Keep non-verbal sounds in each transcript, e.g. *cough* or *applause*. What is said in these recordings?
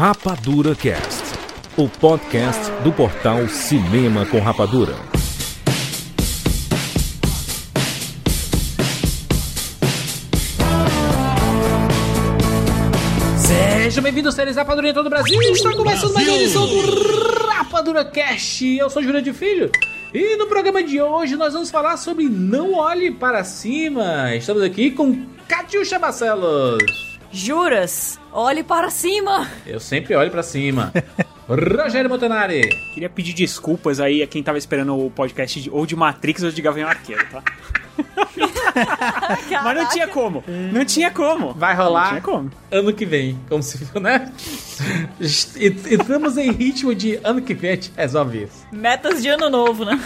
Rapadura Cast, o podcast do portal Cinema com Rapadura. Sejam bem-vindos, séries Rapadura em todo o Brasil. Está começando mais uma edição do Rapadura Cast. Eu sou Júlio de Filho. E no programa de hoje nós vamos falar sobre Não Olhe Para Cima. Estamos aqui com Catiuxa Barcelos. Juras? Olhe para cima! Eu sempre olho para cima. *laughs* Rogério Montanari. Queria pedir desculpas aí a quem tava esperando o podcast de, ou de Matrix ou de Gavião Arqueiro, tá? *laughs* Mas não tinha como. Não tinha como. Vai Não rolar tinha como. ano que vem, como se, né? Entramos em ritmo de ano que vem a gente resolve isso. Metas de ano novo, né?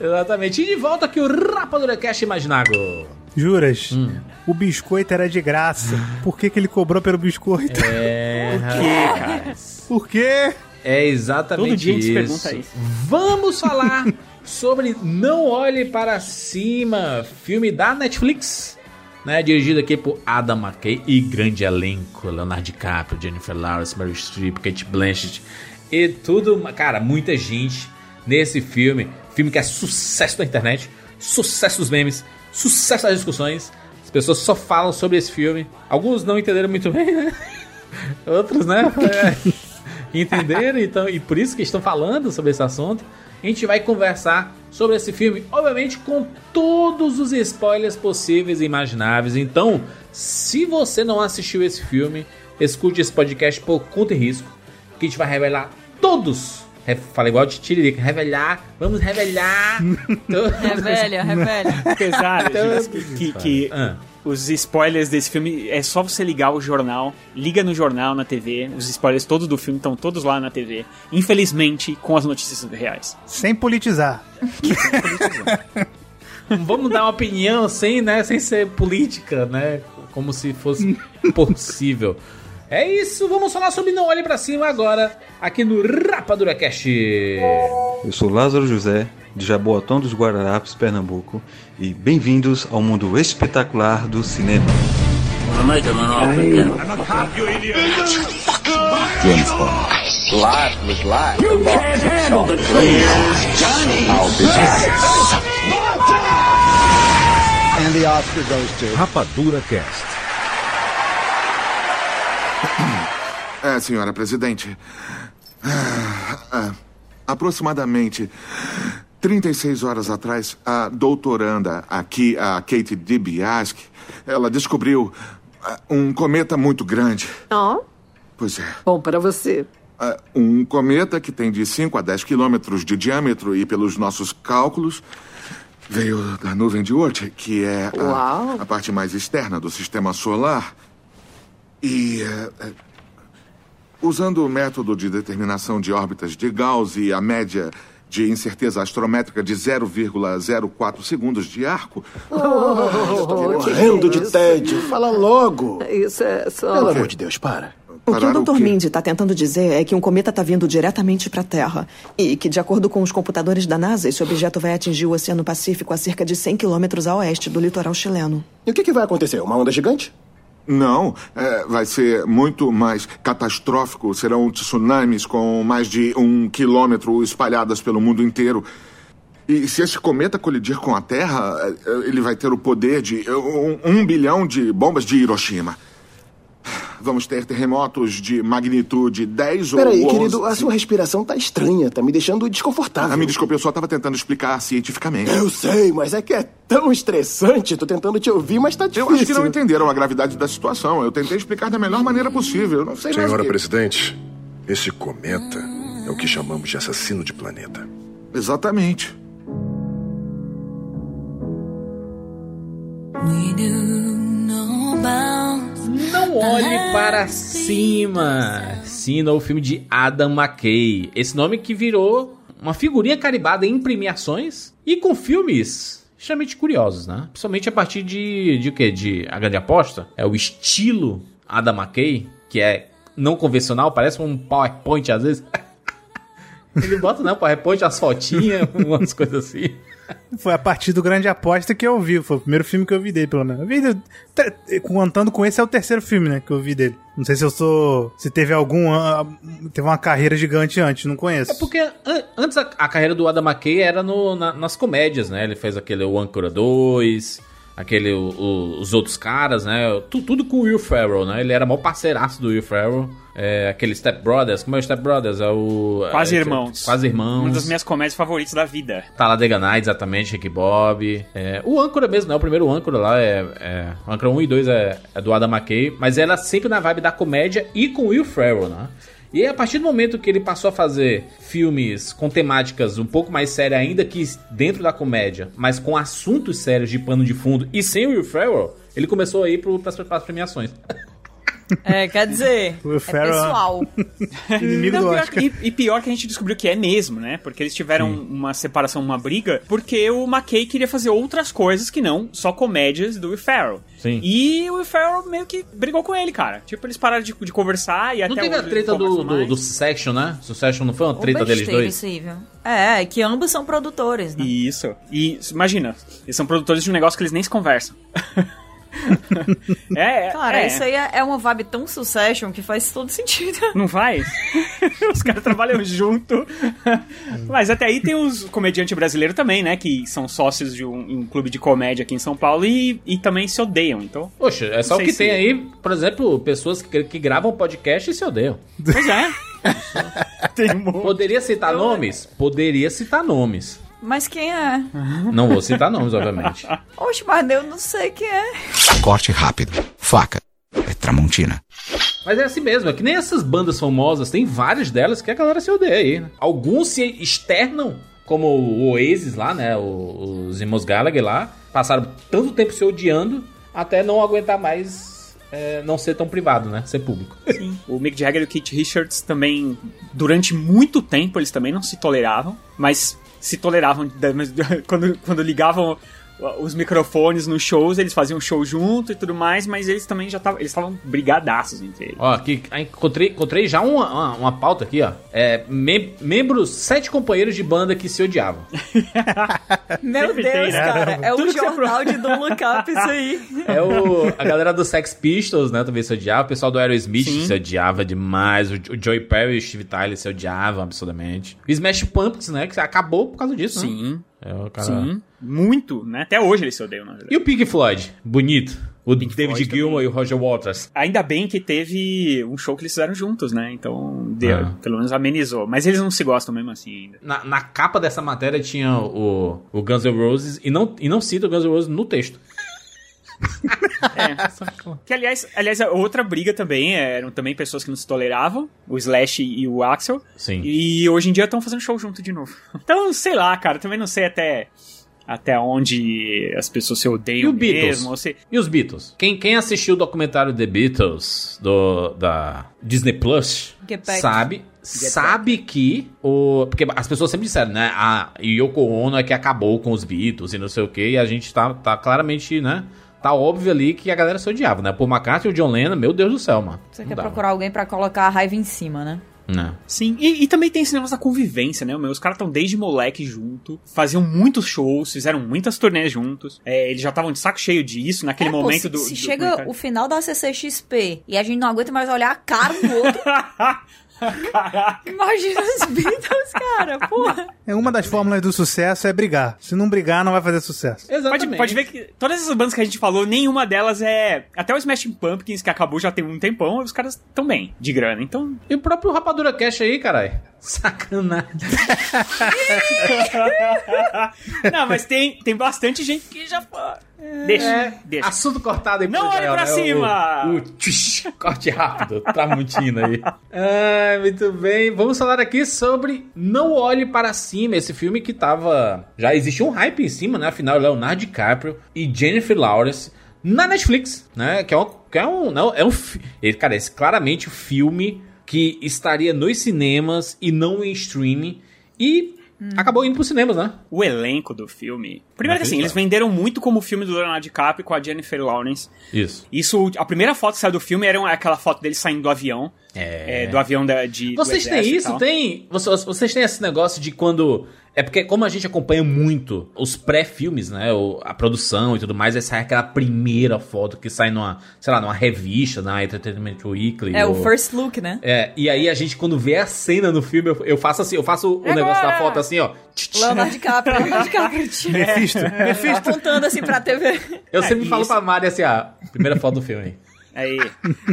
Exatamente. E de volta aqui o Rapadura Cast Imaginago. Juras? O biscoito era de graça. Por que, que ele cobrou pelo biscoito? É, *laughs* Que, cara? Por quê? é exatamente Todo dia a gente se isso. pergunta isso. Vamos falar *laughs* sobre Não Olhe Para Cima, filme da Netflix, né, dirigido aqui por Adam McKay e grande elenco, Leonardo DiCaprio, Jennifer Lawrence, Meryl Streep, Kate Blanchett e tudo, cara, muita gente nesse filme, filme que é sucesso da internet, sucesso dos memes, sucesso das discussões. As pessoas só falam sobre esse filme. Alguns não entenderam muito bem, né? *laughs* Outros, né? é, entenderam, então, e por isso que estão falando sobre esse assunto. A gente vai conversar sobre esse filme, obviamente com todos os spoilers possíveis e imagináveis. Então, se você não assistiu esse filme, escute esse podcast por conta e risco, que a gente vai revelar todos. Falei igual de Tiririca, revelar, vamos revelar. *laughs* Revelha, revelha. Apesar que, os que, que Ah. os spoilers desse filme é só você ligar o jornal, liga no jornal, na TV, os spoilers todos do filme estão todos lá na TV. Infelizmente, com as notícias reais. *laughs* Sem politizar. Vamos dar uma opinião sem, né, sem ser política, né? Como se fosse possível. É isso, vamos falar sobre Não Olhe Pra Cima agora, aqui no Rapadura Cast. Eu sou Lázaro José, de Jaboatão dos Guararapes, Pernambuco, e bem-vindos ao mundo espetacular do cinema. Rapadura Cast. É, senhora presidente. Ah, ah, aproximadamente 36 horas atrás, a doutoranda aqui, a Kate DiBiase, ela descobriu ah, um cometa muito grande. Ó, Pois é. bom para você. Um cometa que tem de 5 a 10 quilômetros de diâmetro e, pelos nossos cálculos, veio da nuvem de Oort, que é a, a parte mais externa do sistema solar. E. eh, eh, usando o método de determinação de órbitas de Gauss e a média de incerteza astrométrica de 0,04 segundos de arco, Morrendo de tédio. Fala logo. Isso é só. Pelo amor de Deus, para. O que o Dr. Mindy está tentando dizer é que um cometa está vindo diretamente para a Terra e que, de acordo com os computadores da NASA, esse objeto vai atingir o Oceano Pacífico a cerca de 100 quilômetros a oeste do litoral chileno. E o que, que vai acontecer? Uma onda gigante? Não, é, vai ser muito mais catastrófico. Serão tsunamis com mais de um quilômetro espalhadas pelo mundo inteiro. E se esse cometa colidir com a Terra, é, ele vai ter o poder de um, um bilhão de bombas de Hiroshima. Vamos ter terremotos de magnitude 10 ou Peraí, 11. querido, a sua respiração tá estranha, tá me deixando desconfortável. Ah, me desculpe, eu só estava tentando explicar cientificamente. Eu sei, mas é que é tão estressante. Tô tentando te ouvir, mas tá Eu difícil. acho que não entenderam a gravidade da situação. Eu tentei explicar da melhor maneira possível. Eu não sei Senhora que... presidente, esse cometa é o que chamamos de assassino de planeta. Exatamente. Não Olhe Para Cima. Sim, novo filme de Adam McKay. Esse nome que virou uma figurinha carimbada em premiações e com filmes extremamente curiosos, né? Principalmente a partir de, de o quê? De A Grande Aposta. É o estilo Adam McKay, que é não convencional, parece um PowerPoint às vezes. *laughs* Ele bota, né, PowerPoint, as fotinhas, *laughs* umas coisas assim. Foi a partir do Grande Aposta que eu vi. Foi o primeiro filme que eu vi dele, pelo menos. Vi, contando com esse, é o terceiro filme, né, que eu vi dele. Não sei se eu sou... Se teve algum... ah, Teve uma carreira gigante antes, não conheço. É porque an- antes a, a carreira do Adam McKay era no- na- nas comédias, né? Ele fez aquele O Âncora 2, aquele o- o- os outros caras, né? Tu- tudo com o Will Ferrell, né? Ele era maior parceiraço do Will Ferrell. É, aquele Step Brothers, como é o Step Brothers? É o... Quase é, Irmãos. Quase Irmãos. Uma das minhas comédias favoritas da vida. Talladega Nights, exatamente, Rick Bob. É, o âncora mesmo, né? O primeiro âncora lá é. é o âncora 1 e 2 é, é do Adam McKay, mas era sempre na vibe da comédia e com Will Ferrell, né? E a partir do momento que ele passou a fazer filmes com temáticas um pouco mais sérias, ainda que dentro da comédia, mas com assuntos sérios de pano de fundo e sem Will Ferrell, ele começou a ir pras, pras premiações. *laughs* *laughs* É, quer dizer, Will é pessoal. *laughs* Inimigo Não, do pior Oscar. e, e pior que a gente descobriu que é mesmo, né? Porque eles tiveram uma separação, uma briga, porque o McKay queria fazer outras coisas que não só comédias do Will Ferrell. Sim. E o Will Ferrell meio que brigou com ele, cara. Tipo, eles pararam de, de conversar e Não até teve a treta do, do, do Succession, né? Succession não foi uma treta deles dois? aí, viu? É, que ambos são produtores, né? Isso. E imagina, eles são produtores de um negócio que eles nem se conversam. *laughs* é, é, Cara, é. isso aí é é uma vibe tão Succession que faz todo sentido. *laughs* Não faz? *laughs* os caras trabalham junto. Mas até aí tem os comediantes brasileiros também, né? Que são sócios de um, um clube de comédia aqui em São Paulo e, e também se odeiam. Então, Poxa, é só o que se- tem aí, por exemplo, pessoas que, que gravam podcast e se odeiam. pois é. *laughs* um. Poderia citar nomes? Poderia citar nomes. Mas quem é? Não vou citar nomes, obviamente. *laughs* Oxe, mas eu não sei quem é. Corte rápido. Faca. É Tramontina. Mas é assim mesmo, é que nem essas bandas famosas, tem várias delas que a galera se odeia aí, né? Alguns se externam, como o Oasis lá, né? Os irmãos Gallagher lá, passaram tanto tempo se odiando até não aguentar mais é, não ser tão privado, né? Ser público. *laughs* O Mick Jagger e o Keith Richards também, durante muito tempo, eles também não se toleravam, mas se toleravam mas *laughs* quando, quando ligavam os microfones nos shows, eles faziam show junto e tudo mais, mas eles também já estavam, eles estavam brigadaços entre eles. Ó, aqui encontrei, encontrei já uma, uma, uma pauta aqui, ó. É, mem- membros, sete companheiros de banda que se odiavam. *laughs* Meu Sempre Deus, tem, né? cara. É um você jornal de Don't Look Up isso aí. *laughs* É o, a galera do Sex Pistols, né? Também se odiava. O pessoal do Aerosmith Sim. se odiava demais. O, o Joey Perry e o Steve Tyler se odiavam absurdamente. O Smash Pumpkins, né? Que acabou por causa disso, né? Sim, É, o cara... sim. Muito, né? Até hoje eles se odeiam, na verdade. E o Pink Floyd? Bonito. O David Floyd Gilmour e o Roger Waters. Ainda bem que teve um show que eles fizeram juntos, né? Então, deu, Ah. pelo menos amenizou. Mas eles não se gostam mesmo assim ainda. Na, na capa dessa matéria tinha o, o Guns N' Roses e não, e não cita o Guns N' Roses no texto. É. *laughs* que, aliás, aliás, a outra briga também é, eram também pessoas que não se toleravam, o Slash e o Axel. Sim. E hoje em dia estão fazendo show junto de novo. *laughs* Então, sei lá, cara, também não sei até até onde as pessoas se E odeiam o Beatles? mesmo. ou se- E os Beatles? Quem, quem assistiu o documentário The Beatles do, da Disney Plus sabe, sabe que o. Porque as pessoas sempre disseram, né? A Yoko Ono é que acabou com os Beatles e não sei o que, e a gente tá, tá claramente, né? Tá óbvio ali que a galera se odiava, né? Por McCartney e o John Lennon, meu Deus do céu, mano. Você Não quer dá. procurar alguém pra colocar a raiva em cima, né? Não. Sim, e, e também tem esse negócio da convivência, né? Meu, Os caras estão desde moleque junto, faziam muitos shows, fizeram muitas turnês juntos. É, eles já estavam de saco cheio disso naquele É, pô, momento se, do. se do chega documentário. o final da CCXP e a gente não aguenta mais olhar a cara do outro, *laughs* *laughs* imagina os Beatles, cara, porra. É uma das fórmulas do sucesso é brigar. Se não brigar, não vai fazer sucesso. Exatamente. Pode, pode ver que todas essas bandas que a gente falou, nenhuma delas é. Até o Smashing Pumpkins, que acabou já tem um tempão, os caras estão bem, de grana. Então. E o próprio Rapadura Cash aí, caralho. *laughs* Sacanagem. *laughs* Não, mas tem, tem bastante gente que já. Deixa, deixa. Assunto cortado aí. Não olhe pra né? cima! O, o corte rápido, Tramontina aí. Ah, muito bem. Vamos falar aqui sobre Não Olhe Para Cima, esse filme que tava... Já existia um hype em cima, né? Afinal, Leonardo DiCaprio e Jennifer Lawrence na Netflix, né? Que é um... Que é um não, é um ele, cara, esse é claramente o filme que estaria nos cinemas e não em streaming. E acabou indo pros cinemas, né? O elenco do filme. Primeiro que assim, eles é. venderam muito como o filme do Leonardo DiCaprio com a Jennifer Lawrence. Isso. Isso, a primeira foto que saiu do filme era aquela foto dele saindo do avião. é, do avião da, de. do Vocês têm isso? Tem. Vocês, vocês têm esse negócio de quando. É porque, como a gente acompanha muito os pré-filmes, né? o- a produção e tudo mais, aí sai aquela primeira foto que sai numa, sei lá, numa revista, na Entertainment Weekly. É o ou- first look, né? É, e aí a gente, quando vê a cena no filme, eu, eu faço assim, eu faço o negócio da foto assim, ó. Leonardo DiCaprio, Leonardo DiCaprio. tio. *laughs* Mephisto. Mephisto. Apontando assim pra TV. Eu sempre É, falo isso. pra Mari assim, ó, primeira foto do filme. Aí.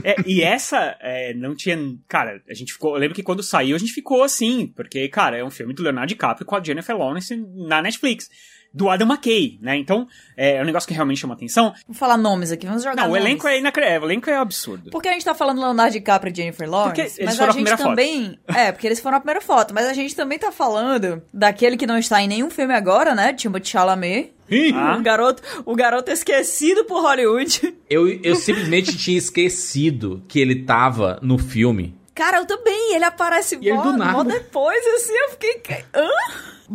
É, e essa é, não tinha. Cara, a gente ficou. Eu lembro que quando saiu a gente ficou assim, porque, cara, é um filme do Leonardo DiCaprio com a Jennifer Lawrence na Netflix. Do Adam McKay, né? Então, é um negócio que realmente chama atenção. Vou falar nomes aqui, vamos jogar Não, o nomes. elenco é inacreditável, o elenco é absurdo. Porque a gente tá falando Leonardo DiCaprio e Jennifer Lawrence, Porque eles mas foram a a gente primeira foto. também... *laughs* É, porque eles foram a primeira foto, mas a gente também tá falando daquele que não está em nenhum filme agora, né? Timothée Chalamet. Ah. O garoto, o garoto esquecido por Hollywood. Eu, eu simplesmente tinha esquecido que ele tava no filme. Cara, eu também, ele aparece E ele mó, do nada. mó depois, assim, eu fiquei... Hã?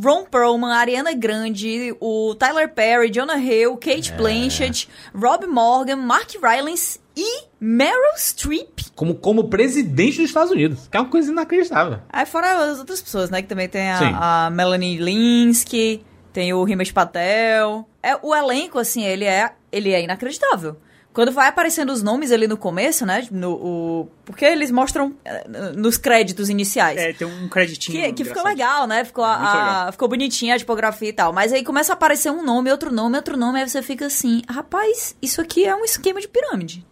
Ron Perlman, Ariana Grande, o Tyler Perry, Jonah Hill, Kate Blanchett, Rob Morgan, Mark Rylance e Meryl Streep. Como, como presidente dos Estados Unidos. Que é uma coisa inacreditável. Aí fora as outras pessoas, né? Que também tem a, a Melanie Linsky, tem o Himesh Patel. É, o elenco, assim, ele é, ele é inacreditável. Quando vai aparecendo os nomes ali no começo, né? No, o, porque eles mostram eh, nos créditos iniciais. É, tem um creditinho. Que, que ficou legal, né? Ficou, a- legal. a- ficou bonitinha a tipografia e tal. Mas aí começa a aparecer um nome, outro nome, outro nome. Aí você fica assim, rapaz, isso aqui é um esquema de pirâmide.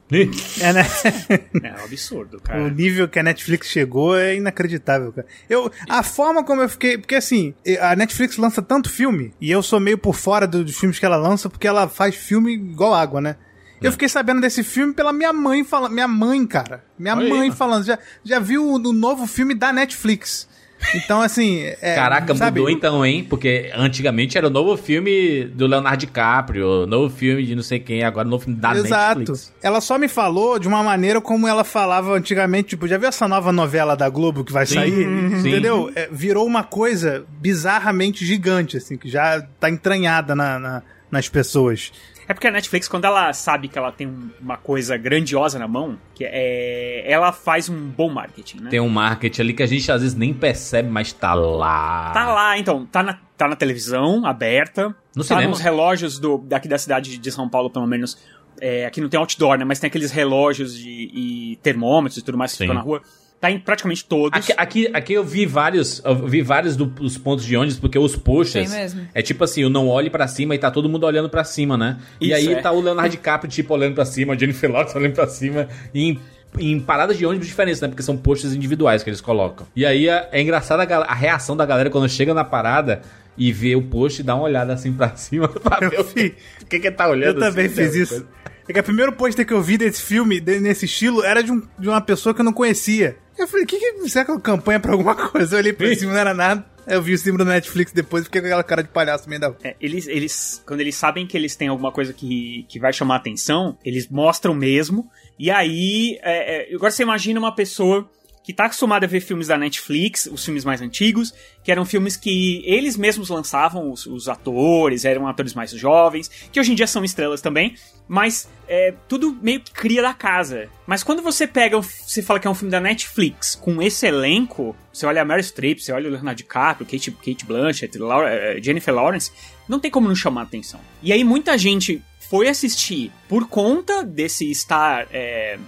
É, né? *laughs* É um absurdo, O cara. nível que a Netflix chegou é inacreditável, cara. Eu, a forma como eu fiquei. Porque assim, a Netflix lança tanto filme, e eu sou meio por fora do- dos filmes que ela lança, porque ela faz filme igual água, né? Eu fiquei sabendo desse filme pela minha mãe falando. Minha mãe, cara. Minha Olha mãe falando. Já, já viu o, o novo filme da Netflix. Então, assim. é, Caraca, sabe? mudou então, hein? Porque antigamente era o novo filme do Leonardo DiCaprio, o novo filme de não sei quem, agora o novo filme da Exato. Netflix. Ela só me falou de uma maneira como ela falava antigamente. Tipo, já viu essa nova novela da Globo que vai Sim, sair? sim. Entendeu? É, virou uma coisa bizarramente gigante, assim, que já tá entranhada na- na- nas pessoas. É porque a Netflix, quando ela sabe que ela tem um- uma coisa grandiosa na mão, que é, ela faz um bom marketing, né? Tem um marketing ali que a gente às vezes nem percebe, mas tá lá. Tá lá, então, tá na, tá na televisão, aberta. No tá cinema. nos relógios do, daqui da cidade de São Paulo, pelo menos. É, aqui não tem outdoor, né? Mas tem aqueles relógios de, e termômetros e tudo mais que Sim. ficam na rua. Tá em praticamente todos. Aqui, aqui, aqui eu vi vários, eu vi vários do- dos pontos de ônibus, porque os posters mesmo. é tipo assim, o não olhe pra cima e tá todo mundo olhando pra cima, né? e Isso, aí é. tá o Leonardo DiCaprio, tipo, olhando pra cima, a Jennifer Lawrence olhando pra cima, e em, em paradas de ônibus diferentes, né? Porque são posters individuais que eles colocam. E aí é, é engraçado a, reação da galera quando chega na parada e vê o post e dá uma olhada assim pra *laughs* cima pra ver o que, o que que tá olhando. Eu também assim, fiz né? isso. É que o primeiro pôster que eu vi desse filme, nesse estilo, era de, um- de uma pessoa que eu não conhecia. Eu falei, que, que será que é uma campanha pra alguma *laughs* coisa? Eu olhei pra cima, não era nada. Eu vi o símbolo da Netflix depois e fiquei com aquela cara de palhaço meio da. É, eles, eles, quando eles sabem que eles têm alguma coisa que, que vai chamar atenção, eles mostram mesmo. E aí, é, é, agora você imagina uma pessoa que tá acostumada a ver filmes da Netflix, os filmes mais antigos, que eram filmes que eles mesmos lançavam, os, os atores, eram atores mais jovens, que hoje em dia são estrelas também, mas é, tudo meio que cria da casa. Mas quando você pega, você fala que é um filme da Netflix, com esse elenco, você olha a Meryl Streep, você olha o Leonardo DiCaprio, Kate, Kate Blanchett, Laura- eh, Jennifer Lawrence, não tem como não chamar atenção. E aí muita gente foi assistir por conta desse estar... é,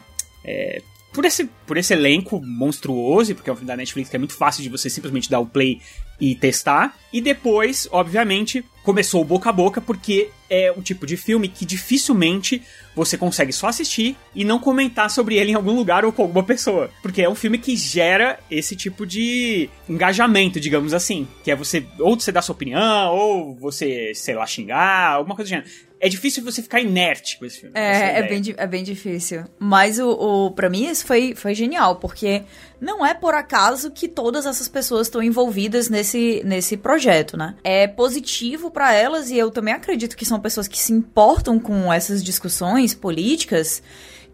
é, por esse, por esse elenco monstruoso, porque é um filme da Netflix que é muito fácil de você simplesmente dar o play e testar. E depois, obviamente, começou o boca a boca, porque é um tipo de filme que dificilmente você consegue só assistir e não comentar sobre ele em algum lugar ou com alguma pessoa. Porque é um filme que gera esse tipo de engajamento, digamos assim. Que é você, ou você dar sua opinião, ou você, sei lá, xingar, alguma coisa do gênero. É difícil você ficar inerte com esse filme. É, é, bem, é bem difícil. Mas o, o para mim isso foi, foi genial, porque não é por acaso que todas essas pessoas estão envolvidas nesse, nesse projeto, né? É positivo pra elas e eu também acredito que são pessoas que se importam com essas discussões políticas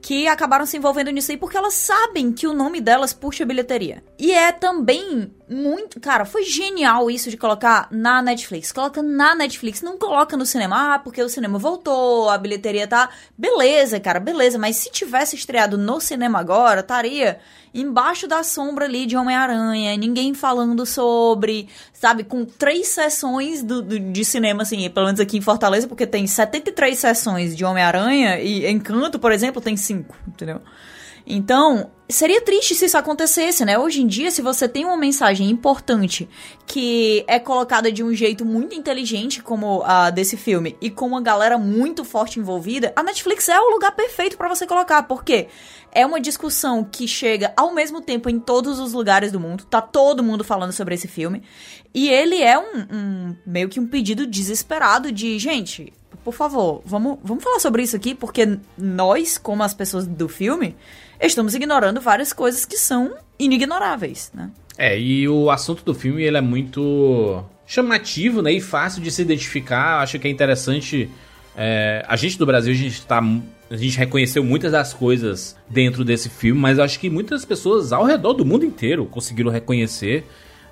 que acabaram se envolvendo nisso aí porque elas sabem que o nome delas puxa bilheteria. E é também muito. Cara, foi genial isso de colocar na Netflix. Coloca na Netflix, não coloca no cinema. Ah, porque o cinema voltou, a bilheteria tá. Beleza, cara, beleza. Mas se tivesse estreado no cinema agora, estaria embaixo da sombra ali de Homem-Aranha, ninguém falando sobre, sabe, com três sessões do, do, de cinema, assim, pelo menos aqui em Fortaleza, porque tem 73 sessões de Homem-Aranha e Encanto, por exemplo, tem cinco, entendeu? Então, seria triste se isso acontecesse, né? Hoje em dia, se você tem uma mensagem importante que é colocada de um jeito muito inteligente, como a desse filme, e com uma galera muito forte envolvida, a Netflix é o lugar perfeito para você colocar, porque é uma discussão que chega ao mesmo tempo em todos os lugares do mundo, tá todo mundo falando sobre esse filme, e ele é um, um meio que um pedido desesperado de, gente, por favor, vamos, vamos falar sobre isso aqui, porque nós, como as pessoas do filme, estamos ignorando várias coisas que são inignoráveis, né? É, e o assunto do filme ele é muito chamativo, né, e fácil de se identificar. Acho que é interessante. É, a gente do Brasil, a gente tá. A gente reconheceu muitas das coisas dentro desse filme, mas acho que muitas pessoas ao redor do mundo inteiro conseguiram reconhecer.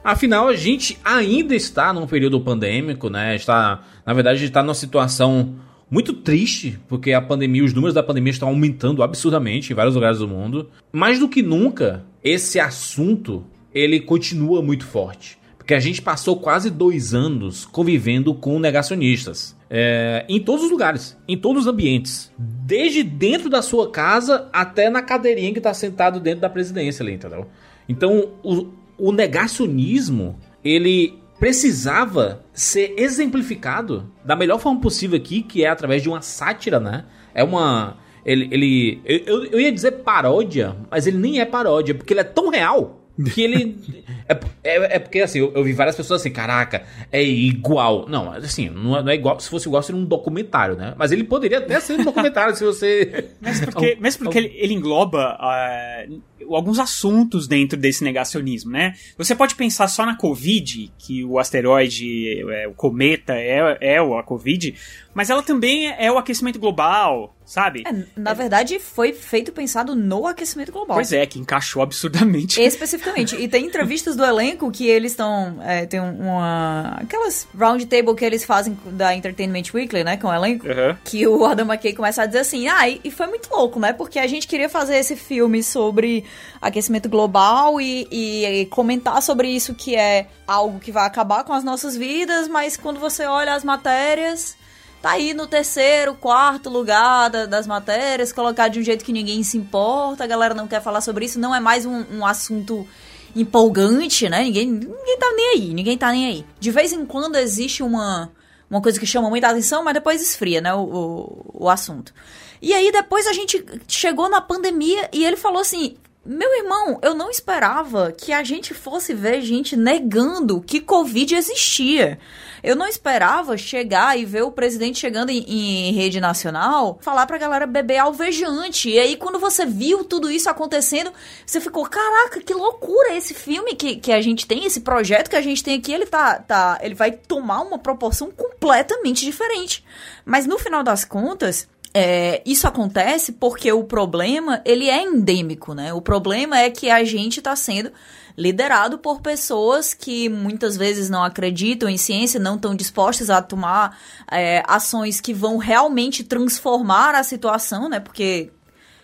Afinal, a gente ainda está num período pandêmico, né? Está, na verdade, está numa situação muito triste, porque a pandemia, os números da pandemia estão aumentando absurdamente em vários lugares do mundo. Mais do que nunca, esse assunto ele continua muito forte. Porque a gente passou quase dois anos convivendo com negacionistas. É, em todos os lugares, em todos os ambientes. Desde dentro da sua casa até na cadeirinha que está sentado dentro da presidência ali, entendeu? Então, o, o negacionismo, ele precisava ser exemplificado da melhor forma possível aqui, que é através de uma sátira, né? É uma. Ele. ele eu, eu ia dizer paródia, mas ele nem é paródia, porque ele é tão real que ele. *laughs* é, é, é, porque assim, eu, eu, vi várias pessoas assim, caraca, é igual. Não, assim, não é, não é, igual. Se fosse igual, seria um documentário, né? Mas ele poderia até ser um documentário se você. Mas porque, *laughs* porque ele, ele engloba. Uh, alguns assuntos dentro desse negacionismo, né? Você pode pensar só na Covid, que o asteroide, é, o cometa é, é a Covid, mas ela também é o aquecimento global, sabe? É, na é... verdade, foi feito pensado no aquecimento global. Pois é, que encaixou absurdamente. *laughs* Especificamente. E tem entrevistas do elenco que eles estão. É, tem uma. Aquelas round table que eles fazem da Entertainment Weekly, né? Com o elenco. Uhum. Que o Adam McKay começa a dizer assim: ah, e, e foi muito louco, né? Porque a gente queria fazer esse filme sobre aquecimento global e, e, e comentar sobre isso que é algo que vai acabar com as nossas vidas, mas quando você olha as matérias tá aí no terceiro, quarto lugar da, das matérias, colocar de um jeito que ninguém se importa, a galera não quer falar sobre isso, não é mais um, um assunto empolgante, né? Ninguém, ninguém tá nem aí, ninguém tá nem aí. De vez em quando existe uma, uma coisa que chama muita atenção, mas depois esfria, né, o, o, o assunto. E aí depois a gente chegou na pandemia e ele falou assim: meu irmão, eu não esperava que a gente fosse ver gente negando que Covid existia. Eu não esperava chegar e ver o presidente chegando em, em, rede nacional falar pra galera beber alvejante. E aí, quando você viu tudo isso acontecendo, você ficou: caraca, que loucura esse filme que, que a gente tem, esse projeto que a gente tem aqui, ele tá, tá. Ele vai tomar uma proporção completamente diferente. Mas no final das contas, é, isso acontece porque o problema ele é endêmico, né? O problema é que a gente está sendo liderado por pessoas que muitas vezes não acreditam em ciência, não estão dispostas a tomar é, ações que vão realmente transformar a situação, né? Porque,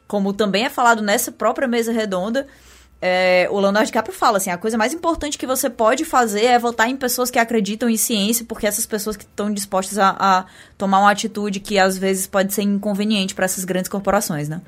como também é falado nessa própria mesa redonda, é, o Leonardo DiCaprio fala assim: a coisa mais importante que você pode fazer é votar em pessoas que acreditam em ciência, porque essas pessoas que estão dispostas a, a tomar uma atitude que às vezes pode ser inconveniente para essas grandes corporações, né?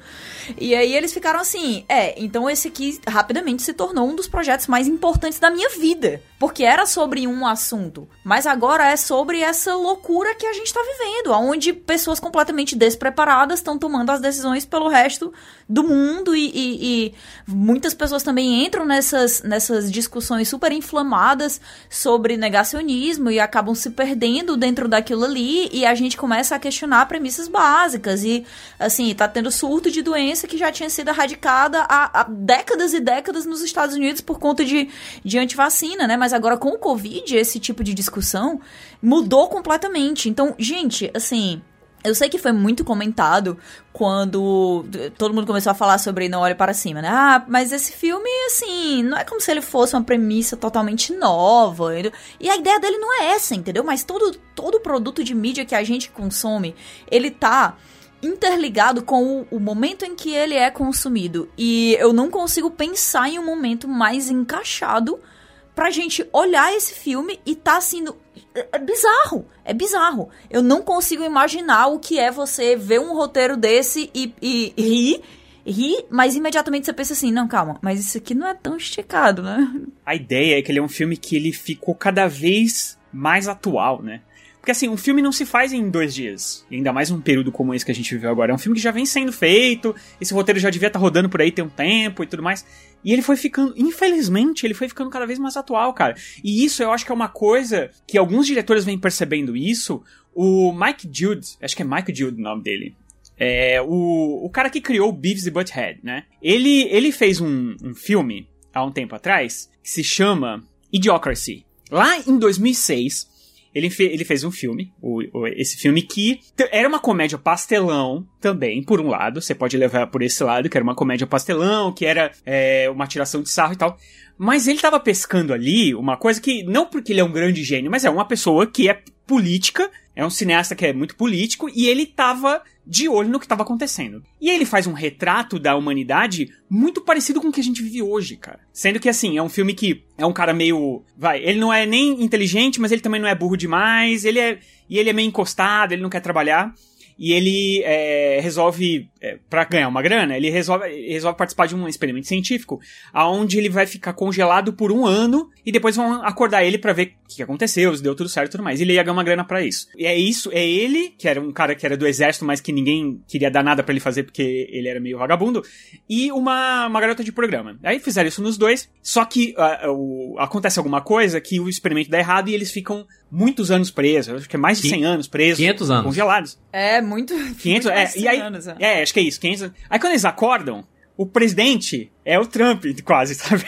E aí eles ficaram assim: é, então esse aqui rapidamente se tornou um dos projetos mais importantes da minha vida, porque era sobre um assunto, mas agora é sobre essa loucura que a gente está vivendo, onde pessoas completamente despreparadas estão tomando as decisões pelo resto do mundo e, e, e muitas pessoas pessoas também entram nessas, nessas discussões super inflamadas sobre negacionismo e acabam se perdendo dentro daquilo ali e a gente começa a questionar premissas básicas e, assim, tá tendo surto de doença que já tinha sido erradicada há, há décadas e décadas nos Estados Unidos por conta de, de antivacina, né? Mas agora com o Covid, esse tipo de discussão mudou completamente. Então, gente, assim, Eu sei que foi muito comentado quando todo mundo começou a falar sobre Não Olhe Para Cima, né? Ah, mas esse filme, assim, não é como se ele fosse uma premissa totalmente nova. E a ideia dele não é essa, entendeu? Mas todo, todo produto de mídia que a gente consome, ele tá interligado com o, o momento em que ele é consumido. E eu não consigo pensar em um momento mais encaixado pra gente olhar esse filme e tá sendo. É é bizarro, é bizarro. Eu não consigo imaginar o que é você ver um roteiro desse e, e, rir, rir, mas imediatamente você pensa assim: não, calma, mas isso aqui não é tão esticado, né? A ideia é que ele é um filme que ele ficou cada vez mais atual, né? Porque assim, um filme não se faz em dois dias. E ainda mais num período como esse que a gente viveu agora. É um filme que já vem sendo feito, esse roteiro já devia estar rodando por aí tem um tempo e tudo mais. E ele foi ficando, infelizmente, ele foi ficando cada vez mais atual, cara. E isso eu acho que é uma coisa que alguns diretores vêm percebendo isso. O Mike Jude, acho que é Mike Jude o nome dele. É o, o cara que criou Beavis e Butthead, né? Ele, ele fez um, um filme há um tempo atrás que se chama Idiocracy. Lá em 2006, ele, fe ele fez um filme, o, o, esse filme que era uma comédia pastelão também, por um lado, você pode levar por esse lado, que era uma comédia pastelão, que era é, uma tiração de sarro e tal. Mas ele tava pescando ali uma coisa que, não porque ele é um grande gênio, mas é uma pessoa que é política, é um cineasta que é muito político, e ele tava de olho no que estava acontecendo. E ele faz um retrato da humanidade muito parecido com o que a gente vive hoje, cara. Sendo que, assim, é um filme que é um cara meio. Vai, ele não é nem inteligente, mas ele também não é burro demais, ele é. E ele é meio encostado, ele não quer trabalhar e ele é, resolve, é, para ganhar uma grana, ele resolve, resolve participar de um experimento científico, aonde ele vai ficar congelado por um ano e depois vão acordar ele para ver o que aconteceu, se deu tudo certo e tudo mais. E ele ia ganhar uma grana para isso. E é isso, é ele, que era um cara que era do exército, mas que ninguém queria dar nada para ele fazer porque ele era meio vagabundo, e uma, uma garota de programa. Aí fizeram isso nos dois, só que uh, uh, acontece alguma coisa que o experimento dá errado e eles ficam muitos anos presos, acho que é mais de 100 anos presos. 500 anos. Congelados. É, muito. 500, é, e aí, anos, é. é, acho que é isso, 500. Aí quando eles acordam, o presidente é o Trump, quase, sabe?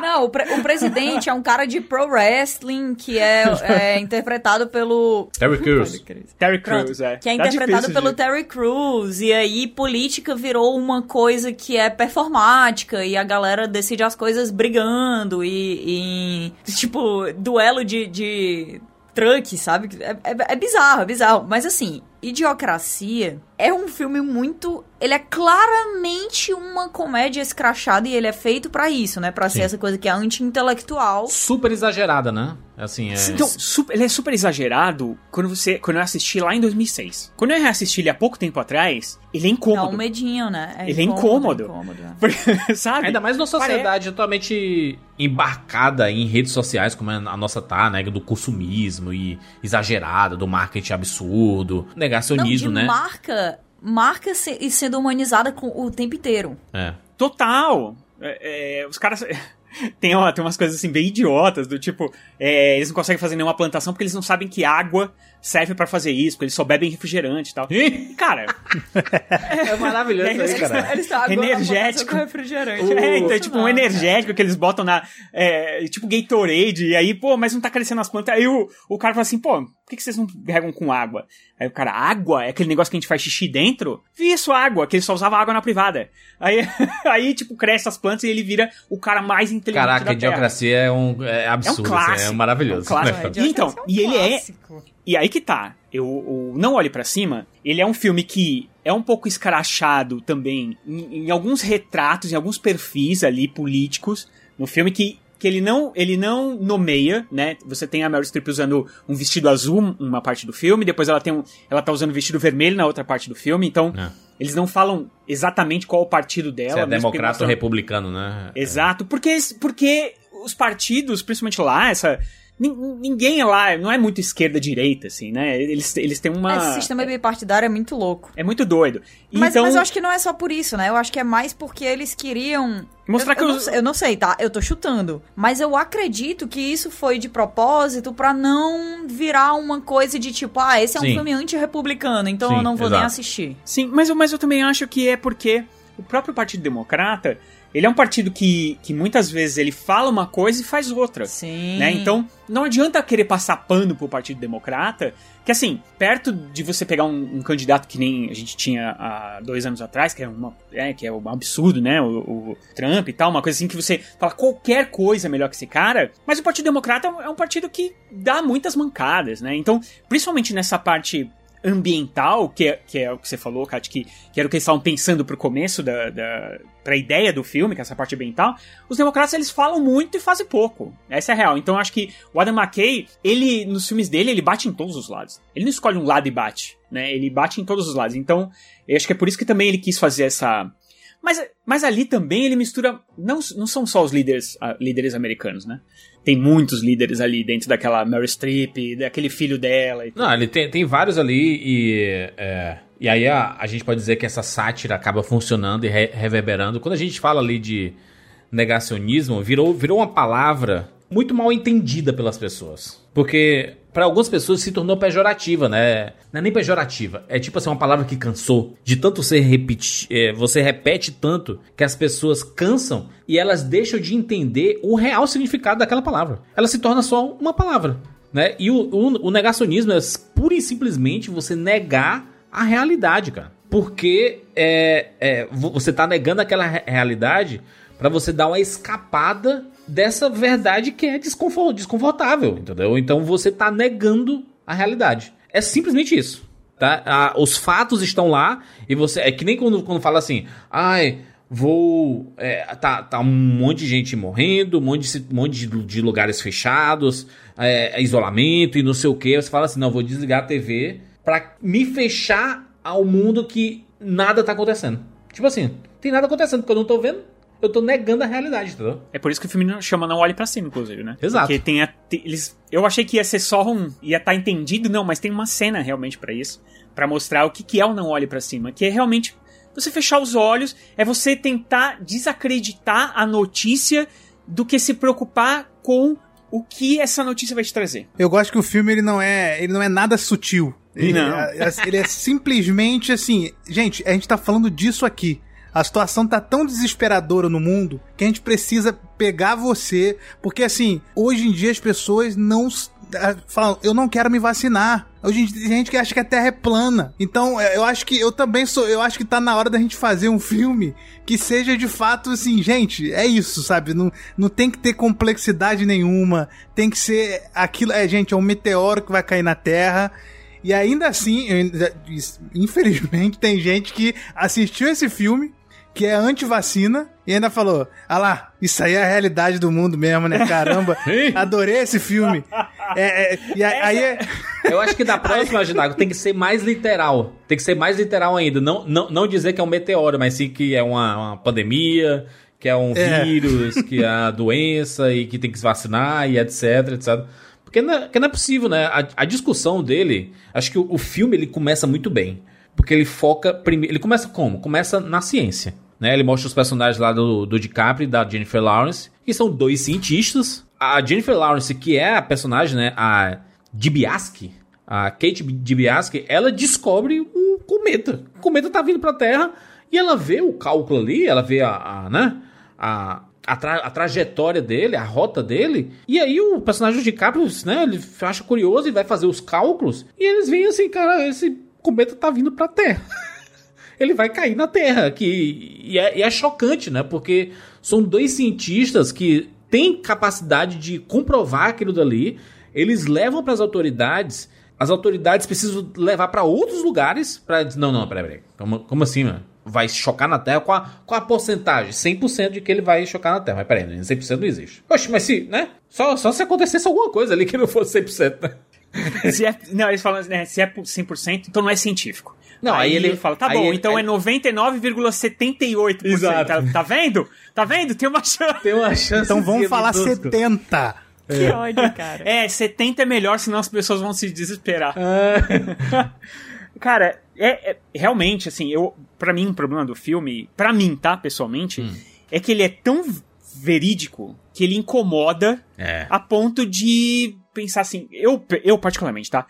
Não, o, pre o, presidente é um cara de pro wrestling que é, é interpretado pelo. Terry Crews. Terry Crews, é. Que é Tá interpretado difícil pelo de- Terry Crews. E aí, política virou uma coisa que é performática. E a galera decide as coisas brigando. E. e, tipo, duelo de. de truck, sabe? É, é- é bizarro, é bizarro. Mas assim, Idiocracia é um filme muito. Ele é claramente uma comédia escrachada e ele é feito pra isso, né? Pra ser Sim. essa coisa que é anti-intelectual. Super exagerada, né? Assim, é. Então, super- ele é super exagerado quando você quando eu assisti lá em 2006. Quando eu reassisti ele há pouco tempo atrás, ele é Dá incômodo. um medinho, né? Ele é incômodo. é incômodo, é. *laughs* Porque, sabe? Ainda mais numa sociedade totalmente embarcada em redes sociais, como a nossa tá, né? Do consumismo e exagerada, do marketing absurdo, negacionismo, Não, de né? marca, marca se- e sendo humanizada com, o tempo inteiro. É. Total. É, é, os caras. *laughs* Tem, uma- tem umas coisas assim bem idiotas, do tipo, é, eles não conseguem fazer nenhuma plantação porque eles não sabem que água serve pra fazer isso, porque eles só bebem refrigerante e tal. E, cara, *laughs* É maravilhoso isso aí, cara. Eles estão Energético. com refrigerante. É, então é tipo um energético que eles botam na. É, tipo Gatorade, e aí, pô, mas não tá crescendo as plantas. Aí o, o cara fala assim, pô, por que, que vocês não regam com água? Aí o cara, água? É aquele negócio que a gente faz xixi dentro? Isso, água, que ele só usava água na privada. Aí, *laughs* aí tipo, cresce as plantas e ele vira o cara mais inteligente Caraca, da a Terra. idiocracia é um é absurdo, assim, clássico. é maravilhoso. *laughs* É um clássico. né? É, E então, e é um ele é. E aí que tá. Eu, o Não Olhe Pra Cima, ele é um filme que é um pouco escrachado também em, em alguns retratos, em alguns perfis ali políticos no filme que, que ele não ele não nomeia, né? Você tem a Meryl Streep usando um vestido azul uma parte do filme, depois ela tem um, ela tá usando um vestido vermelho na outra parte do filme, então É. eles não falam exatamente qual o partido dela. Se é democrata ou republicano, né? Exato, porque, porque os partidos, principalmente lá, essa. Nin- Ninguém lá não é muito esquerda-direita, assim, né? Eles, eles têm uma. Esse sistema bipartidário é muito louco. É muito doido. Mas, então, mas eu acho que não é só por isso, né? Eu acho que é mais porque eles queriam. Mostrar eu, que eu, não os- eu não sei, tá? Eu tô chutando. Mas eu acredito que isso foi de propósito pra não virar uma coisa de tipo, ah, esse é um Sim. filme anti-republicano, então Sim, eu não vou nem exato. assistir. Sim, mas mas eu também acho que é porque o próprio Partido Democrata, ele é um partido que, que muitas vezes ele fala uma coisa e faz outra. Sim. Né? Então, não adianta querer passar pano pro Partido Democrata, que assim, perto de você pegar um, um candidato que nem a gente tinha há dois anos atrás, que é, uma, é, que é um absurdo, né? O, o Trump e tal, uma coisa assim que você fala qualquer coisa é melhor que esse cara, mas o Partido Democrata é um partido que dá muitas mancadas, né? Então, principalmente nessa parte ambiental, que é, que é o que você falou, Kat, que, que era o que eles estavam pensando pro começo da, da pra ideia do filme, que é essa parte ambiental, os democratas eles falam muito e fazem pouco. Essa é a real. Então eu acho que o Adam McKay, ele, nos filmes dele, ele bate em todos os lados. Ele não escolhe um lado e bate, né? Ele bate em todos os lados. Então, eu acho que é por isso que também ele quis fazer essa... Mas, mas ali também ele mistura. Não, não são só os líderes, uh, líderes americanos, né? tem muitos líderes ali dentro daquela Mary Streep, daquele filho dela. E Não, ele tem, tem vários ali e. É, e aí a, a gente pode dizer que essa sátira acaba funcionando e re, reverberando. Quando a gente fala ali de negacionismo, virou, virou uma palavra muito mal entendida pelas pessoas. Porque para algumas pessoas se tornou pejorativa, né? Não é nem pejorativa, é tipo assim uma palavra que cansou. De tanto você repetir, é, você repete tanto que as pessoas cansam e elas deixam de entender o real significado daquela palavra. Ela se torna só uma palavra, né? E o, o, o negacionismo é pura e simplesmente você negar a realidade, cara. Porque é, é, você tá negando aquela realidade para você dar uma escapada dessa verdade que é desconfortável, entendeu? Então você tá negando a realidade. É simplesmente isso. Tá? Os fatos estão lá e você. É que nem quando, quando fala assim, ai, vou. É, tá, tá um monte de gente morrendo, um monte de, um monte de, de lugares fechados, é, isolamento e não sei o que. Você fala assim, não, vou desligar a TV pra me fechar ao mundo que nada tá acontecendo. Tipo assim, tem nada acontecendo porque eu não tô vendo eu tô negando a realidade, entendeu? É por isso que o filme chama Não Olhe para Cima, inclusive, né? Exato. Porque tem, a, eles, eu achei que ia ser só um, ia estar tá entendido, não, mas tem uma cena realmente para isso, para mostrar o que, que é o Não Olhe para Cima, que é realmente você fechar os olhos, é você tentar desacreditar a notícia do que se preocupar com o que essa notícia vai te trazer. Eu gosto que o filme ele não é, ele não é nada sutil. Ele, não. É, ele é simplesmente assim, gente, a gente tá falando disso aqui. A situação tá tão desesperadora no mundo que a gente precisa pegar você, porque assim, hoje em dia as pessoas não falam, eu não quero me vacinar. Hoje tem gente que acha que a Terra é plana. Então, é, eu acho que eu também sou, eu acho que tá na hora da gente fazer um filme que seja de fato assim, gente, é isso, sabe? Não, não tem que ter complexidade nenhuma, tem que ser aquilo, é, gente, é um meteoro que vai cair na Terra. E ainda assim, infelizmente, tem gente que assistiu esse filme, que é anti-vacina, e ainda falou: ah lá, isso aí é a realidade do mundo mesmo, né? Caramba, *laughs* adorei esse filme. É, é, e aí é... Eu acho que da próxima, Ginago, tem que ser mais literal. Tem que ser mais literal ainda. Não, não, não dizer que é um meteoro, mas sim que é uma, uma pandemia, que é um é. vírus, que é a doença e que tem que se vacinar e etc, etc. Porque não é, não é possível, né? A, a discussão dele, acho que o, o filme ele começa muito bem. Porque ele foca. Primeiro, ele começa como? Começa na ciência. Né? Ele mostra os personagens lá do, do DiCaprio e da Jennifer Lawrence, que são dois cientistas. A Jennifer Lawrence, que é a personagem, né? A Dibiaski, a Kate Dibiaski, ela descobre um cometa. O cometa tá vindo pra Terra e ela vê o cálculo ali, ela vê a, a né? A, a, tra a, trajetória dele, a rota dele. E aí o personagem do DiCaprio, né? Ele acha curioso e vai fazer os cálculos. E eles veem assim, cara, esse cometa tá vindo pra Terra. *laughs* ele vai cair na Terra. Que, e é, e é chocante, né? Porque são dois cientistas que têm capacidade de comprovar aquilo dali. Eles levam para as autoridades. As autoridades precisam levar para outros lugares para dizer: não, não, peraí, peraí. Como, como assim, mano? Vai chocar na Terra? Qual a, qual a porcentagem? 100% de que ele vai chocar na Terra. Mas peraí, 100% não existe. Oxe, mas se, né? Só, só se acontecesse alguma coisa ali que não fosse 100%, né? *laughs* se é, não, eles falam, né, se é 100%, então não é científico. Não, aí, aí ele fala, tá bom, ele, então aí... é 99,78%. Exato. Tá, tá, vendo? Tá vendo? Tem uma chance. Tem uma chance. Então vamos falar 70. Que é. ódio, cara. É, 70 é melhor, senão as pessoas vão se desesperar. Ah. *laughs* *laughs* cara, é, é, realmente, assim, eu, para mim, o um problema do filme, para mim, tá, pessoalmente, hum. é que ele é tão verídico que ele incomoda é. a ponto de pensar assim, eu, eu particularmente, tá?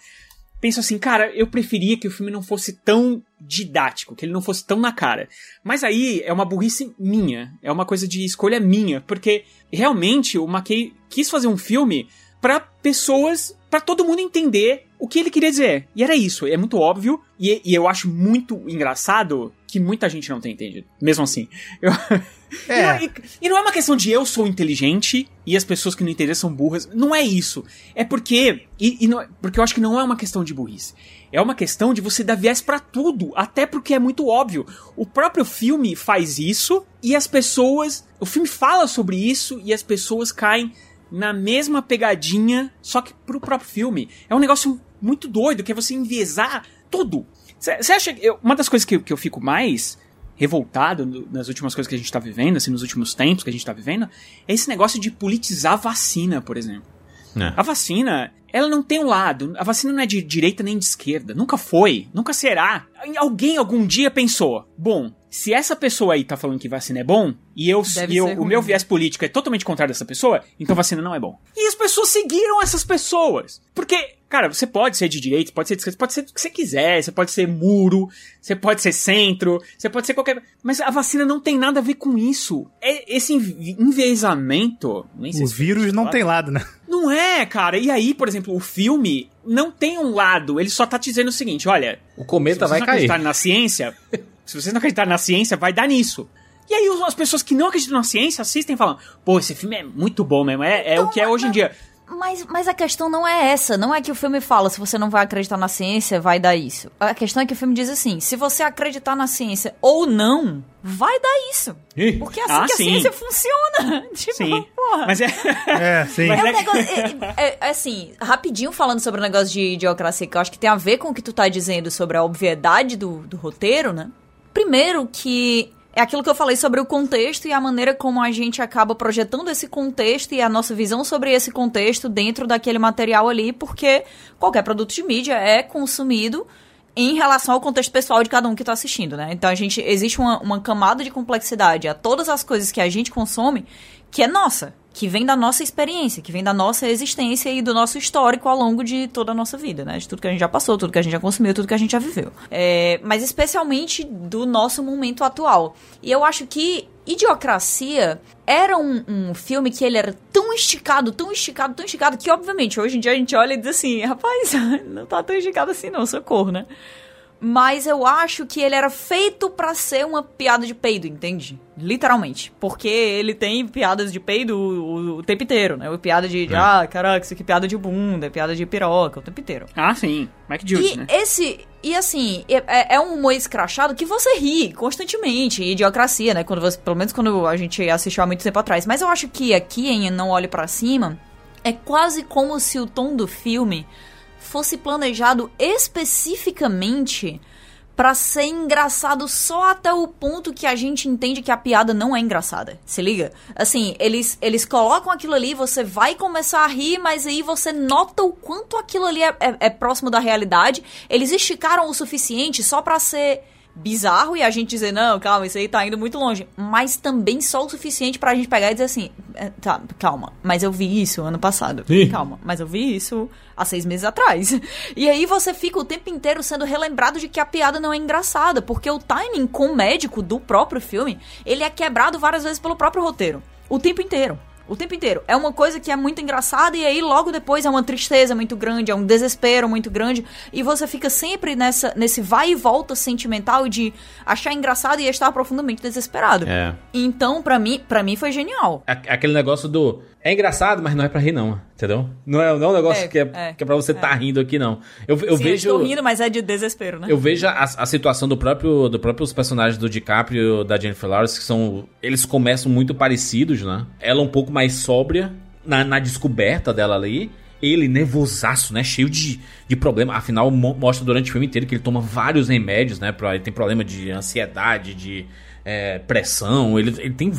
penso assim, cara, eu preferia que o filme não fosse tão didático, que ele não fosse tão na cara. Mas aí é uma burrice minha, é uma coisa de escolha minha, porque realmente o McKay quis fazer um filme para pessoas, para todo mundo entender o que ele queria dizer. E era isso, é muito óbvio, e, e eu acho muito engraçado que muita gente não tem entendido. Mesmo assim. Eu... É. *laughs* E, não, e, e, não é uma questão de eu sou inteligente e as pessoas que não entendem são burras. Não é isso. É porque. E, e não, porque eu acho que não é uma questão de burrice. É uma questão de você dar viés para tudo. Até porque é muito óbvio. O próprio filme faz isso e as pessoas. O filme fala sobre isso e as pessoas caem na mesma pegadinha, só que pro próprio filme. É um negócio muito doido, que é você enviesar tudo. Você acha que. Eu, uma das coisas que, que eu fico mais revoltado no, nas últimas coisas que a gente tá vivendo, assim, nos últimos tempos que a gente tá vivendo, é esse negócio de politizar a vacina, por exemplo. É. A vacina, ela não tem um lado. A vacina não é de direita nem de esquerda. Nunca foi. Nunca será. Alguém algum dia pensou: bom, se essa pessoa aí tá falando que vacina é bom, e eu, e eu o meu viés político é totalmente contrário dessa pessoa, então vacina não é bom. E as pessoas seguiram essas pessoas. Porque, cara, você pode ser de direita, pode ser de esquerda, pode ser o que você quiser, você pode ser muro, você pode ser centro, você pode ser qualquer. Mas a vacina não tem nada a ver com isso. É esse enviesamento. o vírus não tem lado, né? Não é, cara. E aí, por exemplo, o filme não tem um lado, ele só tá te dizendo o seguinte: olha. O cometa vai cair. Se na ciência, *laughs* se vocês não acreditarem na ciência, vai dar nisso. E aí as pessoas que não acreditam na ciência assistem e falam, pô, esse filme é muito bom mesmo, é, é então, o que é hoje em dia. Mas, mas a questão não é essa. Não é que o filme fala, se você não vai acreditar na ciência, vai dar isso. A questão é que o filme diz assim: se você acreditar na ciência ou não, vai dar isso. Ih? Porque é assim ah, que a ciência funciona. *laughs* Tipo, sim. porra. Mas é. *laughs* É, sim. É um negócio. É, é, é, assim, rapidinho falando sobre o negócio de idiocracia, que eu acho que tem a ver com o que tu tá dizendo sobre a obviedade do, do roteiro, né? Primeiro que é aquilo que eu falei sobre o contexto e a maneira como a gente acaba projetando esse contexto e a nossa visão sobre esse contexto dentro daquele material ali, porque qualquer produto de mídia é consumido em relação ao contexto pessoal de cada um que está assistindo, né? Então a gente existe uma, uma camada de complexidade a todas as coisas que a gente consome que é nossa que vem da nossa experiência, que vem da nossa existência e do nosso histórico ao longo de toda a nossa vida, né? De tudo que a gente já passou, tudo que a gente já consumiu, tudo que a gente já viveu. É, mas especialmente do nosso momento atual. E eu acho que Idiocracia era um, um, filme que ele era tão esticado, tão esticado, tão esticado, que obviamente hoje em dia a gente olha e diz assim, rapaz, *laughs* não tá tão esticado assim não, socorro, né? Mas eu acho que ele era feito para ser uma piada de peido, entende? Literalmente. Porque ele tem piadas de peido o, o tempo inteiro, né? O piada de, de é. ah, caraca, isso aqui é piada de bunda, é piada de piroca, o tempo inteiro. Ah, sim. Mike Jules, e né? esse... E assim, é, é um humor escrachado que você ri constantemente. Idiocracia, né? Quando você, pelo menos quando a gente assistiu há muito tempo atrás. Mas eu acho que aqui em Não Olhe para Cima, é quase como se o tom do filme fosse planejado especificamente para ser engraçado só até o ponto que a gente entende que a piada não é engraçada. Se liga? Assim, eles, eles colocam aquilo ali, você vai começar a rir, mas aí você nota o quanto aquilo ali é, é, é próximo da realidade. Eles esticaram o suficiente só para ser bizarro e a gente dizer, não, calma, isso aí tá indo muito longe. Mas também só o suficiente pra gente pegar e dizer assim, é, tá, calma, mas eu vi isso ano passado. Sim. Calma, mas eu vi isso há seis meses atrás. *laughs* E aí você fica o tempo inteiro sendo relembrado de que a piada não é engraçada, porque o timing comédico do próprio filme, ele é quebrado várias vezes pelo próprio roteiro. O tempo inteiro. O tempo inteiro. É uma coisa que é muito engraçada e aí logo depois é uma tristeza muito grande, é um desespero muito grande e você fica sempre nessa nesse vai e volta sentimental de achar engraçado e estar profundamente desesperado. É. Então, para mim, para mim foi genial. Aquele negócio do é engraçado, mas não é pra rir, não. Entendeu? Não é, não é um negócio é, que, é, é, que é pra você estar tá rindo aqui, não. Eu, eu Sim, vejo. Eu estou rindo, mas é de desespero, né? Eu vejo a, a situação do próprio do próprios personagens do DiCaprio e da Jennifer Lawrence, que são. Eles começam muito parecidos, né? Ela um pouco mais sóbria na, na descoberta dela ali. Ele nervosaço, né? Cheio de, de problema. Afinal, mostra durante o filme inteiro que ele toma vários remédios, né? Pra, ele tem problema de ansiedade, de é, pressão. Ele, ele tem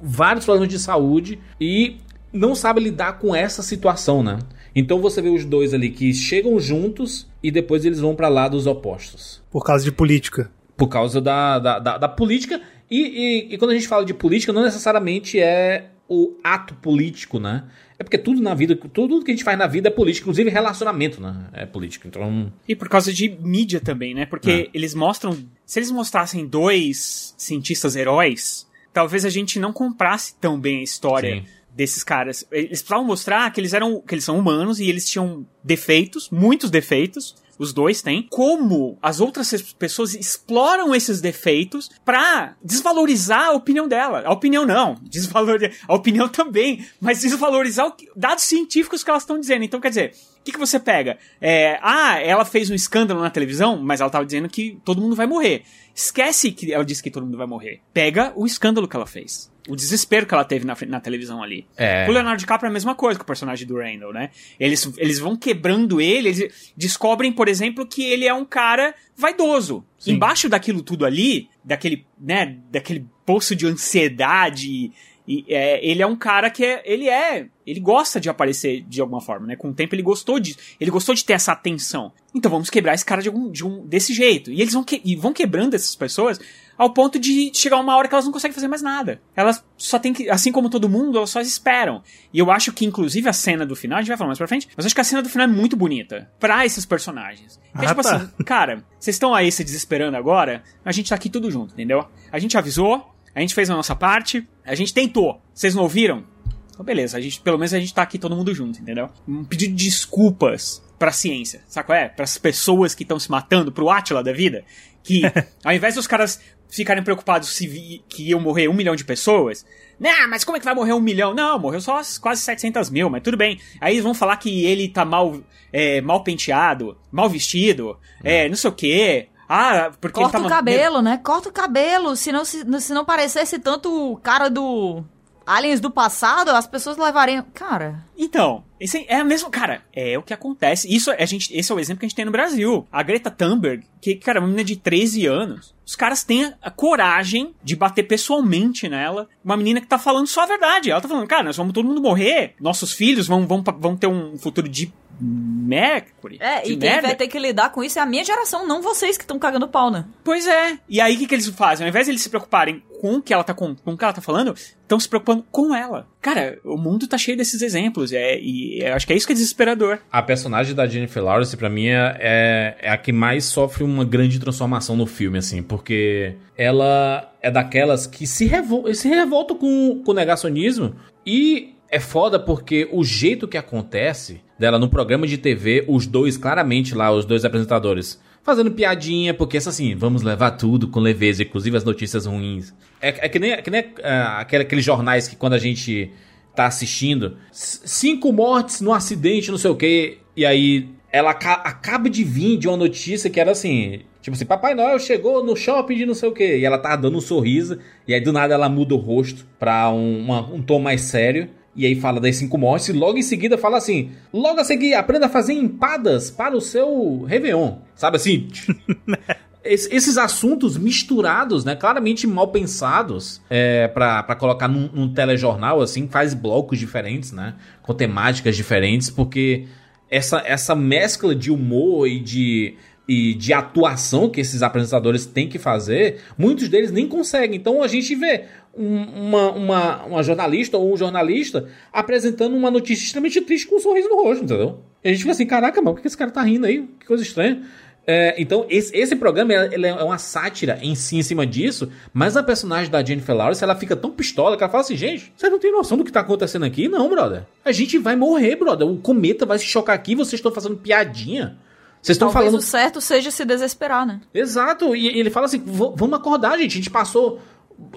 vários problemas de saúde. E não sabe lidar com essa situação, né? Então você vê os dois ali que chegam juntos e depois eles vão para lados opostos. Por causa de política. Por causa da, da, da, da política. E, e, e, quando a gente fala de política, não necessariamente é o ato político, né? É porque tudo na vida, tudo que a gente faz na vida é político, inclusive relacionamento, né? É político. Então. E por causa de mídia também, né? Porque é. eles mostram. Se eles mostrassem dois cientistas heróis, talvez a gente não comprasse tão bem a história. Sim desses caras. Eles precisavam mostrar que eles eram, que eles são humanos e eles tinham defeitos, muitos defeitos. Os dois têm. Como as outras pessoas exploram esses defeitos para desvalorizar a opinião dela. A opinião não, *laughs* desvalorizar a opinião também, mas desvalorizar os dados científicos que elas estão dizendo. Então, quer dizer, o que, que você pega? É, ah, ela fez um escândalo na televisão, mas ela tava dizendo que todo mundo vai morrer. Esquece que ela disse que todo mundo vai morrer. Pega o escândalo que ela fez. O desespero que ela teve na, na televisão ali. É. O Leonardo DiCaprio é a mesma coisa que o personagem do Randall, né? Eles, eles vão quebrando ele, eles descobrem, por exemplo, que ele é um cara vaidoso. Sim. Embaixo daquilo tudo ali, daquele, né, daquele poço de ansiedade e é, ele é um cara que é, ele é, ele gosta de aparecer de alguma forma, né? Com o tempo ele gostou de, ele gostou de ter essa atenção. Então vamos quebrar esse cara de algum, de um desse jeito. E eles vão que, e vão quebrando essas pessoas ao ponto de chegar uma hora que elas não conseguem fazer mais nada. Elas só tem que, assim como todo mundo, elas só esperam. E eu acho que inclusive a cena do final, a gente vai falar mais pra frente, mas acho que a cena do final é muito bonita para esses personagens. É ah, tipo tá. assim, cara, vocês estão aí se desesperando agora, a gente tá aqui tudo junto, entendeu? A gente avisou, a gente fez a nossa parte, a gente tentou. Vocês não ouviram? Então, beleza, a gente, pelo menos a gente tá aqui todo mundo junto, entendeu? Um pedido de desculpas pra ciência, sabe qual é? Pras pessoas que estão se matando, pro Atila da vida, que *laughs* ao invés dos caras ficarem preocupados se vi, que iam morrer um milhão de pessoas, né, mas como é que vai morrer um milhão? Não, morreu só quase 700 mil, mas tudo bem. Aí eles vão falar que ele tá mal, é, mal penteado, mal vestido, é, não sei o quê. Ah, porque Corta tá o cabelo, né? Corta o cabelo. Se não, se, se não parecesse tanto o cara do aliens do passado, as pessoas levariam. Cara. Então, esse é a mesma. Cara, é o que acontece. Isso a gente, esse é o exemplo que a gente tem no Brasil. A Greta Thunberg, que, cara, uma menina de 13 anos. Os caras têm a coragem de bater pessoalmente nela. Uma menina que tá falando só a verdade. Ela tá falando, cara, nós vamos todo mundo morrer. Nossos filhos vão, vão, vão ter um futuro de Mercury. É, e quem merda. vai ter que lidar com isso é a minha geração, não vocês que estão cagando pau, né? Pois é. E aí o que, que eles fazem? Ao invés de eles se preocuparem com o que ela tá, com, com o que ela tá falando, estão se preocupando com ela. Cara, o mundo tá cheio desses exemplos. É, e eu acho que é isso que é desesperador. A personagem da Jennifer Lawrence, para mim, é, é, é a que mais sofre uma grande transformação no filme, assim, porque ela é daquelas que se, revol se revoltam com, com o negacionismo e é foda porque o jeito que acontece dela no programa de TV, os dois, claramente lá, os dois apresentadores, fazendo piadinha, porque assim, vamos levar tudo com leveza, inclusive as notícias ruins. É, é que nem, é que nem uh, aquele, aqueles jornais que quando a gente tá assistindo, cinco mortes no acidente, não sei o que, e aí ela ca acaba de vir de uma notícia que era assim, Tipo assim, Papai Noel chegou no shopping de não sei o que. E ela tá dando um sorriso. E aí do nada ela muda o rosto pra um, uma, um tom mais sério. E aí fala das cinco mortes e logo em seguida fala assim: logo a seguir, aprenda a fazer empadas para o seu Réveillon. Sabe assim? *laughs* esses assuntos misturados, né, claramente mal pensados, é, para colocar num, num, telejornal, assim, faz blocos diferentes, né, com temáticas diferentes, porque essa, essa mescla de humor e de, e de atuação que esses apresentadores têm que fazer, muitos deles nem conseguem. Então a gente vê uma, uma, uma jornalista ou um jornalista apresentando uma notícia extremamente triste com um sorriso no rosto, entendeu? E a gente fica assim, caraca, mano, por que esse cara tá rindo aí? Que coisa estranha. É, então, esse, esse programa é uma sátira em si, em cima disso, mas a personagem da Jennifer Lawrence, ela fica tão pistola que ela fala assim, gente, vocês não tem noção do que tá acontecendo aqui? Não, brother. A gente vai morrer, brother. O cometa vai se chocar aqui, vocês estão fazendo piadinha. Vocês estão falando. o certo seja se desesperar, né? Exato. E ele fala assim: vamos acordar, gente. A gente passou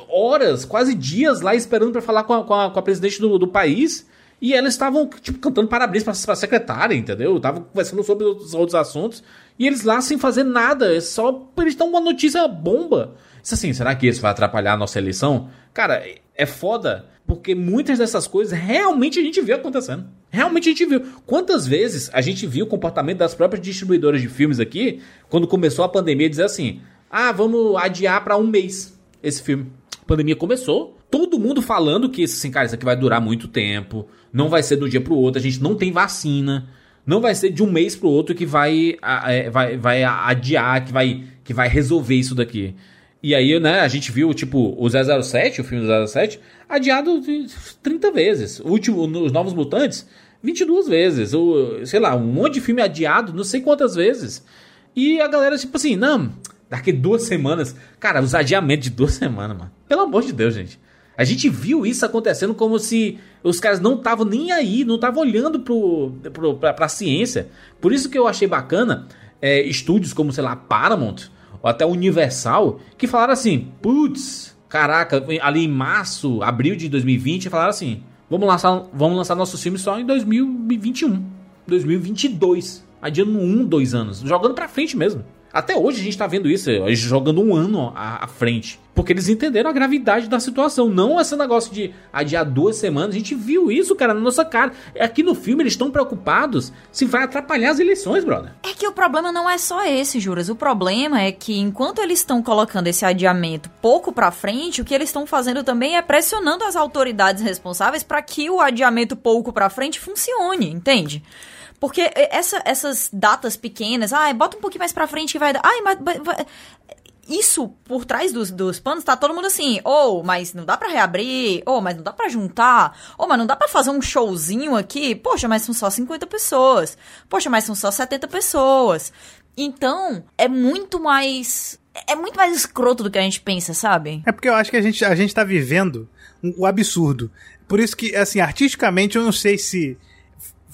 horas, quase dias lá esperando para falar com a, com, a, com a, presidente do, do país. E elas estavam, tipo, cantando parabéns pra, pra secretária, entendeu? Estavam conversando sobre outros, outros assuntos. E eles lá sem fazer nada. É só. Eles dão uma notícia bomba. Isso assim, será que isso vai atrapalhar a nossa eleição? Cara, é foda. Porque muitas dessas coisas realmente a gente viu acontecendo. Realmente a gente viu. Quantas vezes a gente viu o comportamento das próprias distribuidoras de filmes aqui, quando começou a pandemia, dizer assim: ah, vamos adiar para um mês esse filme. A pandemia começou, todo mundo falando que assim, cara, isso aqui vai durar muito tempo, não vai ser um dia pro outro, a gente não tem vacina, não vai ser de um mês pro outro que vai, é, vai, vai adiar, que vai, que vai resolver isso daqui. E aí, né, a gente viu, tipo, o 007, o filme do 007, adiado 30 vezes. O último, os Novos Mutantes, 22 vezes. O, sei lá, um monte de filme adiado, não sei quantas vezes. E a galera, tipo assim, não, daqui duas semanas. Cara, os adiamentos de duas semanas, mano. Pelo amor de Deus, gente. A gente viu isso acontecendo como se os caras não estavam nem aí, não estavam olhando pro, pro, pra, pra ciência. Por isso que eu achei bacana é, estúdios como, sei lá, Paramount ou até Universal, que falaram assim: putz, caraca, ali em março, abril de 2020, falaram assim: vamos lançar, vamos lançar nossos filmes só em 2021, 2022. Adiando um, dois anos, jogando pra frente mesmo. Até hoje a gente tá vendo isso, jogando um ano à, frente. Porque eles entenderam a gravidade da situação. Não esse negócio de adiar duas semanas. A gente viu isso, cara, na nossa cara. Aqui no filme eles estão preocupados se vai atrapalhar as eleições, brother. É que o problema não é só esse, Juras. O problema é que enquanto eles estão colocando esse adiamento pouco pra frente, o que eles estão fazendo também é pressionando as autoridades responsáveis para que o adiamento pouco pra frente funcione, entende? Porque essa, essas datas pequenas, ai, bota um pouquinho mais pra frente que vai dar. Ai, mas. mas isso por trás dos, dos panos tá todo mundo assim, ou, oh, mas não dá para reabrir, ou, oh, mas não dá para juntar, ou, oh, mas não dá para fazer um showzinho aqui, poxa, mas são só 50 pessoas, poxa, mas são só 70 pessoas. Então, é muito mais. É muito mais escroto do que a gente pensa, sabe? É porque eu acho que a gente, a gente tá vivendo o absurdo. Por isso que, assim, artisticamente eu não sei se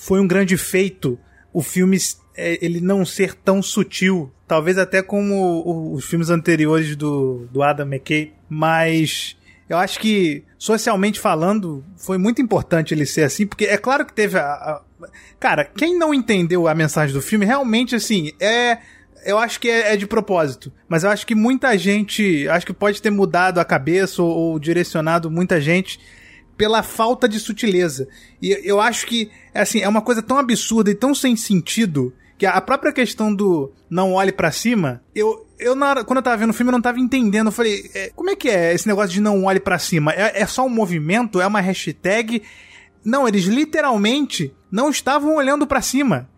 foi um grande feito o filme é, ele não ser tão sutil, talvez até como os filmes anteriores do, do Adam McKay, mas eu acho que socialmente falando foi muito importante ele ser assim, porque é claro que teve a, a cara, quem não entendeu a mensagem do filme realmente assim é eu acho que é, é, de propósito. Mas eu acho que muita gente. Acho que pode ter mudado a cabeça ou, ou direcionado muita gente pela falta de sutileza. E eu acho que, assim, é uma coisa tão absurda e tão sem sentido que a própria questão do não olhe para cima, eu, eu na, quando eu tava vendo o filme eu não tava entendendo. Eu falei, é, como é que é esse negócio de não olhe para cima? É, é só um movimento? É uma hashtag? Não, eles literalmente não estavam olhando para cima.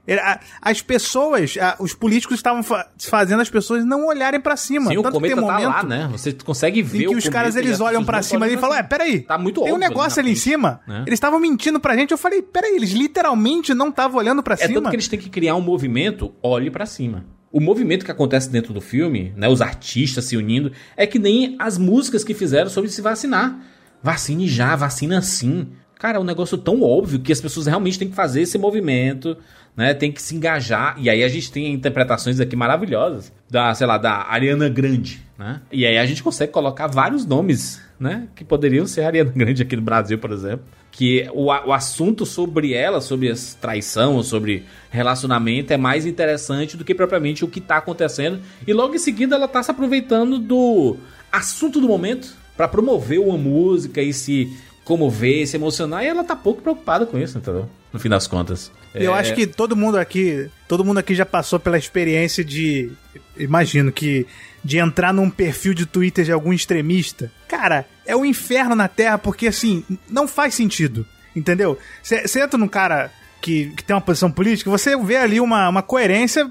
As pessoas, os políticos estavam fazendo as pessoas não olharem para cima. Sim, Tanto o cometa tá lá, né? Você consegue ver em que os caras eles olham para cima e falam, é, peraí, tá muito tem um negócio ali, ali em cima. Né? Eles estavam mentindo pra gente. Eu falei, peraí, eles literalmente não estavam olhando para é cima. É tanto que eles têm que criar um movimento, olhe para cima. O movimento que acontece dentro do filme, né, os artistas se unindo, é que nem as músicas que fizeram sobre se vacinar. Vacine já, vacina sim. Cara, é um negócio tão óbvio que as pessoas realmente têm que fazer esse movimento, né? Tem que se engajar. E aí a gente tem interpretações aqui maravilhosas da, sei lá, da Ariana Grande, né? E aí a gente consegue colocar vários nomes, né? Que poderiam ser Ariana *laughs* Grande aqui no Brasil, por exemplo. Que o, o assunto sobre ela, sobre traição, sobre relacionamento, é mais interessante do que propriamente o que está acontecendo. E logo em seguida ela está se aproveitando do assunto do momento para promover uma música e se comover, se emocionar, e ela tá pouco preocupada com isso, entendeu? No fim das contas. Eu é... acho que todo mundo aqui, todo mundo aqui já passou pela experiência de, imagino que de entrar num perfil de Twitter de algum extremista. Cara, é o um inferno na Terra porque assim, não faz sentido, entendeu? Você entra num cara que, que tem uma posição política, você vê ali uma, uma coerência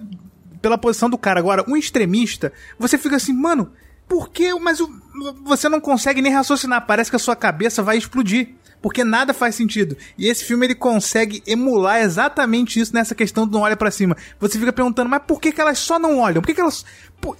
pela posição do cara. Agora, um extremista, você fica assim, mano, por que? Mas você não consegue nem raciocinar. Parece que a sua cabeça vai explodir. Porque nada faz sentido. E esse filme ele consegue emular exatamente isso nessa questão do não olha para cima. Você fica perguntando, mas por que, que elas só não olham? Por que, que elas. Pô,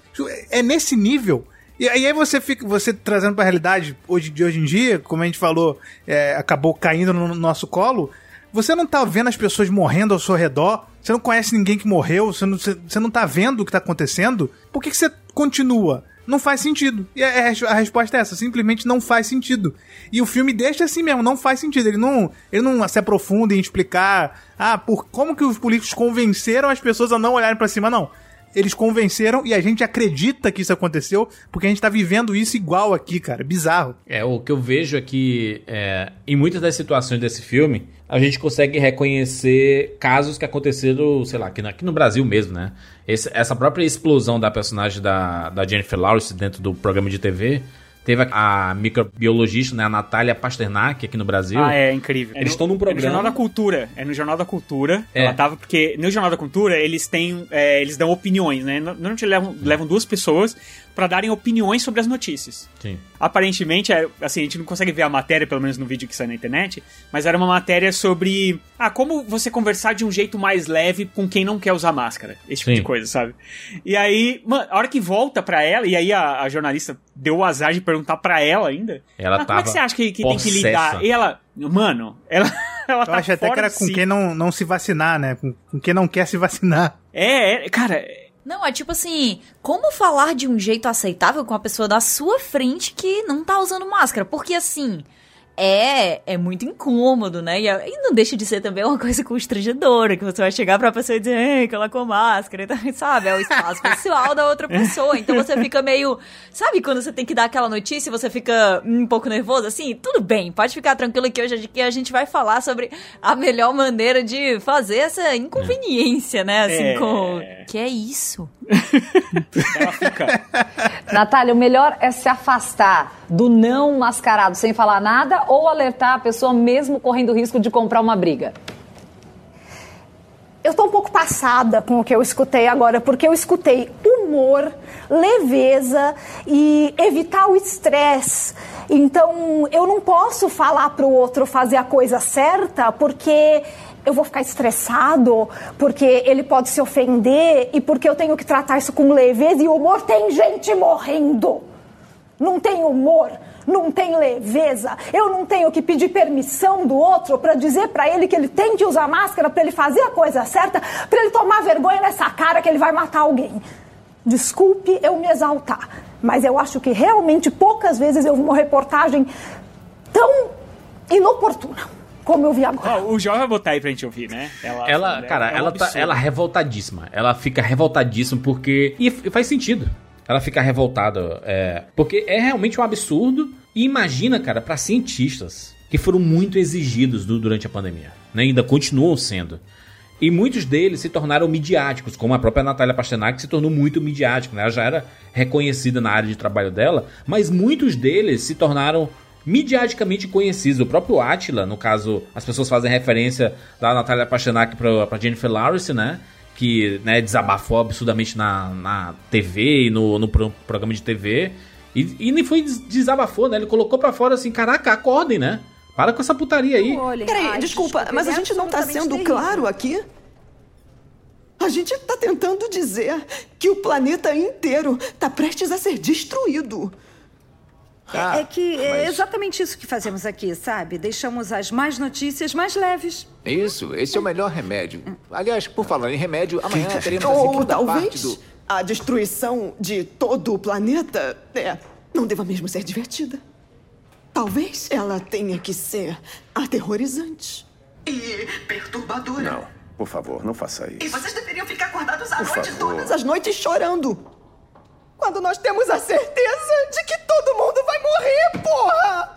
é nesse nível. E aí você fica, você trazendo pra realidade hoje, de hoje em dia, como a gente falou, é, acabou caindo no nosso colo. Você não tá vendo as pessoas morrendo ao seu redor, você não conhece ninguém que morreu, você não, você não tá vendo o que tá acontecendo. Por que, que você continua? Não faz sentido. E a, resposta é essa, simplesmente não faz sentido. E o filme deixa assim mesmo, não faz sentido. Ele não, ele não se aprofunda em explicar, ah, por como que os políticos convenceram as pessoas a não olharem para cima, não. Eles convenceram e a gente acredita que isso aconteceu porque a gente tá vivendo isso igual aqui, cara. Bizarro. É, o que eu vejo é que é, em muitas das situações desse filme, a gente consegue reconhecer casos que aconteceram, sei lá, aqui no, aqui no Brasil mesmo, né? Esse, essa própria explosão da personagem da, da Jennifer Lawrence dentro do programa de TV Teve a microbiologista, né, a Natália Pasternak aqui no Brasil. Ah, é incrível. Eles estão num programa. É no Jornal da Cultura. É no Jornal da Cultura. É. Ela tava, porque no Jornal da Cultura eles têm. É, eles dão opiniões, né? Normalmente levam, levam duas pessoas pra darem opiniões sobre as notícias. Sim. Aparentemente, é, assim, a gente não consegue ver a matéria, pelo menos no vídeo que sai na internet, mas era uma matéria sobre ah, como você conversar de um jeito mais leve com quem não quer usar máscara. Esse tipo Sim. de coisa, sabe? E aí, mano, a hora que volta pra ela, e aí a, a jornalista deu o azar de perguntar pra ela ainda. Ela "Ah, como é que tava você acha que, que tem que lidar? E ela, mano, ela, *laughs* ela Eu tá acho até que era com si. quem não, não se vacinar, né? Com, com quem não quer se vacinar. É, é, cara, Não, é tipo assim, como falar de um jeito aceitável com a pessoa da sua frente que não tá usando máscara? Porque assim, é, é muito incômodo, né? E, e não deixa de ser também uma coisa constrangedora, que você vai chegar pra pessoa e dizer, ei, colocou máscara, e tal, *laughs* sabe? É o espaço pessoal da outra pessoa. Então você fica meio. Sabe quando você tem que dar aquela notícia e você fica um pouco nervoso? Assim, tudo bem, pode ficar tranquilo que hoje a gente vai falar sobre a melhor maneira de fazer essa inconveniência, né? Assim, É. com. Que é isso? *laughs* ela fica. Natália, o melhor é se afastar do não mascarado sem falar nada ou alertar a pessoa mesmo correndo o risco de comprar uma briga? Eu tô um pouco passada com o que eu escutei agora, porque eu escutei humor, leveza e evitar o estresse. Então, eu não posso falar pro outro fazer a coisa certa, porque eu vou ficar estressado, porque ele pode se ofender e porque eu tenho que tratar isso com leveza e humor. Tem gente morrendo. Não tem humor, não tem leveza. Eu não tenho que pedir permissão do outro para dizer para ele que ele tem que usar máscara para ele fazer a coisa certa, para ele tomar vergonha nessa cara que ele vai matar alguém. Desculpe eu me exaltar, mas eu acho que realmente poucas vezes eu vi uma reportagem tão inoportuna como eu vi agora. Ó, o Jó vai botar aí pra gente ouvir, né? Ela, Ela, cara, é um ela tá ela é revoltadíssima. Ela fica revoltadíssima porque. E faz sentido. Ela fica revoltada. É, porque é realmente um absurdo. E imagina, cara, pra cientistas que foram muito exigidos du- durante a pandemia. Né? Ainda continuam sendo. E muitos deles se tornaram midiáticos, como a própria Natália Pasternak se tornou muito midiática, né? Ela já era reconhecida na área de trabalho dela, mas muitos deles se tornaram midiaticamente conhecidos. O próprio Atila, no caso, as pessoas fazem referência da Natália Pasternak pra Jennifer Lawrence, né? Que né, desabafou absurdamente na, na TV e no, no pro- programa de TV. E, e nem foi des- desabafou, né? Ele colocou pra fora assim, caraca, acordem, né? Para com essa putaria aí. Peraí, desculpa, mas a gente não tá sendo claro aqui? A gente tá tentando dizer que o planeta inteiro tá prestes a ser destruído. É- é que é exatamente isso que fazemos aqui, sabe? Deixamos as más notícias mais leves. Isso, esse é o melhor remédio. Aliás, por falar em remédio, amanhã teremos a Ou segunda parte talvez do... a destruição de todo o planeta é, não deva mesmo ser divertida. Talvez ela tenha que ser aterrorizante. E perturbadora. Não, por favor, não faça E isso. vocês deveriam ficar acordados a Por noite favor. todas as noites chorando. Quando nós temos a certeza de que todo mundo vai morrer, porra!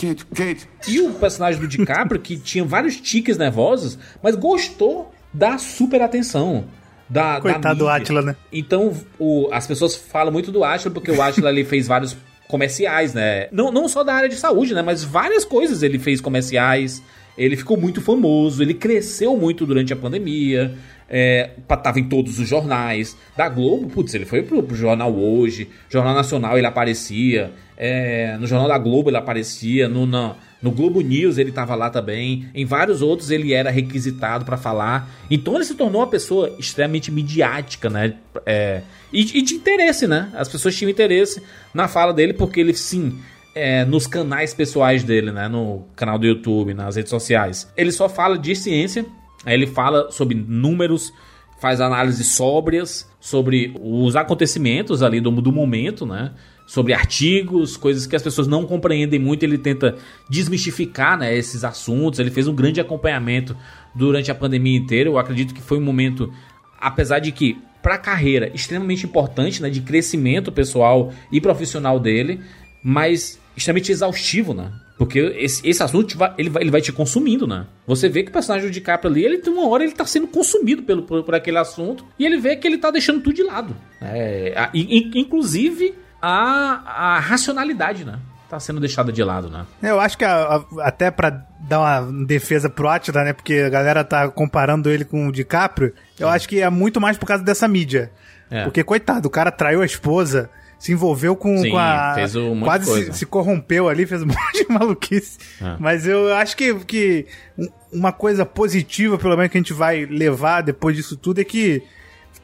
Kate, Kate. E o personagem do DiCaprio, que tinha vários tiques nervosos, mas gostou da super atenção. Da, Coitado da do mídia. Átila, né? Então, o- as pessoas falam muito do Átila, porque o Átila ali fez vários comerciais, né? Não, não só da área de saúde, né? Mas várias coisas ele fez comerciais. Ele ficou muito famoso, ele cresceu muito durante a pandemia. É, tava em todos os jornais. Da Globo, putz, ele foi pro, pro Jornal Hoje, Jornal Nacional ele aparecia. é, no Jornal da Globo ele aparecia. No, na- no Globo News ele tava lá também. Em vários outros ele era requisitado pra falar. Então ele se tornou uma pessoa extremamente midiática, né? É, e, e de interesse, né? As pessoas tinham interesse na fala dele porque ele, sim, é, nos canais pessoais dele, né? No canal do YouTube, nas redes sociais. Ele só fala de ciência, aí ele fala sobre números, faz análises sóbrias sobre os acontecimentos ali do, do momento, né? Sobre artigos, coisas que as pessoas não compreendem muito, ele tenta desmistificar né, esses assuntos. Ele fez um grande acompanhamento durante a pandemia inteira. Eu acredito que foi um momento, apesar de que para a carreira extremamente importante, né, de crescimento pessoal e profissional dele, mas extremamente exaustivo, né? Porque esse, esse assunto vai- ele, vai, ele vai te consumindo, né? Você vê que o personagem do DiCaprio ali, ele tem uma hora ele tá sendo consumido pelo, por, por aquele assunto e ele vê que ele tá deixando tudo de lado. É, a- in- in- inclusive a, a racionalidade, né? Tá sendo deixada de lado, né? Eu acho que a- a- até pra dar uma defesa pro Atila, né? Porque a galera tá comparando ele com o DiCaprio. Eu acho que é muito mais por causa dessa mídia. É. Porque, coitado, o cara traiu a esposa, se envolveu com, Sim, com a. fez um quase se, se corrompeu ali, fez um *laughs* monte de maluquice. É. Mas eu acho que, que um- uma coisa positiva, pelo menos, que a gente vai levar depois disso tudo é que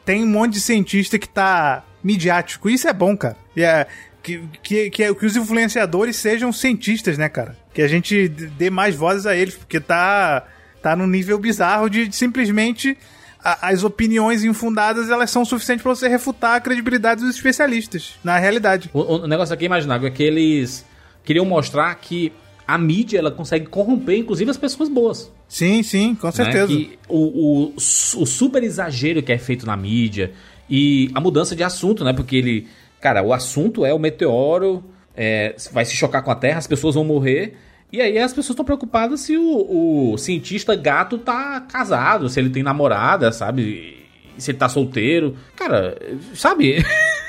tem um monte de cientista que tá midiático. Isso é bom, cara. E é, que, que, que, que os influenciadores sejam cientistas, né, cara? Que a gente dê mais vozes a eles, porque tá, tá num nível bizarro de, de simplesmente a- as opiniões infundadas elas são suficientes pra você refutar a credibilidade dos especialistas, na realidade. O, o negócio aqui imaginável é que eles queriam mostrar que a mídia ela consegue corromper, inclusive, as pessoas boas. Sim, sim, com certeza. Né? O, o, o super exagero que é feito na mídia e a mudança de assunto, né? Porque ele. Cara, o assunto é o meteoro, é, vai se chocar com a Terra, as pessoas vão morrer. E aí as pessoas estão preocupadas se o, o cientista gato tá casado, se ele tem namorada, sabe? Se ele tá solteiro. Cara, sabe?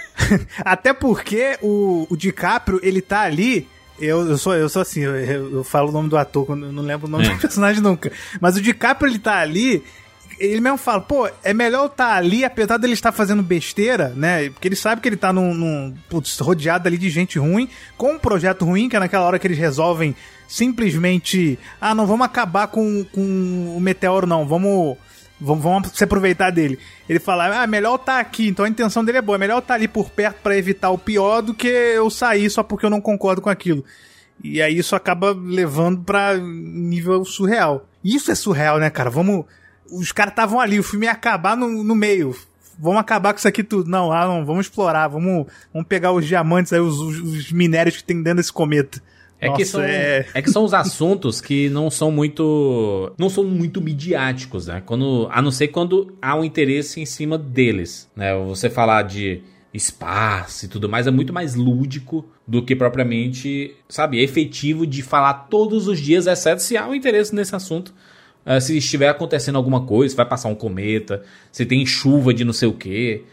*laughs* Até porque o, o DiCaprio, ele tá ali. Eu, eu, sou, eu sou assim, eu, eu- falo o nome do ator, quando eu não lembro o nome É. do personagem nunca. Mas o DiCaprio, ele tá ali. Ele mesmo fala, pô, é melhor estar ali, apesar dele estar fazendo besteira, né? Porque ele sabe que ele tá num, num putz, rodeado ali de gente ruim, com um projeto ruim, que é naquela hora que eles resolvem simplesmente. Ah, não vamos acabar com, com o meteoro, não. Vamos. Vamos, vamos se aproveitar dele. Ele fala, ah, melhor estar aqui, então a intenção dele é boa, é melhor estar ali por perto pra evitar o pior do que eu sair só porque eu não concordo com aquilo. E aí isso acaba levando pra nível surreal. Isso é surreal, né, cara? Vamos. Os caras estavam ali, o filme ia acabar no, no meio. Vamos acabar com isso aqui tudo. Não, ah, não, vamos explorar, vamos, vamos pegar os diamantes aí, os, os- os minérios que tem dentro desse cometa. É, que são, é- é... que são os assuntos que não são muito. não são muito midiáticos, né? Quando, a não ser quando há um interesse em cima deles. Né? Você falar de espaço e tudo mais é muito mais lúdico do que propriamente, sabe, efetivo de falar todos os dias, exceto se há um interesse nesse assunto. Eh, se estiver acontecendo alguma coisa, se vai passar um cometa, se tem chuva de não sei o que,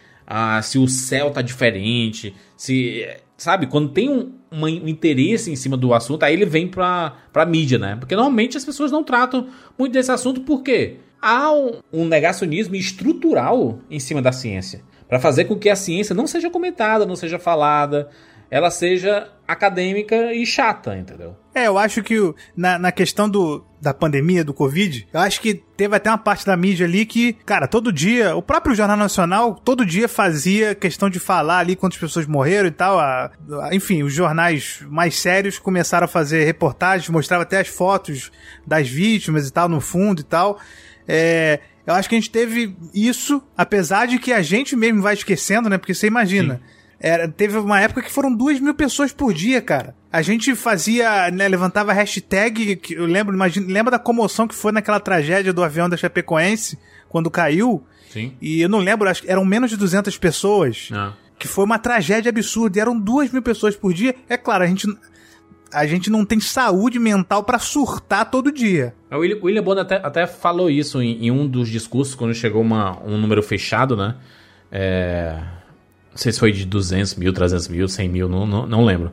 se o céu tá diferente, se. Sabe, quando tem um, um interesse em cima do assunto, aí ele vem pra, pra mídia, né? Porque normalmente as pessoas não tratam muito desse assunto, por quê? Há um, um negacionismo estrutural em cima da ciência. Pra fazer com que a ciência não seja comentada, não seja falada, ela seja acadêmica e chata, entendeu? É, eu acho que na, na questão do, da pandemia, do Covid, eu acho que teve até uma parte da mídia ali que, cara, todo dia, o próprio Jornal Nacional, todo dia fazia questão de falar ali quantas pessoas morreram e tal. a- a- enfim, os jornais mais sérios começaram a fazer reportagens, mostrava até as fotos das vítimas e tal, no fundo e tal. É, eu acho que a gente teve isso, apesar de que a gente mesmo vai esquecendo, né? Porque você imagina. Era, teve uma época que foram duas mil pessoas por dia, cara. A gente fazia, né, levantava hashtag, que eu lembro, imagina, lembra da comoção que foi naquela tragédia do avião da Chapecoense, quando caiu? Sim. E eu não lembro, acho que eram menos de 200 pessoas. Ah. Que foi uma tragédia absurda. E eram duas mil pessoas por dia. É claro, a gente, a gente não tem saúde mental pra surtar todo dia. O William, William Bonner até, até falou isso em, em um dos discursos, quando chegou uma, um número fechado, né? É, não sei se foi de 200 mil, 300 mil, 100 mil, não, não, não lembro.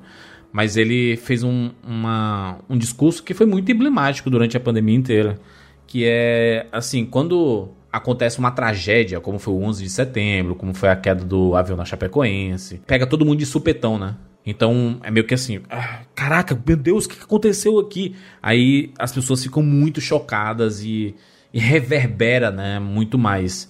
Mas ele fez um, uma, um discurso que foi muito emblemático durante a pandemia inteira. Que é, assim, quando acontece uma tragédia, como foi o 11 de setembro, como foi a queda do avião na Chapecoense, pega todo mundo de supetão, né? Então é meio que assim, ah, caraca, meu Deus, o que aconteceu aqui? Aí as pessoas ficam muito chocadas e, e reverbera, né, muito mais.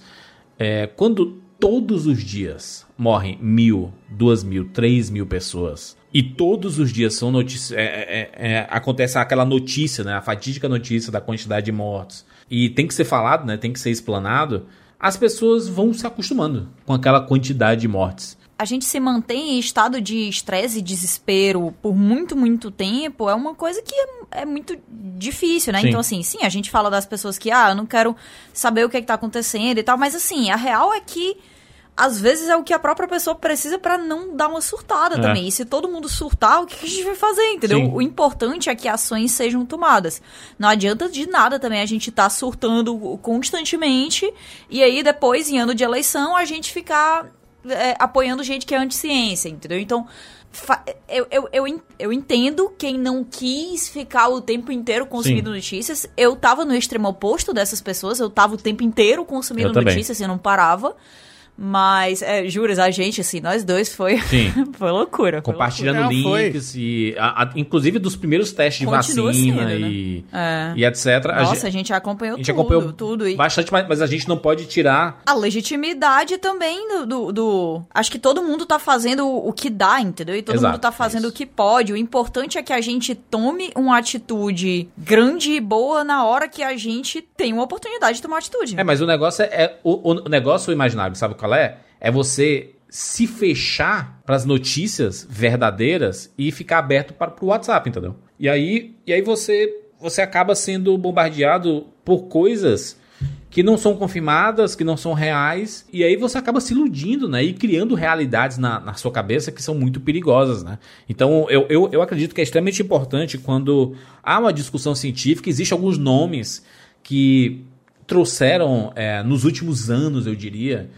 É, quando todos os dias morrem mil, duas mil, três mil pessoas e todos os dias são notícias, é, é, é, acontece aquela notícia, né, a fatídica notícia da quantidade de mortos e tem que ser falado, né, tem que ser explanado, as pessoas vão se acostumando com aquela quantidade de mortes. a gente se mantém em estado de estresse e desespero por muito, muito tempo é uma coisa que é, é muito difícil, né? Sim. Então, assim, sim, a gente fala das pessoas que, ah, eu não quero saber o que, é que tá acontecendo e tal, mas assim, a real é que às vezes é o que a própria pessoa precisa pra não dar uma surtada É. também. E se todo mundo surtar, o que a gente vai fazer, entendeu? Sim. O importante é que ações sejam tomadas. Não adianta de nada também a gente tá surtando constantemente e aí depois, em ano de eleição, a gente ficar é, apoiando gente que é anti-ciência, entendeu? Então, eu, eu, eu, eu entendo quem não quis ficar o tempo inteiro consumindo Sim. notícias. Eu tava no extremo oposto dessas pessoas, eu tava o tempo inteiro consumindo Eu também. notícias e não parava. Mas, é, juras, a gente, assim, nós dois foi, *laughs* foi loucura. foi Compartilhando loucura. Não, foi. links e. a- a- inclusive dos primeiros testes de Continua vacina sendo, né? e, É. e etc. A Nossa, gente- a gente acompanhou a gente tudo, acompanhou tudo. E bastante, mas, mas a gente não pode tirar. a legitimidade também do, do, do- Acho que todo mundo tá fazendo o, que dá, entendeu? E todo Exato, mundo tá fazendo o que pode. O importante é que a gente tome uma atitude grande e boa na hora que a gente tem uma oportunidade de tomar atitude. É, mas o negócio é. é- o, o negócio imaginário, sabe qual é? É você se fechar para as notícias verdadeiras e ficar aberto para o WhatsApp, entendeu? E aí, e aí você, você acaba sendo bombardeado por coisas que não são confirmadas, que não são reais, e aí você acaba se iludindo, né? E criando realidades na, na sua cabeça que são muito perigosas, né? Então, eu, eu, eu acredito que é extremamente importante quando há uma discussão científica, existem alguns nomes que trouxeram, é, nos últimos anos, eu diria,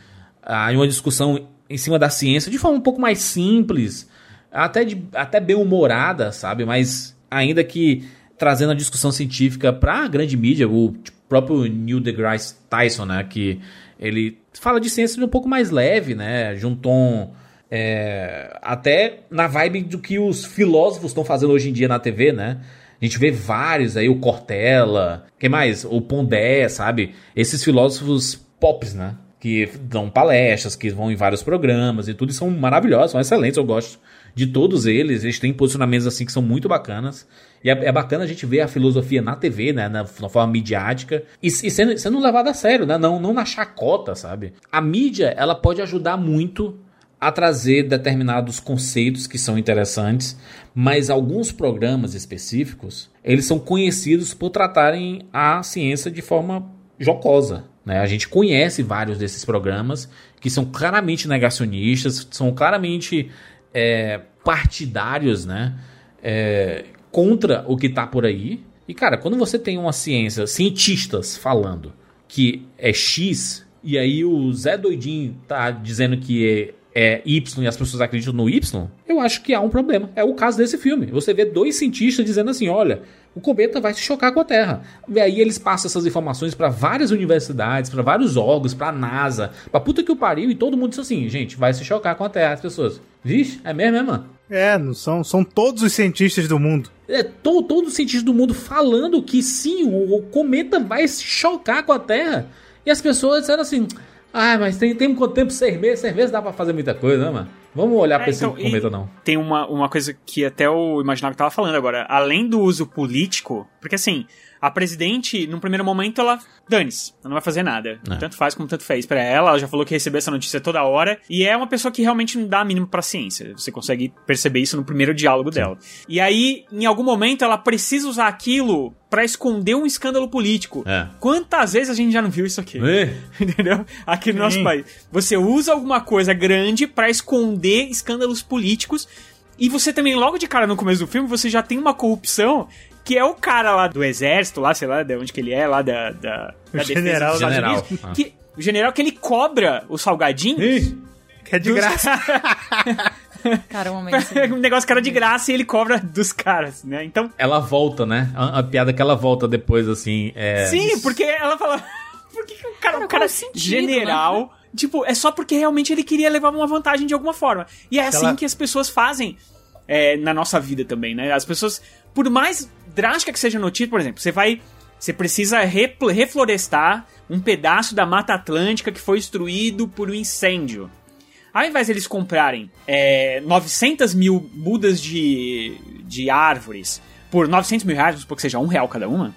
a uma discussão em cima da ciência de forma um pouco mais simples, até, de, até bem humorada, sabe? Mas ainda que trazendo a discussão científica para a grande mídia, o próprio Neil deGrasse Tyson, né? Que ele fala de ciência de um pouco mais leve, né? De um tom é, até na vibe do que os filósofos estão fazendo hoje em dia na TV, né? A gente vê vários aí, o Cortella, quem mais? O Pondé, sabe? Esses filósofos pops, né? Que dão palestras, que vão em vários programas e tudo, e são maravilhosos, são excelentes, eu gosto de todos eles. Eles têm posicionamentos assim que são muito bacanas. E é, é bacana a gente ver a filosofia na TV, né? Na, na forma midiática. E, e sendo, sendo levado a sério, né? Não, não na chacota, sabe? A mídia, ela pode ajudar muito a trazer determinados conceitos que são interessantes, mas alguns programas específicos, eles são conhecidos por tratarem a ciência de forma jocosa. Né? A gente conhece vários desses programas que são claramente negacionistas, são claramente é, partidários né? É, contra o que está por aí. E, cara, quando você tem uma ciência, cientistas falando que é X, e aí o Zé Doidinho tá dizendo que é Y e as pessoas acreditam no Y, eu acho que há um problema. É o caso desse filme. Você vê dois cientistas dizendo assim: olha, o cometa vai se chocar com a Terra. E aí eles passam essas informações para várias universidades, para vários órgãos, para a NASA, pra puta que o pariu, e todo mundo diz assim: gente, vai se chocar com a Terra. As pessoas, vixe, é mesmo, é, mano? É, são, são todos os cientistas do mundo. É, to, todo cientista do mundo falando que sim, o, o cometa vai se chocar com a Terra. E as pessoas disseram assim: ah, mas tem, tem quanto tempo? Seis meses? Seis meses dá pra fazer muita coisa, né, mano? Vamos olhar É, pra esse então, e cometa, não. Tem uma, uma coisa que até o Imaginário tava falando agora. Além do uso político, porque assim, a presidente, num primeiro momento, ela dane-se, ela não vai fazer nada. É. Tanto faz como tanto fez pra ela, ela já falou que recebeu essa notícia toda hora, e é uma pessoa que realmente não dá a mínima pra ciência. Você consegue perceber isso no primeiro diálogo dela. E aí, em algum momento, ela precisa usar aquilo pra esconder um escândalo político. É. Quantas vezes a gente já não viu isso aqui? *laughs* Entendeu? Aqui no nosso Sim. país. Você usa alguma coisa grande pra esconder escândalos políticos. E você também, logo de cara no começo do filme, você já tem uma corrupção que é o cara lá do exército, lá, sei lá, de onde que ele é, lá da, da, O da general. dos General. Unidos, Ah. que, o general que ele cobra o salgadinho. Que é de dos- graça. *laughs* Cara, um momento assim. *laughs* um negócio que era de graça e ele cobra dos caras, né? Então, Ela volta, né? A, a piada que ela volta depois, assim. É... Sim, porque ela fala. *laughs* Por que, que o cara, Cara, o cara sentido, general. Tipo, é só porque realmente ele queria levar uma vantagem de alguma forma. E é Se assim ela- que as pessoas fazem é, na nossa vida também, né? As pessoas, por mais drástica que seja notícia, por exemplo, você vai. Você precisa reflorestar um pedaço da Mata Atlântica que foi destruído por um incêndio. Ao invés de eles comprarem é, 900 mil mudas de, de árvores por 900 mil reais, vamos supor que seja um real cada uma,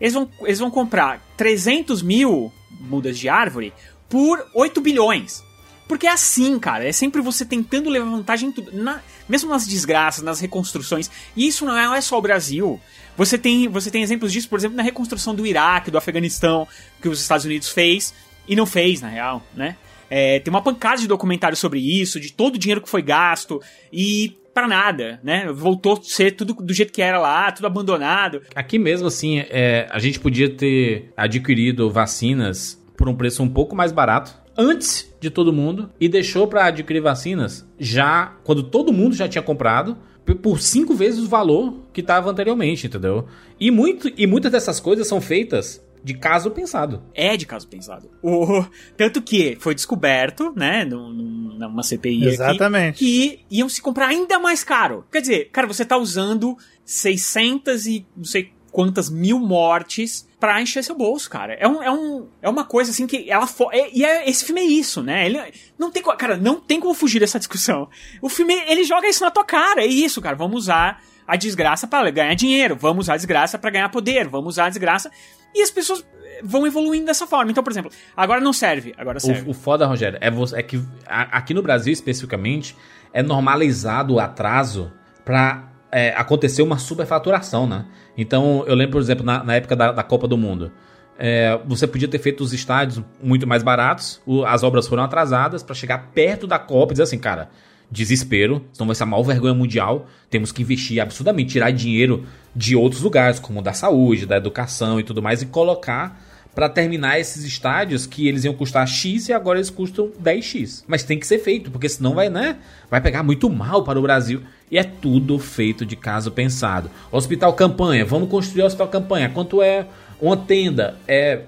eles vão, eles vão comprar 300 mil mudas de árvore por 8 bilhões. Porque é assim, cara. É sempre você tentando levar vantagem em tudo. Na- mesmo nas desgraças, nas reconstruções. E isso não é, não é só o Brasil. Você tem, você tem exemplos disso, por exemplo, na reconstrução do Iraque, do Afeganistão, que os Estados Unidos fez e não fez, na real, né? É, tem uma pancada de documentários sobre isso, de todo o dinheiro que foi gasto e pra nada, né? Voltou a ser tudo do jeito que era lá, tudo abandonado. Aqui mesmo, assim, é, a gente podia ter adquirido vacinas por um preço um pouco mais barato antes de todo mundo e deixou pra adquirir vacinas já quando todo mundo já tinha comprado por cinco vezes o valor que estava anteriormente, entendeu? E, muito, e muitas dessas coisas são feitas de caso pensado. É de caso pensado. O, tanto que foi descoberto, né, num- num- numa CPI Exatamente. aqui, que iam se comprar ainda mais caro. Quer dizer, cara, você tá usando 600 e não sei quantas mil mortes pra encher seu bolso, cara. É, um, é, um, é uma coisa assim que ela... é- e é, esse filme é isso, né? Ele não tem... Cara, não tem como fugir dessa *laughs* discussão. O filme, ele joga isso na tua cara. É isso, cara. Vamos usar a desgraça pra ganhar dinheiro. Vamos usar a desgraça pra ganhar poder. Vamos usar a desgraça... E as pessoas vão evoluindo dessa forma. Então, por exemplo, agora não serve. Agora serve. O, o foda, Rogério, é, você- é que a- aqui no Brasil especificamente é normalizado o atraso pra é, acontecer uma superfaturação, né? Então, eu lembro, por exemplo, na, na época da, da Copa do Mundo, é, você podia ter feito os estádios muito mais baratos, o- as obras foram atrasadas pra chegar perto da Copa e dizer assim, cara, desespero, senão vai ser a maior vergonha mundial, temos que investir absurdamente, tirar dinheiro de outros lugares, como da saúde, da educação e tudo mais, e colocar pra terminar esses estádios que eles iam custar X e agora eles custam 10X. Mas tem que ser feito, porque senão vai, né? Vai pegar muito mal para o Brasil. E é tudo feito de caso pensado. Hospital campanha, vamos construir o hospital campanha. Quanto é uma tenda? É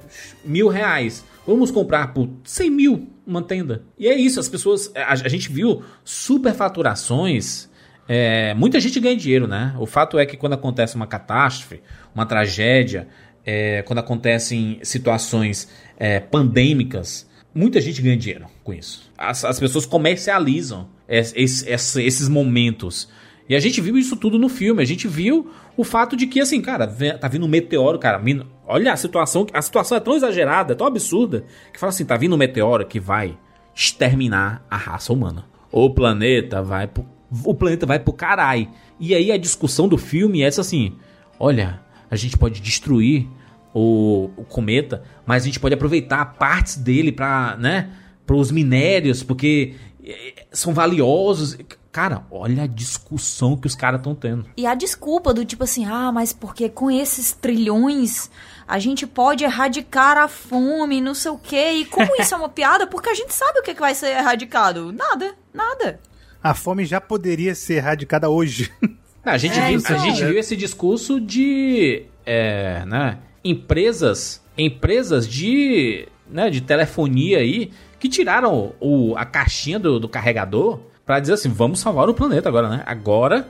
mil reais. Vamos comprar por 100 mil uma tenda. E é isso, as pessoas. A, a gente viu superfaturações. É, muita gente ganha dinheiro, né? O fato é que quando acontece uma catástrofe, uma tragédia, é, quando acontecem situações é, pandêmicas, muita gente ganha dinheiro com isso. As, as pessoas comercializam es- es- es- esses momentos. E a gente viu isso tudo no filme. A gente viu o fato de que, assim, cara, tá vindo um meteoro, cara. Olha a situação. A situação é tão exagerada, é tão absurda, que fala assim: tá vindo um meteoro que vai exterminar a raça humana. O planeta vai pro. O planeta vai pro caralho. E aí a discussão do filme é essa assim: olha, a gente pode destruir o, o cometa, mas a gente pode aproveitar partes dele para, né, para os minérios, porque eh, são valiosos. Cara, olha a discussão que os caras estão tendo. E a desculpa do tipo assim, ah, mas porque com esses trilhões a gente pode erradicar a fome, não sei o quê. E como isso é uma *laughs* piada? Porque a gente sabe o que, que vai ser erradicado. Nada, nada. A fome já poderia ser erradicada hoje. *laughs* A gente, É, viu, então. a gente viu esse discurso de é, né, empresas, empresas de, né, de telefonia aí que tiraram o, a caixinha do, do carregador pra dizer assim, vamos salvar o planeta agora, né? Agora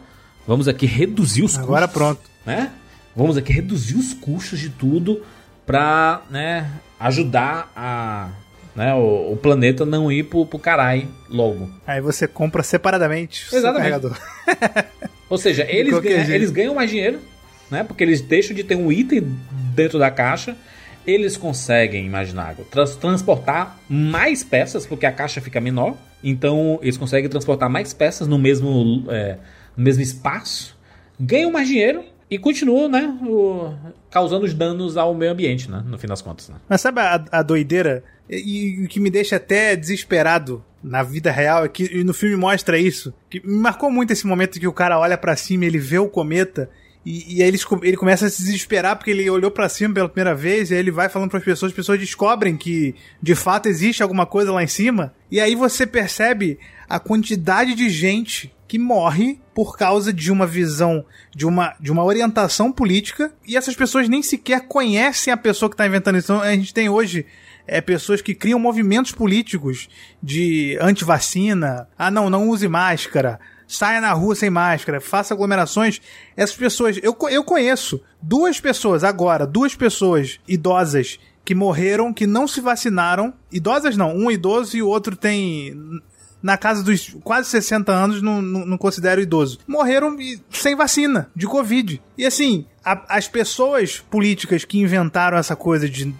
vamos aqui reduzir os Agora custos. pronto. Né? Vamos aqui reduzir os custos de tudo pra né, ajudar a, né, o, o planeta não ir pro, pro caralho logo. Aí você compra separadamente o seu Exatamente. carregador. *laughs* Ou seja, eles jeito. eles ganham mais dinheiro, né? Porque eles deixam de ter um item dentro da caixa. Eles conseguem, imaginar, trans- transportar mais peças, porque a caixa fica menor. Então, eles conseguem transportar mais peças no mesmo, é, no mesmo espaço. Ganham mais dinheiro e continuam, né? o- causando os danos ao meio ambiente, né? No fim das contas, né? Mas sabe a, a doideira? E, o que me deixa até desesperado na vida real é que e no filme mostra isso. Que me marcou muito esse momento que o cara olha pra cima ele vê o cometa. E, e aí eles, ele começa a se desesperar porque ele olhou pra cima pela primeira vez e aí ele vai falando pras pessoas, as pessoas descobrem que de fato existe alguma coisa lá em cima. E aí você percebe a quantidade de gente que morre por causa de uma visão, de uma, de uma orientação política, e essas pessoas nem sequer conhecem a pessoa que está inventando isso. Então, a gente tem hoje é, pessoas que criam movimentos políticos de antivacina, ah não, não use máscara, saia na rua sem máscara, faça aglomerações. Essas pessoas, eu, eu conheço duas pessoas agora, duas pessoas idosas que morreram, que não se vacinaram, idosas não, um idoso e o outro tem na casa dos quase 60 anos, não, não, não considero idoso. Morreram sem vacina de Covid. E assim, a- as pessoas políticas que inventaram essa coisa de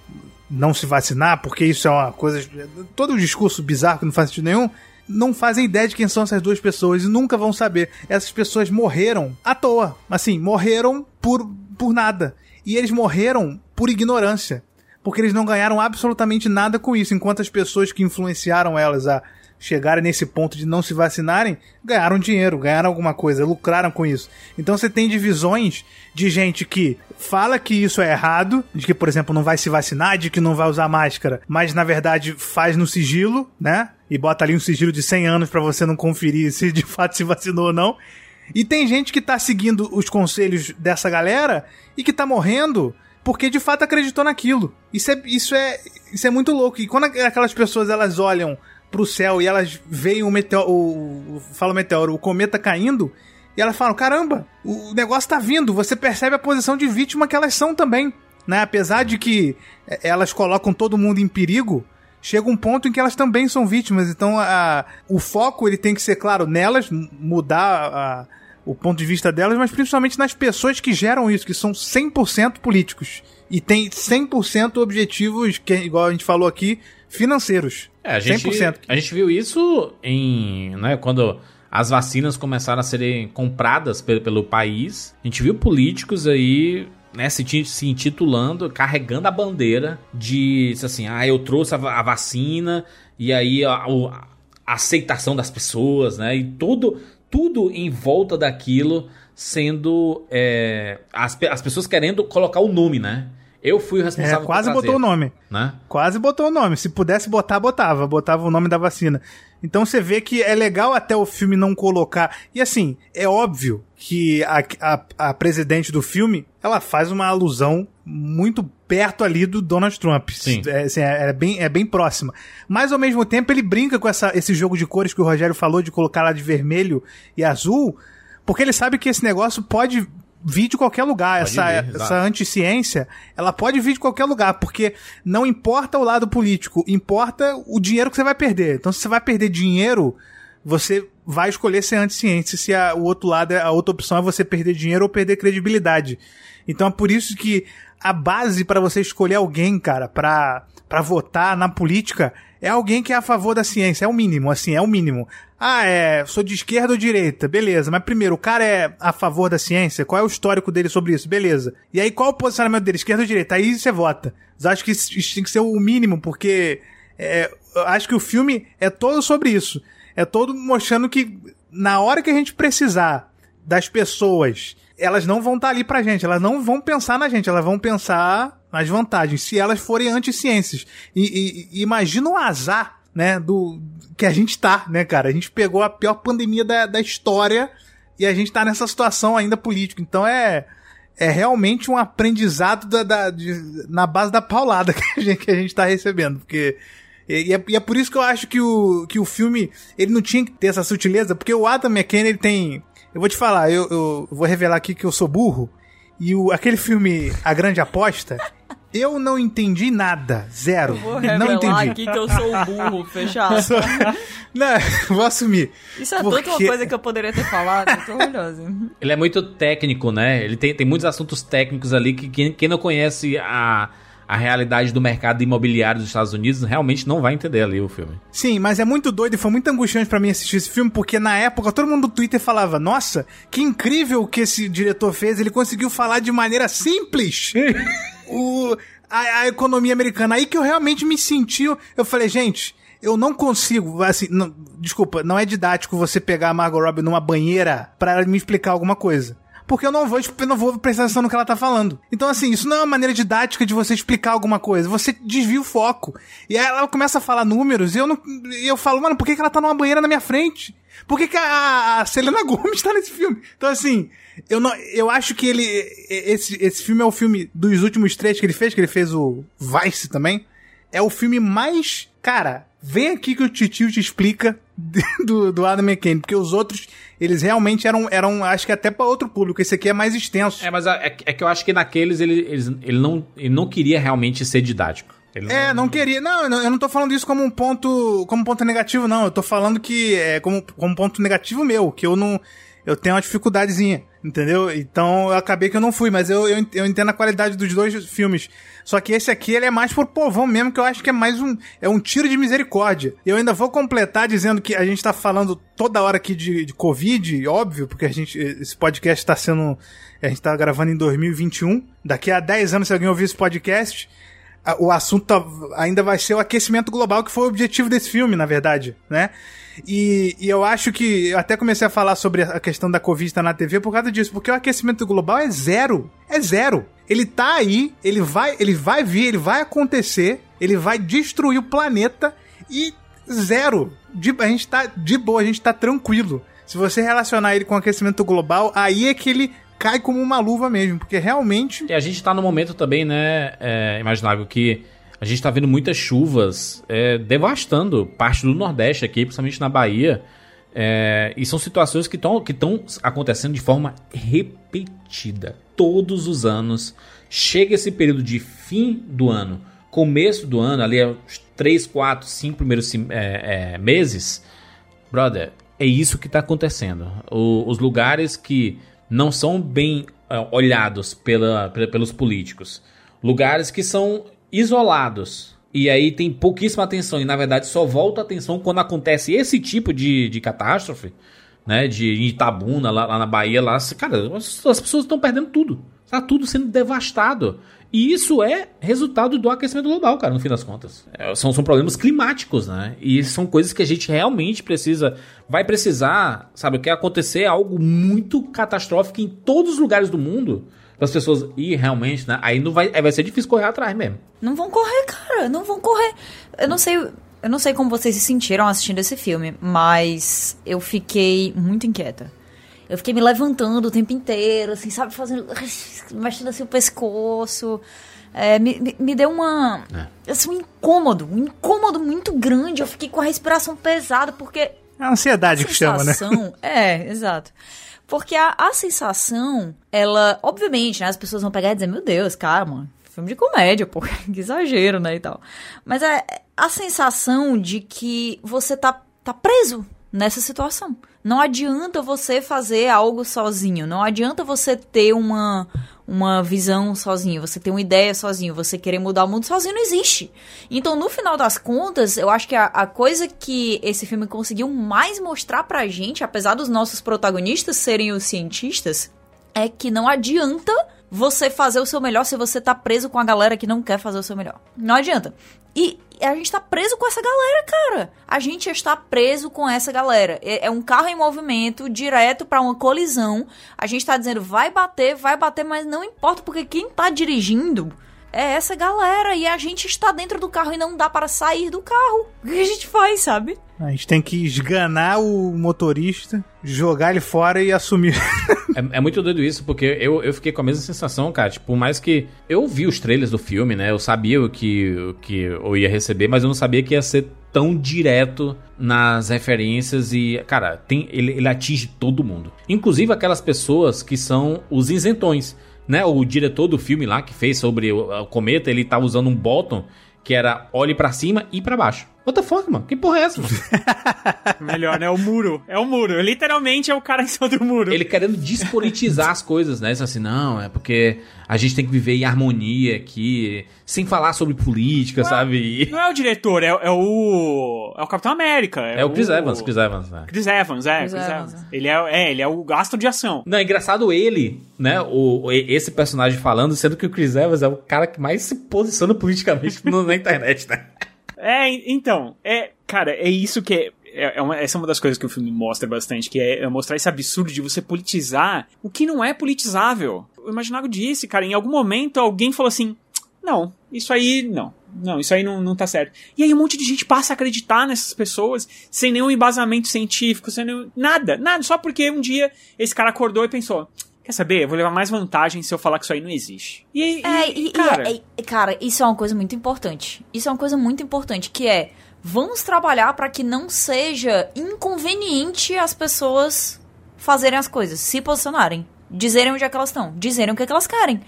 não se vacinar, porque isso é uma coisa. Todo o discurso bizarro que não faz sentido nenhum. Não fazem ideia de quem são essas duas pessoas e nunca vão saber. Essas pessoas morreram à toa. Assim, morreram por, por nada. E eles morreram por ignorância. Porque eles não ganharam absolutamente nada com isso. Enquanto as pessoas que influenciaram elas a chegarem nesse ponto de não se vacinarem, ganharam dinheiro, ganharam alguma coisa, lucraram com isso. Então você tem divisões de gente que fala que isso é errado, de que, por exemplo, não vai se vacinar, de que não vai usar máscara, mas na verdade faz no sigilo, né? E bota ali um sigilo de 100 anos pra você não conferir se de fato se vacinou ou não. E tem gente que tá seguindo os conselhos dessa galera e que tá morrendo porque de fato acreditou naquilo. Isso é, isso é, isso é muito louco. E quando aquelas pessoas elas olham pro céu e elas veem o meteoro, o, fala o meteoro, o cometa caindo, e elas falam: caramba, o negócio tá vindo. Você percebe a posição de vítima que elas são também. Né? Apesar de que é, elas colocam todo mundo em perigo, chega um ponto em que elas também são vítimas. Então a, o foco ele tem que ser, claro, nelas, mudar a, o ponto de vista delas, mas principalmente nas pessoas que geram isso, que são 100% políticos. E tem 100% objetivos, que, igual a gente falou aqui, financeiros. É, a gente, 100%. A gente viu isso em. Né, quando as vacinas começaram a serem compradas pelo, pelo país. A gente viu políticos aí né, se, se intitulando, carregando a bandeira de assim, ah, eu trouxe a, a vacina e aí a, a, aceitação das pessoas, né, e tudo, tudo em volta daquilo sendo é, as, as pessoas querendo colocar o nome, né? Eu fui o responsável é, quase por botou o nome. Né? Quase botou o nome. Se pudesse botar, botava. Botava o nome da vacina. Então você vê que é legal até o filme não colocar. E assim, é óbvio que a, a, a presidente do filme ela faz uma alusão muito perto ali do Donald Trump. Sim. É, assim, é, é, bem, é bem próxima. Mas ao mesmo tempo ele brinca com essa, esse jogo de cores que o Rogério falou de colocar lá de vermelho e azul. Porque ele sabe que esse negócio pode vir de qualquer lugar. Pode essa, vir, essa anti-ciência, ela pode vir de qualquer lugar, porque não importa o lado político, importa o dinheiro que você vai perder. Então, se você vai perder dinheiro, você vai escolher ser anti-ciência, se a, o outro lado, a outra opção é você perder dinheiro ou perder credibilidade. Então é por isso que a base para você escolher alguém, cara, para para votar na política é alguém que é a favor da ciência, é o mínimo, assim, é o mínimo. Ah, é, sou de esquerda ou direita, beleza, mas primeiro, o cara é a favor da ciência, qual é o histórico dele sobre isso, beleza. E aí, qual o posicionamento dele, esquerda ou direita? Aí você vota. Eu acho que isso, tem que ser o mínimo, porque é, acho que o filme é todo sobre isso. É todo mostrando que na hora que a gente precisar das pessoas, elas não vão estar ali pra gente, elas não vão pensar na gente, elas vão pensar nas vantagens, se elas forem anti-ciências. E, e, imagina o azar, né, do que a gente tá, né, cara? A gente pegou a pior pandemia da, da história e a gente tá nessa situação ainda política. Então é é realmente um aprendizado da, da de, na base da paulada *laughs* que a gente, que a gente tá recebendo, porque e é, e é, por isso que eu acho que o, que o filme ele não tinha que ter essa sutileza, porque o Adam McKay ele tem. Eu vou te falar, eu, eu vou revelar aqui que eu sou burro. E o, aquele filme A Grande Aposta, eu não entendi nada. Zero. Eu vou não entendi. aqui que eu sou o burro, *laughs* fechado. Sou... Não, vou assumir. Isso é porque... tanta uma coisa que eu poderia ter falado, eu tô orgulhosa. Ele é muito técnico, né? Ele tem, tem muitos assuntos técnicos ali que quem, quem não conhece a, a realidade do mercado imobiliário dos Estados Unidos realmente não vai entender ali o filme. Sim, mas é muito doido e foi muito angustiante para mim assistir esse filme, porque na época todo mundo do Twitter falava: Nossa, que incrível o que esse diretor fez, ele conseguiu falar de maneira simples. *laughs* o, a, a, economia americana. Aí que eu realmente me senti. Eu falei, gente, eu não consigo, assim, não, desculpa, não é didático você pegar a Margot Robbie numa banheira para me explicar alguma coisa. Porque eu não vou, eu não vou prestar atenção no que ela tá falando. Então, assim, isso não é uma maneira didática de você explicar alguma coisa. Você desvia o foco. E aí ela começa a falar números e eu não. E eu falo, mano, por que, que ela tá numa banheira na minha frente? Por que, que a, a Selena *laughs* Gomez tá nesse filme? Então, assim, eu, não, eu acho que ele. Esse, esse filme é o filme dos últimos três que ele fez, que ele fez o Vice também. É o filme mais. Cara, vem aqui que o Titio te explica *laughs* do, do Adam McKay, porque os outros, eles realmente eram, eram acho que até para outro público. Esse aqui é mais extenso. É, mas é, é que eu acho que naqueles ele, ele, ele, não, ele não queria realmente ser didático. Ele é, não, não queria. Não, eu não tô falando isso como um ponto, como um ponto negativo, não. Eu tô falando que é como, como um ponto negativo meu, que eu não, eu tenho uma dificuldadezinha, entendeu? Então eu acabei que eu não fui, mas eu, eu, eu entendo a qualidade dos dois filmes. Só que esse aqui ele é mais por povão mesmo, que eu acho que é mais um. É um tiro de misericórdia. Eu ainda vou completar dizendo que a gente tá falando toda hora aqui de, de Covid, óbvio, porque a gente. Esse podcast tá sendo. A gente tá gravando em 2021. Daqui a 10 anos, se alguém ouvir esse podcast, o assunto tá, ainda vai ser o aquecimento global, que foi o objetivo desse filme, na verdade, né? E, e, eu acho que eu até comecei a falar sobre a questão da Covid estar na TV por causa disso, porque o aquecimento global é zero. É zero. Ele tá aí, ele vai, ele vai vir, ele vai acontecer, ele vai destruir o planeta e zero. De, a gente tá de boa, a gente tá tranquilo. Se você relacionar ele com o aquecimento global, aí é que ele cai como uma luva mesmo, porque realmente. E a gente tá no momento também, né, é, imaginável, que a gente tá vendo muitas chuvas é, devastando parte do Nordeste aqui, principalmente na Bahia. É, e são situações que estão que acontecendo de forma repetida. Todos os anos. Chega esse período de fim do ano, começo do ano, ali os 3, 4, 5 primeiros é, é, meses. Brother, é isso que está acontecendo. O, os lugares que não são bem uh, olhados pela, pelos políticos, lugares que são isolados. E aí tem pouquíssima atenção. E na verdade só volta a atenção quando acontece esse tipo de, de catástrofe, né? De Itabuna lá, lá na Bahia, lá, cara, as, as pessoas estão perdendo tudo, tá tudo sendo devastado. E isso é resultado do aquecimento global, cara, no fim das contas. É, são, são problemas climáticos, né? E são coisas que a gente realmente precisa. Vai precisar, sabe, que acontecer algo muito catastrófico em todos os lugares do mundo. As pessoas ir realmente, né? Aí não vai, aí vai ser difícil correr atrás mesmo. Não vão correr, cara. Não vão correr. Eu não sei. Eu não sei como vocês se sentiram assistindo esse filme, mas eu fiquei muito inquieta. Eu fiquei me levantando o tempo inteiro, assim, sabe? Fazendo. mexendo assim o pescoço. É, me, me deu uma. É. Assim, um incômodo. Um incômodo muito grande. Eu fiquei com a respiração pesada, porque. É a ansiedade a que chama, né? *laughs* É, exato. Porque a, a sensação, ela. Obviamente, né, as pessoas vão pegar e dizer: Meu Deus, cara, mano filme de comédia, pô, *laughs* que exagero, né, e tal. Mas é a sensação de que você tá, tá preso nessa situação. Não adianta você fazer algo sozinho, não adianta você ter uma uma visão sozinho, você ter uma ideia sozinho, você querer mudar o mundo sozinho não existe. Então, no final das contas, eu acho que a, a coisa que esse filme conseguiu mais mostrar pra gente, apesar dos nossos protagonistas serem os cientistas, é que não adianta você fazer o seu melhor se você tá preso com a galera que não quer fazer o seu melhor. Não adianta. E a gente tá preso com essa galera, cara. A gente está preso com essa galera. É, é um carro em movimento direto para uma colisão. A gente tá dizendo vai bater, vai bater, mas não importa porque quem tá dirigindo é essa galera e a gente está dentro do carro e não dá para sair do carro. O que a gente faz, sabe? A gente tem que esganar o motorista, jogar ele fora e assumir. *laughs* é, é, muito doido isso, porque eu, eu fiquei com a mesma sensação, cara. Tipo, por mais que eu vi os trailers do filme, né? Eu sabia o que, o que eu ia receber, mas eu não sabia que ia ser tão direto nas referências e, cara, tem, ele, ele atinge todo mundo. Inclusive aquelas pessoas que são os isentões né, o diretor do filme lá que fez sobre o, cometa, ele tava usando um bottom que era olhe para cima e para baixo. What the fuck, mano? Que porra é essa, mano? *laughs* Melhor, né? É o muro. É o muro. Literalmente é o cara em cima do muro. Ele querendo despolitizar as coisas, né? Isso assim, não, é porque a gente tem que viver em harmonia aqui, sem falar sobre política, não sabe? É, não é o diretor, é, é, o. É o Capitão América. É, é o Chris Evans, Chris Evans, né? Chris Evans, é, Chris, Chris Evans. Evans. Ele é, é, ele é o gasto de ação. Não, é engraçado ele, né? O, esse personagem falando, sendo que o Chris Evans é o cara que mais se posiciona politicamente *laughs* na internet, né? É, então, é, cara, é isso que é, é, é uma, essa é uma das coisas que o filme mostra bastante, que é, é, mostrar esse absurdo de você politizar o que não é politizável. O Imaginago disse, cara, em algum momento alguém falou assim: não, isso aí não. Não, isso aí não, não tá certo. E aí um monte de gente passa a acreditar nessas pessoas sem nenhum embasamento científico, sem nenhum, nada, nada, só porque um dia esse cara acordou e pensou: Quer saber? Eu vou levar mais vantagem se eu falar que isso aí não existe. E, é, e, cara... E, é, cara, isso é uma coisa muito importante. Isso é uma coisa muito importante, que é vamos trabalhar para que não seja inconveniente as pessoas fazerem as coisas, se posicionarem, dizerem onde é que elas estão, dizerem o que, é que elas querem.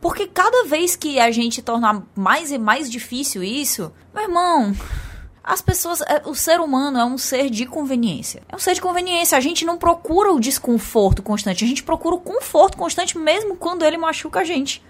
Porque cada vez que a gente tornar mais e mais difícil isso, meu irmão, as pessoas, é, o ser humano é um ser de conveniência. É um ser de conveniência. A gente não procura o desconforto constante, a gente procura o conforto constante mesmo quando ele machuca a gente.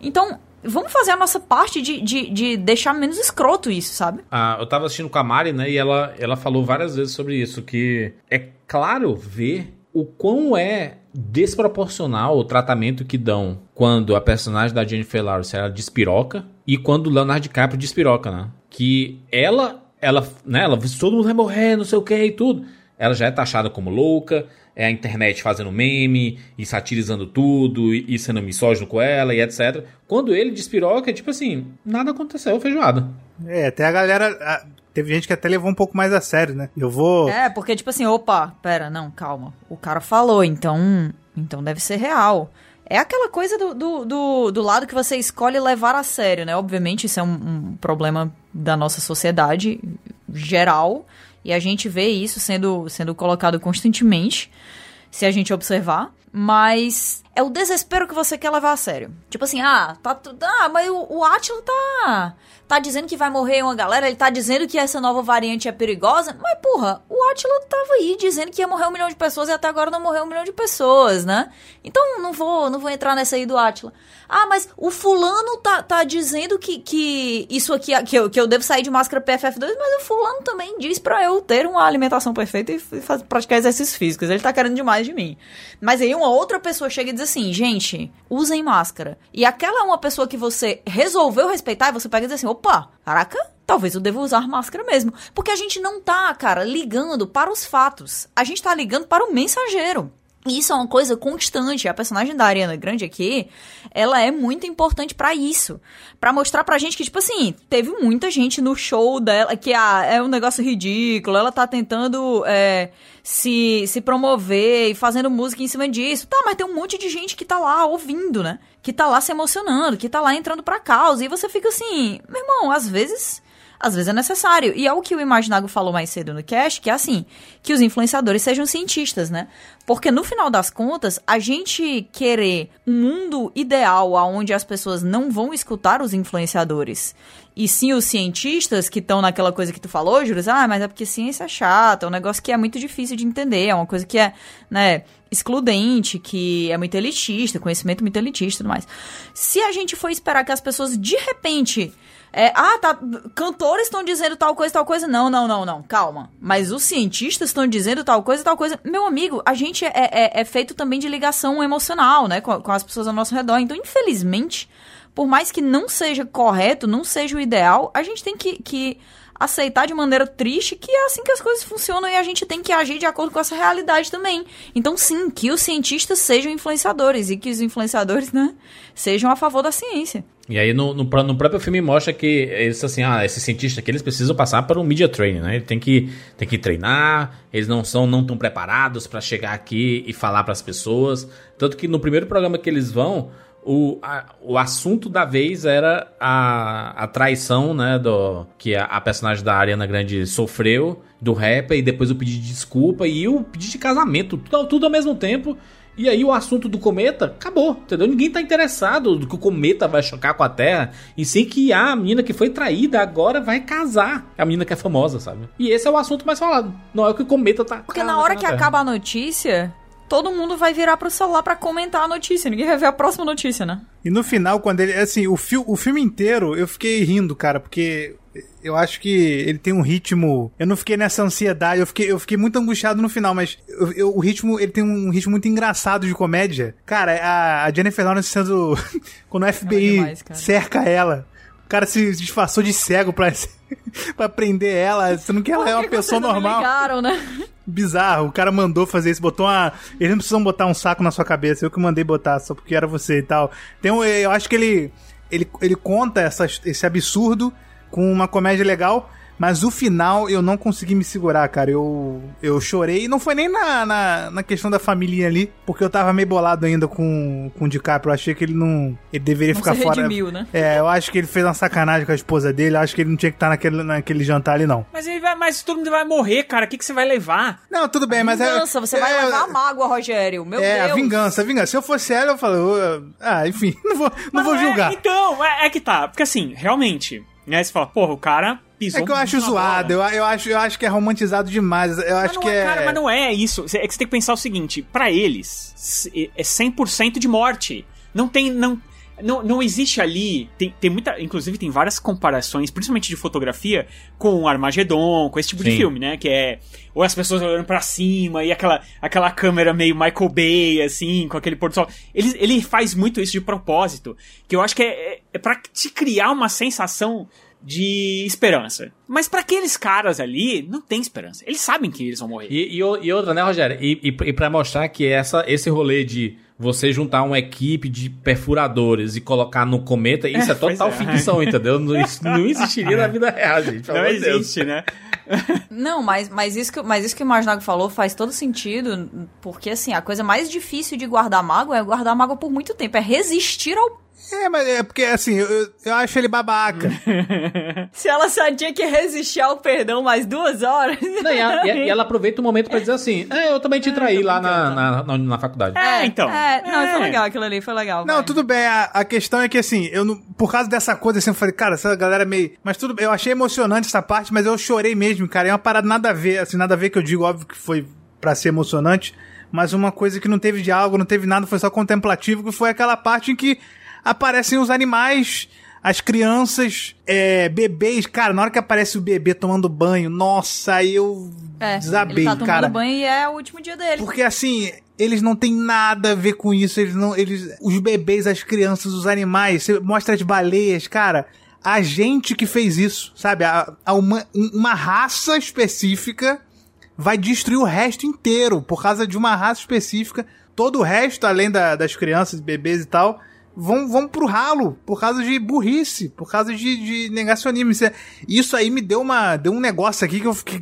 Então, vamos fazer a nossa parte de, de, de deixar menos escroto isso, sabe? Ah, eu tava assistindo com a Mari, né, e ela, ela falou várias vezes sobre isso, que é claro ver o quão é desproporcional o tratamento que dão quando a personagem da Jennifer Lawrence ela despiroca e quando o Leonardo DiCaprio despiroca, né? que ela, ela, né, ela, todo mundo vai morrer, não sei o que e tudo. Ela já é taxada como louca, é a internet fazendo meme e satirizando tudo e, e sendo misógino com ela e etc. Quando ele despiroca, é tipo assim, nada aconteceu, feijoada. É, até a galera teve gente que até levou um pouco mais a sério, né? Eu vou. É, porque tipo assim, opa, pera, não, calma. O cara falou, então. Então deve ser real. É aquela coisa do, do, do, do lado que você escolhe levar a sério, né? Obviamente, isso é um, um problema da nossa sociedade geral. E a gente vê isso sendo, sendo colocado constantemente, se a gente observar. Mas é o desespero que você quer levar a sério. Tipo assim, ah, tá, ah mas o, o Atila tá tá dizendo que vai morrer uma galera, ele tá dizendo que essa nova variante é perigosa, mas porra, o Atila tava aí dizendo que ia morrer um milhão de pessoas e até agora não morreu um milhão de pessoas, né? Então não vou, não vou entrar nessa aí do Atila. Ah, mas o fulano tá, tá dizendo que, que isso aqui, que eu, que eu devo sair de máscara PFF2, mas o fulano também diz pra eu ter uma alimentação perfeita e fazer, praticar exercícios físicos. Ele tá querendo demais de mim. Mas aí uma outra pessoa chega e diz assim, gente, usem máscara. E aquela é uma pessoa que você resolveu respeitar e você pega e diz assim, opa, caraca, talvez eu deva usar máscara mesmo. Porque a gente não tá, cara, ligando para os fatos. A gente tá ligando para o mensageiro. E isso é uma coisa constante. A personagem da Ariana Grande aqui, ela é muito importante para isso. para mostrar pra gente que, tipo assim, teve muita gente no show dela que ah, é um negócio ridículo. Ela tá tentando é, se, se promover e fazendo música em cima disso. Tá, mas tem um monte de gente que tá lá ouvindo, né? Que tá lá se emocionando, que tá lá entrando pra causa. E você fica assim, meu irmão, às vezes às vezes é necessário. E é o que o Imaginago falou mais cedo no cast, que é assim, que os influenciadores sejam cientistas, né? Porque no final das contas, a gente querer um mundo ideal onde as pessoas não vão escutar os influenciadores, e sim os cientistas que estão naquela coisa que tu falou, Júlio, ah, mas é porque ciência é chata, é um negócio que é muito difícil de entender, é uma coisa que é, né, excludente, que é muito elitista, conhecimento muito elitista e tudo mais. Se a gente for esperar que as pessoas de repente é, ah, tá. Cantores estão dizendo tal coisa, tal coisa. Não, não, não, não. Calma. Mas os cientistas estão dizendo tal coisa, tal coisa. Meu amigo, a gente é, é, é feito também de ligação emocional, né? Com, com as pessoas ao nosso redor. Então, infelizmente, por mais que não seja correto, não seja o ideal, a gente tem que, que aceitar de maneira triste que é assim que as coisas funcionam e a gente tem que agir de acordo com essa realidade também. Então, sim, que os cientistas sejam influenciadores e que os influenciadores, né, sejam a favor da ciência. E aí no, no, no, próprio filme mostra que eles assim, ah, esses cientistas aqui eles precisam passar por um media training, né? Ele tem que, tem que treinar, eles não são não tão preparados para chegar aqui e falar para as pessoas. Tanto que no primeiro programa que eles vão, o, a, o assunto da vez era a, a traição, né, do que a, a, personagem da Ariana Grande sofreu do rapper e depois o pedido de desculpa e o pedido de casamento, tudo, tudo ao mesmo tempo. E aí o assunto do cometa acabou, entendeu? Ninguém tá interessado do que o cometa vai chocar com a Terra, e sim que a menina que foi traída agora vai casar. A menina que é famosa, sabe? E esse é o assunto mais falado. Não é o que o cometa tá. Porque na hora que acaba a notícia, todo mundo vai virar pro celular para comentar a notícia. Ninguém vai ver a próxima notícia, né? E no final, quando ele. Assim, o, fi o filme inteiro eu fiquei rindo, cara, porque eu acho que ele tem um ritmo. Eu não fiquei nessa ansiedade, eu fiquei, eu fiquei muito angustiado no final, mas eu, eu, o ritmo, ele tem um ritmo muito engraçado de comédia. Cara, a, a Jennifer Lawrence sendo. *laughs* quando o FBI é demais, cerca ela. O cara se disfarçou de cego pra, *laughs* pra prender ela, sendo que ela é uma pessoa normal. Ligaram, né? Bizarro, o cara mandou fazer isso, botou uma. Eles não precisam botar um saco na sua cabeça, eu que mandei botar, só porque era você e tal. Tem um, eu acho que ele. Ele, ele conta essa, esse absurdo com uma comédia legal, mas o final eu não consegui me segurar, cara. Eu, eu chorei. Não foi nem na, na, na, questão da família ali, porque eu tava meio bolado ainda com, com o DiCaprio. Eu achei que ele não. Ele deveria não ficar fora. Redimiu, né? É, eu acho que ele fez uma sacanagem com a esposa dele. Eu acho que ele não tinha que estar naquele, naquele jantar ali, não. Mas ele vai, mas todo mundo vai morrer, cara. O que, que você vai levar? Não, tudo bem, mas é. Vingança, você é, vai levar a mágoa, Rogério. Meu é, Deus. É, a vingança, a vingança. Se eu fosse ela, eu falo. Ah, enfim, *laughs* não vou, não vou julgar. É, então, é, é que tá. Porque assim, realmente. Aí você fala, porra, o cara pisou. É que eu acho zoado, eu, eu, acho, eu acho que é romantizado demais. Eu mas acho que é, é. Cara, mas não é isso. É que você tem que pensar o seguinte: para eles, é 100% de morte. Não tem. Não, não, não existe ali. Tem, tem muita. Inclusive, tem várias comparações, principalmente de fotografia, com Armagedon, com esse tipo Sim. de filme, né? Que é. Ou as pessoas olhando para cima e aquela, aquela câmera meio Michael Bay, assim, com aquele pôr do sol. Ele, ele faz muito isso de propósito. Que eu acho que é, é, é pra te criar uma sensação de esperança. Mas para aqueles caras ali, não tem esperança. Eles sabem que eles vão morrer. E, e, e outra, né, Rogério? E, e, e para mostrar que essa, esse rolê de você juntar uma equipe de perfuradores e colocar no cometa, isso é, Pois total é. ficção, entendeu? Não, isso não existiria na vida real, gente. Não de Deus. existe, né? *laughs* Não, mas, mas, isso que, mas isso que o Marnago falou faz todo sentido, porque assim, a coisa mais difícil de guardar mágoa é guardar mágoa por muito tempo, é resistir ao. É, mas é porque assim, eu, eu- acho ele babaca. *laughs* Se ela só tinha que resistir ao perdão mais duas horas. *laughs* Não, e, a- e e ela aproveita o momento pra dizer assim: é, eu também te traí lá na, na, na, na faculdade. É, então. É, não, É. foi legal aquilo ali, foi legal. Não, vai. tudo bem. A, a questão é que, assim, eu não, por causa dessa coisa, assim, eu falei, cara, essa galera é meio. Mas tudo bem, eu achei emocionante essa parte, mas eu chorei mesmo, cara. É uma parada nada a ver, assim, nada a ver que eu digo, óbvio que foi pra ser emocionante, mas uma coisa que não teve diálogo, não teve nada, foi só contemplativo, que foi aquela parte em que aparecem os animais. As crianças, é, bebês, cara, na hora que aparece o bebê tomando banho, nossa, aí eu É, desabei, ele tá tomando cara. banho e é o último dia dele. Porque assim, eles não têm nada a ver com isso. Eles não. Eles. Os bebês, as crianças, os animais, você mostra as baleias, cara. A gente que fez isso, sabe? A, a uma, um- uma raça específica vai destruir o resto inteiro. Por causa de uma raça específica. Todo o resto, além da- das crianças, bebês e tal, vão, vão pro ralo. Por causa de burrice. Por causa de, de negacionismo. Isso, é- isso aí me deu uma. Deu um negócio aqui que eu fiquei.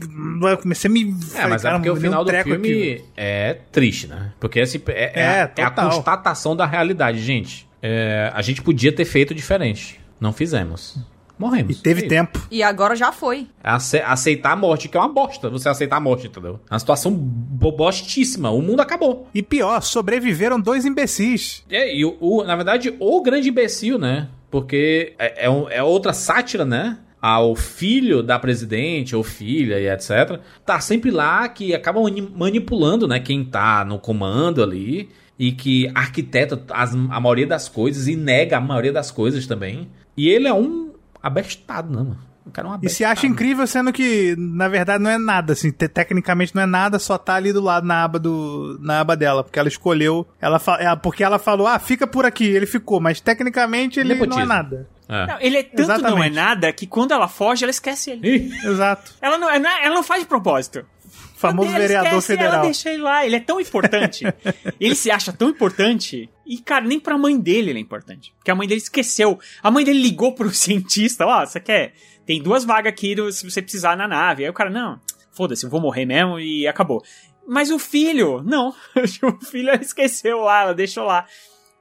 Comecei a me. É, mas é porque o deu um final do filme aqui. é triste, né? Porque assim, é, é, É, a- é a constatação da realidade, gente. É, a gente podia ter feito diferente. Não fizemos. Morremos. E teve É isso. tempo. E agora já foi. Ace- aceitar a morte, que é uma bosta. Você aceitar a morte, entendeu? É uma situação bobostíssima. O mundo acabou. E pior, sobreviveram dois imbecis. É, e o, o- na verdade, o grande imbecil, né? Porque é, é um- é outra sátira, né? Ao filho da presidente, ou filha e etc. Tá sempre lá que acaba mani- manipulando, né? Quem tá no comando ali. E que arquiteta as- a maioria das coisas e nega a maioria das coisas também. E ele é um abestado, né, mano? O cara é um E abestado. se acha incrível, sendo que, na verdade, não é nada, assim, te- tecnicamente não é nada, só tá ali do lado na aba do. na aba dela. Porque ela escolheu. Ela fa- é, porque ela falou, ah, fica por aqui, ele ficou, mas tecnicamente ele não é Nepotismo. nada. É. Não, ele é tanto não é Exatamente. nada que quando ela foge, ela esquece ele. Exato. Ela não, ela não faz de propósito. Famoso vereador esquece, federal. Ela deixa ele lá, ele é tão importante. ele se acha tão importante. E, cara, nem pra mãe dele ele é importante. Porque a mãe dele esqueceu. A mãe dele ligou pro *laughs* cientista: Ó, você quer? Tem duas vagas aqui se você precisar na nave. Aí o cara, não, foda-se, eu vou morrer mesmo e acabou. Mas o filho, não. *laughs* o filho ela esqueceu lá, ela deixou lá.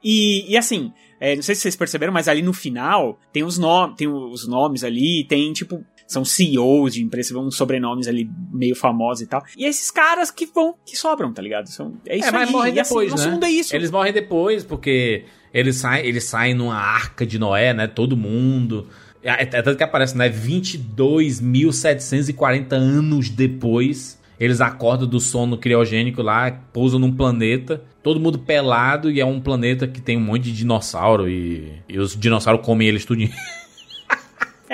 E, e assim, é, não sei se vocês perceberam, mas ali no final tem os, no tem os nomes ali, tem tipo. São CEOs de empresas, uns sobrenomes ali meio famosos e tal. E esses caras que vão, que sobram, tá ligado? São, é isso É, mas aí. morrem assim, depois, nosso né? é isso. Eles morrem depois porque eles saem, eles saem numa arca de Noé, né? Todo mundo. É, é tanto que aparece, né? 22.740 anos depois, eles acordam do sono criogênico lá, pousam num planeta, todo mundo pelado e é um planeta que tem um monte de dinossauro e, e os dinossauros comem eles tudinho. *laughs*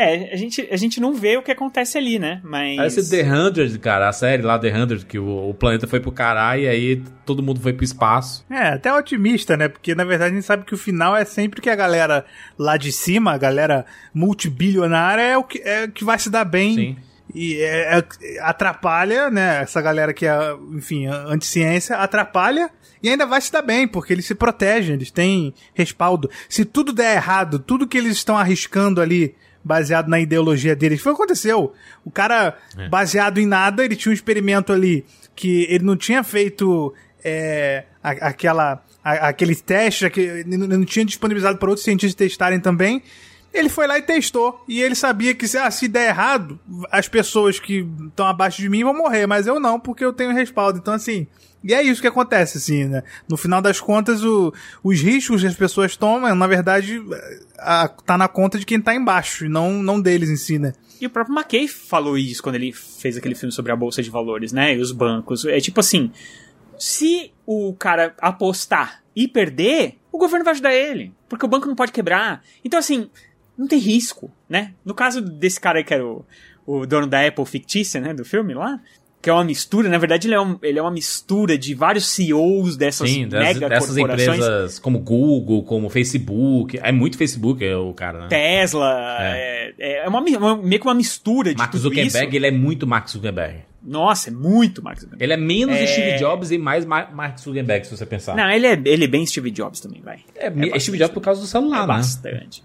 É, a gente, a gente não vê o que acontece ali, né? Mas. Parece The 100, cara, a série lá The 100, que o, o planeta foi pro caralho e aí todo mundo foi pro espaço. É, até otimista, né? Porque na verdade a gente sabe que o final é sempre que a galera lá de cima, a galera multibilionária, é o que, é o que vai se dar bem. Sim. E é- é- atrapalha, né? Essa galera que é, enfim, anti-ciência, atrapalha e ainda vai se dar bem, porque eles se protegem, eles têm respaldo. Se tudo der errado, tudo que eles estão arriscando ali, baseado na ideologia deles, foi o que aconteceu. O cara, É. baseado em nada, ele tinha um experimento ali que ele não tinha feito é, a- aquela, a- aquele teste, que ele não tinha disponibilizado para outros cientistas testarem também. Ele foi lá e testou. E ele sabia que se, ah, se der errado, as pessoas que estão abaixo de mim vão morrer, mas eu não, porque eu tenho respaldo. Então, assim. E é isso que acontece, assim, né? No final das contas, o- os riscos que as pessoas tomam, na verdade, a- tá na conta de quem tá embaixo, e não, não deles em si, né? E o próprio McKay falou isso quando ele fez aquele filme sobre a bolsa de valores, né? E os bancos. É tipo assim: se o cara apostar e perder, o governo vai ajudar ele. Porque o banco não pode quebrar. Então, assim, não tem risco, né? No caso desse cara que era o, o dono da Apple fictícia, né? Do filme lá. Que é uma mistura, na verdade, ele é, um- ele é uma mistura de vários CEOs dessas Sim, mega dessas corporações. empresas como Google, como Facebook. É muito Facebook é o cara, né? Tesla, é, é uma, mi- uma- meio que uma mistura de Mark tudo Zuckerberg, isso. ele é muito Mark Zuckerberg. Nossa, é muito Mark Zuckerberg. Ele é menos É. Steve Jobs e mais Mar- Mark Zuckerberg, se você pensar. Não, ele é, ele é bem Steve Jobs também, vai. É, é Steve Jobs por causa do celular, É né? bastante.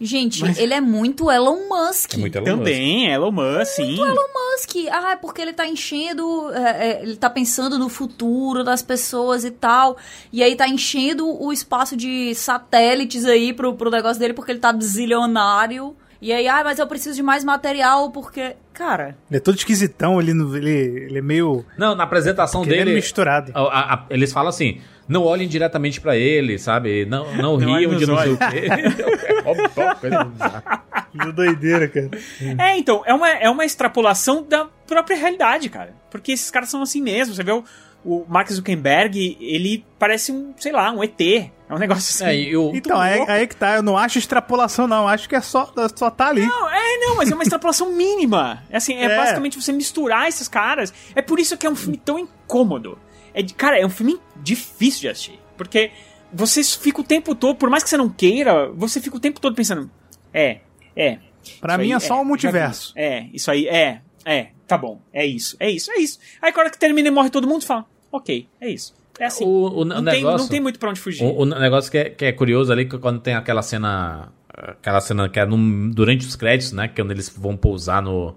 Gente, ele é muito Elon Musk. É muito Elon Também, Elon Musk, sim. Muito Elon Musk. Ah, é porque ele tá enchendo. é, é, ele tá pensando no futuro das pessoas e tal. E aí tá enchendo o espaço de satélites aí pro, pro negócio dele porque ele tá zilionário. E aí, ah, mas eu preciso de mais material porque. Cara. Ele é todo esquisitão, ele, ele, ele é meio. Não, na apresentação Porque ele dele. é misturado. a- a- a- eles falam assim: não olhem diretamente pra ele, sabe? Não, não, Não riam de não sei o quê. *laughs* É óbvio, coisa bizarra. Que doideira, cara. É, então, é uma, é uma extrapolação da própria realidade, cara. Porque esses caras são assim mesmo. Você vê o, o Mark Zuckerberg, ele parece um, sei lá, um ET. É um negócio assim. É, e o- Então, aí, aí que tá. Eu não acho extrapolação, não. Acho que é só, só tá ali. Não, é, não, mas é uma extrapolação mínima. É assim, é, *laughs* É. basicamente você misturar esses caras. É por isso que é um filme tão incômodo. É de, cara, é um filme difícil de assistir. Porque você fica o tempo todo, por mais que você não queira, você fica o tempo todo pensando. É, é. Pra mim aí é só um já vi. multiverso. É, isso aí, é, é, tá bom, é isso, é isso, é isso. Aí quando que termina e morre todo mundo, você fala, ok, é isso. É assim. O, o não, negócio, tem, não tem muito pra onde fugir. O, o negócio que é, que é curioso ali, que quando tem aquela cena. Aquela cena que é num- durante os créditos, né? Que é quando eles vão pousar no,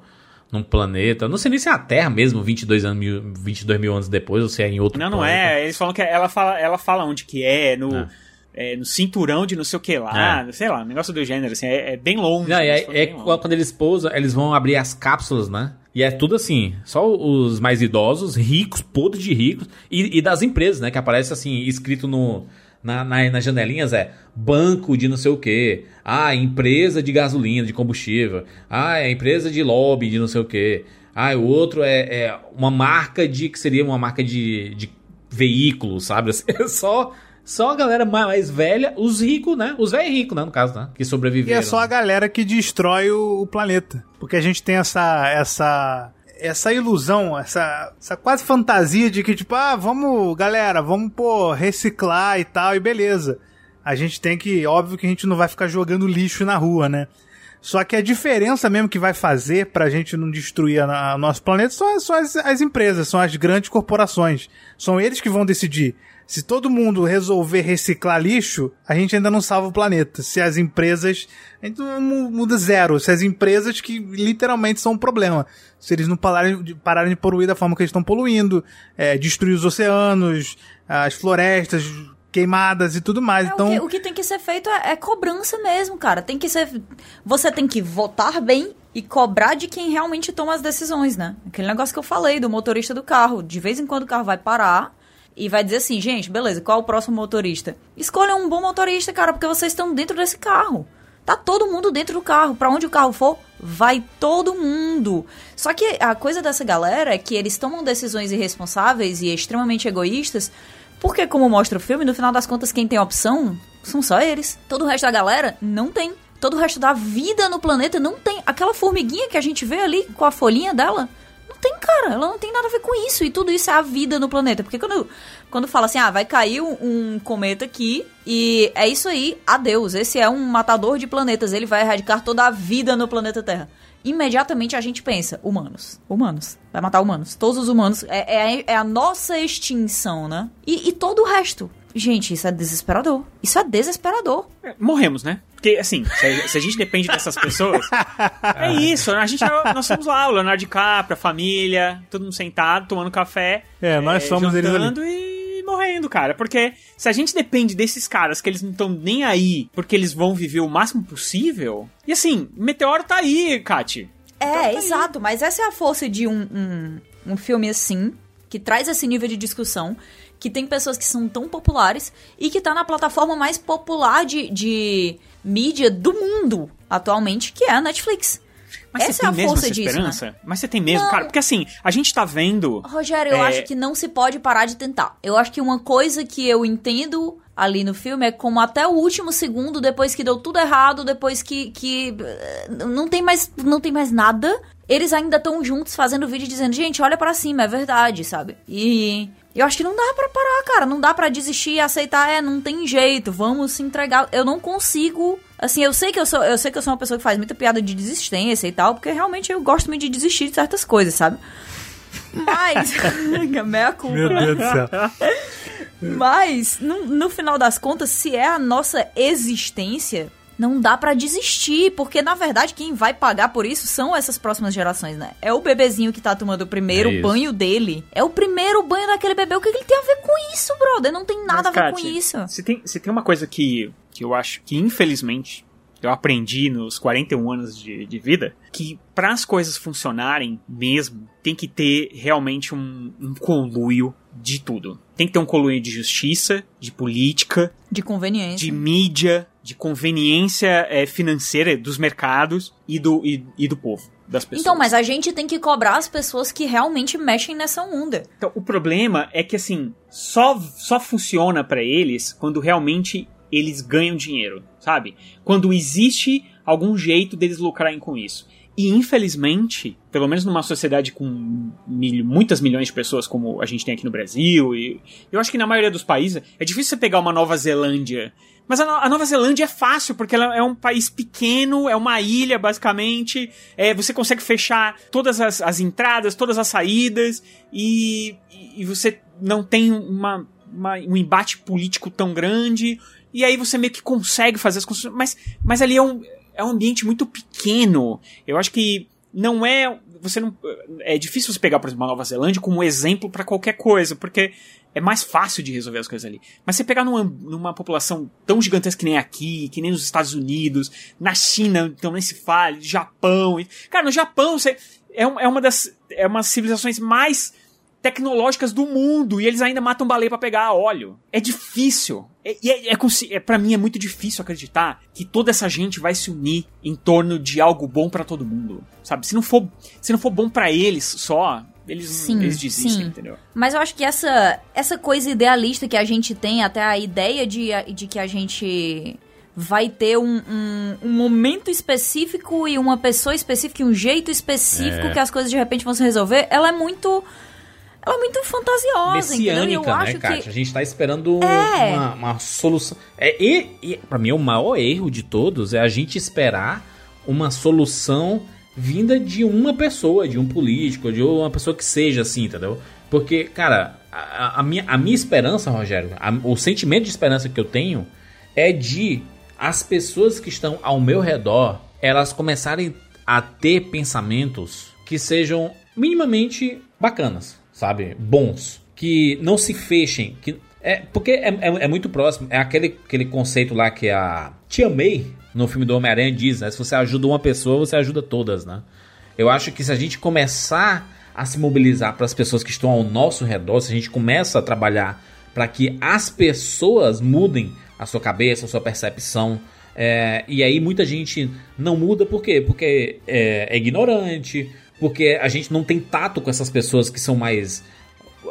num planeta. Não sei nem se é a Terra mesmo, 22, anos, mil, 22 mil anos depois, ou se é em outro Não, não planeta. é. Eles falam que ela fala, ela fala onde que é, no, é, no cinturão de não sei o que lá, sei lá, um negócio do gênero, assim, é, é bem longe. Não, eles aí, falam é bem longe. quando eles pousam, eles vão abrir as cápsulas, né? E é tudo assim, só os mais idosos, ricos, podres de ricos, e, e das empresas, né? Que aparece assim, escrito no, na, na- nas janelinhas, é banco de não sei o quê, ah, empresa de gasolina, de combustível, ah, é empresa de lobby de não sei o quê, ah, o outro é, é uma marca de, que seria uma marca de, de veículo, sabe? *laughs* É só... Só a galera ma- mais velha, os ricos, né? Os velhos ricos, né? No caso, né? Que E sobreviveram. é só a galera que destrói o, o planeta. Porque a gente tem essa. essa essa ilusão, essa, essa quase fantasia de que, tipo, ah, vamos, galera, vamos, pô, reciclar e tal, e beleza. A gente tem que, óbvio que a gente não vai ficar jogando lixo na rua, né? Só que a diferença mesmo que vai fazer pra gente não destruir o nosso planeta são, são as, as empresas, são as grandes corporações. São eles que vão decidir. Se todo mundo resolver reciclar lixo, a gente ainda não salva o planeta. Se as empresas. A gente muda zero. Se as empresas que literalmente são um problema. Se eles não pararem de, pararem de poluir da forma que eles estão poluindo, é, destruir os oceanos, as florestas queimadas e tudo mais. É, então. o, que, o que tem que ser feito é, é cobrança mesmo, cara. Tem que ser. Você tem que votar bem e cobrar de quem realmente toma as decisões, né? Aquele negócio que eu falei do motorista do carro. De vez em quando o carro vai parar e vai dizer assim, gente, beleza, qual o próximo motorista? Escolha um bom motorista, cara, porque vocês estão dentro desse carro. Tá todo mundo dentro do carro. Pra onde o carro for, vai todo mundo. Só que a coisa dessa galera é que eles tomam decisões irresponsáveis e extremamente egoístas, porque como mostra o filme, no final das contas quem tem opção são só eles. Todo o resto da galera não tem. Todo o resto da vida no planeta não tem. Aquela formiguinha que a gente vê ali com a folhinha dela, tem, cara. Ela não tem nada a ver com isso. E tudo isso é a vida no planeta. Porque quando, quando fala assim, ah, vai cair um, um cometa aqui e é isso aí, adeus. Esse é um matador de planetas. Ele vai erradicar toda a vida no planeta Terra. Imediatamente a gente pensa, humanos. Humanos. Vai matar humanos. Todos os humanos. É, é, é a nossa extinção, né? E, e todo o resto. Gente, isso é desesperador. Isso é desesperador. É, Morremos, né? Porque, assim, se a, se a gente depende dessas pessoas, *laughs* é isso. A gente, nós somos lá, o Leonardo DiCaprio, a família, todo mundo sentado, tomando café. É, nós somos eles ali. e morrendo, cara. Porque se a gente depende desses caras que eles não estão nem aí porque eles vão viver o máximo possível. E assim, Meteoro tá aí, Kati. É, exato, mas essa é a força de um, um, um filme assim, que traz esse nível de discussão, que tem pessoas que são tão populares e que tá na plataforma mais popular de, de mídia do mundo atualmente, que é a Netflix. Mas essa você tem é a mesmo força essa disso, esperança? né? Mas você tem mesmo, Não. cara? Porque assim, a gente tá vendo. Rogério, eu É. acho que não se pode parar de tentar. Eu acho que uma coisa que eu entendo ali no filme é como até o último segundo, depois que deu tudo errado, depois que, que eh, não tem mais não tem mais nada, eles ainda estão juntos fazendo vídeo dizendo, gente, olha pra cima, é verdade, sabe? E eu acho que não dá pra parar, cara, não dá pra desistir e aceitar, é, não tem jeito, vamos se entregar. Eu não consigo, assim, eu sei que eu sou, eu sei que eu sou uma pessoa que faz muita piada de desistência e tal, porque realmente eu gosto muito de desistir de certas coisas, sabe? Mas. *laughs* Meia culpa. Meu Deus do céu. Mas, no, no final das contas, se é a nossa existência, não dá pra desistir, porque na verdade quem vai pagar por isso são essas próximas gerações, né? É o bebezinho que tá tomando o primeiro É banho dele. É o primeiro banho daquele bebê. O que, que ele tem a ver com isso, brother? Não tem nada Mas, a ver com Kátia, isso. Se tem, se tem uma coisa que, que eu acho que, infelizmente, eu aprendi nos 41 anos de, de vida, que para as coisas funcionarem mesmo, tem que ter realmente um, um conluio de tudo. Tem que ter um conluio de justiça, de política, De conveniência. de mídia, de conveniência eh, financeira dos mercados e do, e, e do povo, das pessoas. Então, mas a gente tem que cobrar as pessoas que realmente mexem nessa onda. Então, o problema é que assim, só, só funciona pra eles quando realmente eles ganham dinheiro, sabe? Quando existe algum jeito deles lucrarem com isso. E infelizmente, pelo menos numa sociedade com mil- muitas milhões de pessoas como a gente tem aqui no Brasil, e eu acho que na maioria dos países, é difícil você pegar uma Nova Zelândia. Mas a, No- a Nova Zelândia é fácil, porque ela é um país pequeno, é uma ilha, basicamente. É, você consegue fechar todas as, as entradas, todas as saídas, e, e você não tem uma, uma- um embate político tão grande. E aí você meio que consegue fazer as construções. Mas, mas ali é um, é um ambiente muito pequeno. Eu acho que não é. Você não. É difícil você pegar, por exemplo, a Nova Zelândia como exemplo pra qualquer coisa, porque é mais fácil de resolver as coisas ali. Mas você pegar numa, numa população tão gigantesca que nem aqui, que nem nos Estados Unidos, na China, então nem se fale, Japão. Cara, no Japão você, é, é uma das. É uma civilizações mais tecnológicas do mundo e eles ainda matam baleia pra pegar óleo. É difícil. É, e é, é, é, para mim é muito difícil acreditar que toda essa gente vai se unir em torno de algo bom pra todo mundo, sabe? Se não for, se não for bom pra eles só, eles, Sim, eles desistem, sim. entendeu? Mas eu acho que essa, essa coisa idealista que a gente tem, até a ideia de, de que a gente vai ter um, um, um momento específico e uma pessoa específica e um jeito específico É. que as coisas de repente vão se resolver, ela é muito. Ela é muito fantasiosa, entendeu? E eu Messiânica, né, acho Kátia? que. A gente tá esperando É. uma, uma solução. É, e, e para mim, o maior erro de todos é a gente esperar uma solução vinda de uma pessoa, de um político, de uma pessoa que seja assim, entendeu? Porque, cara, a, a minha, a minha esperança, Rogério, a- o sentimento de esperança que eu tenho é de as pessoas que estão ao meu redor, elas começarem a ter pensamentos que sejam minimamente bacanas, sabe? Bons. Que não se fechem. Que, é, porque é, é, é muito próximo. É aquele, aquele conceito lá que a Tia May, no filme do Homem-Aranha, diz, né? Se você ajuda uma pessoa, você ajuda todas, né? Eu acho que se a gente começar a se mobilizar para as pessoas que estão ao nosso redor, se a gente começa a trabalhar para que as pessoas mudem a sua cabeça, a sua percepção, é, e aí muita gente não muda por quê? Porque é, é ignorante, porque a gente não tem tato com essas pessoas que são mais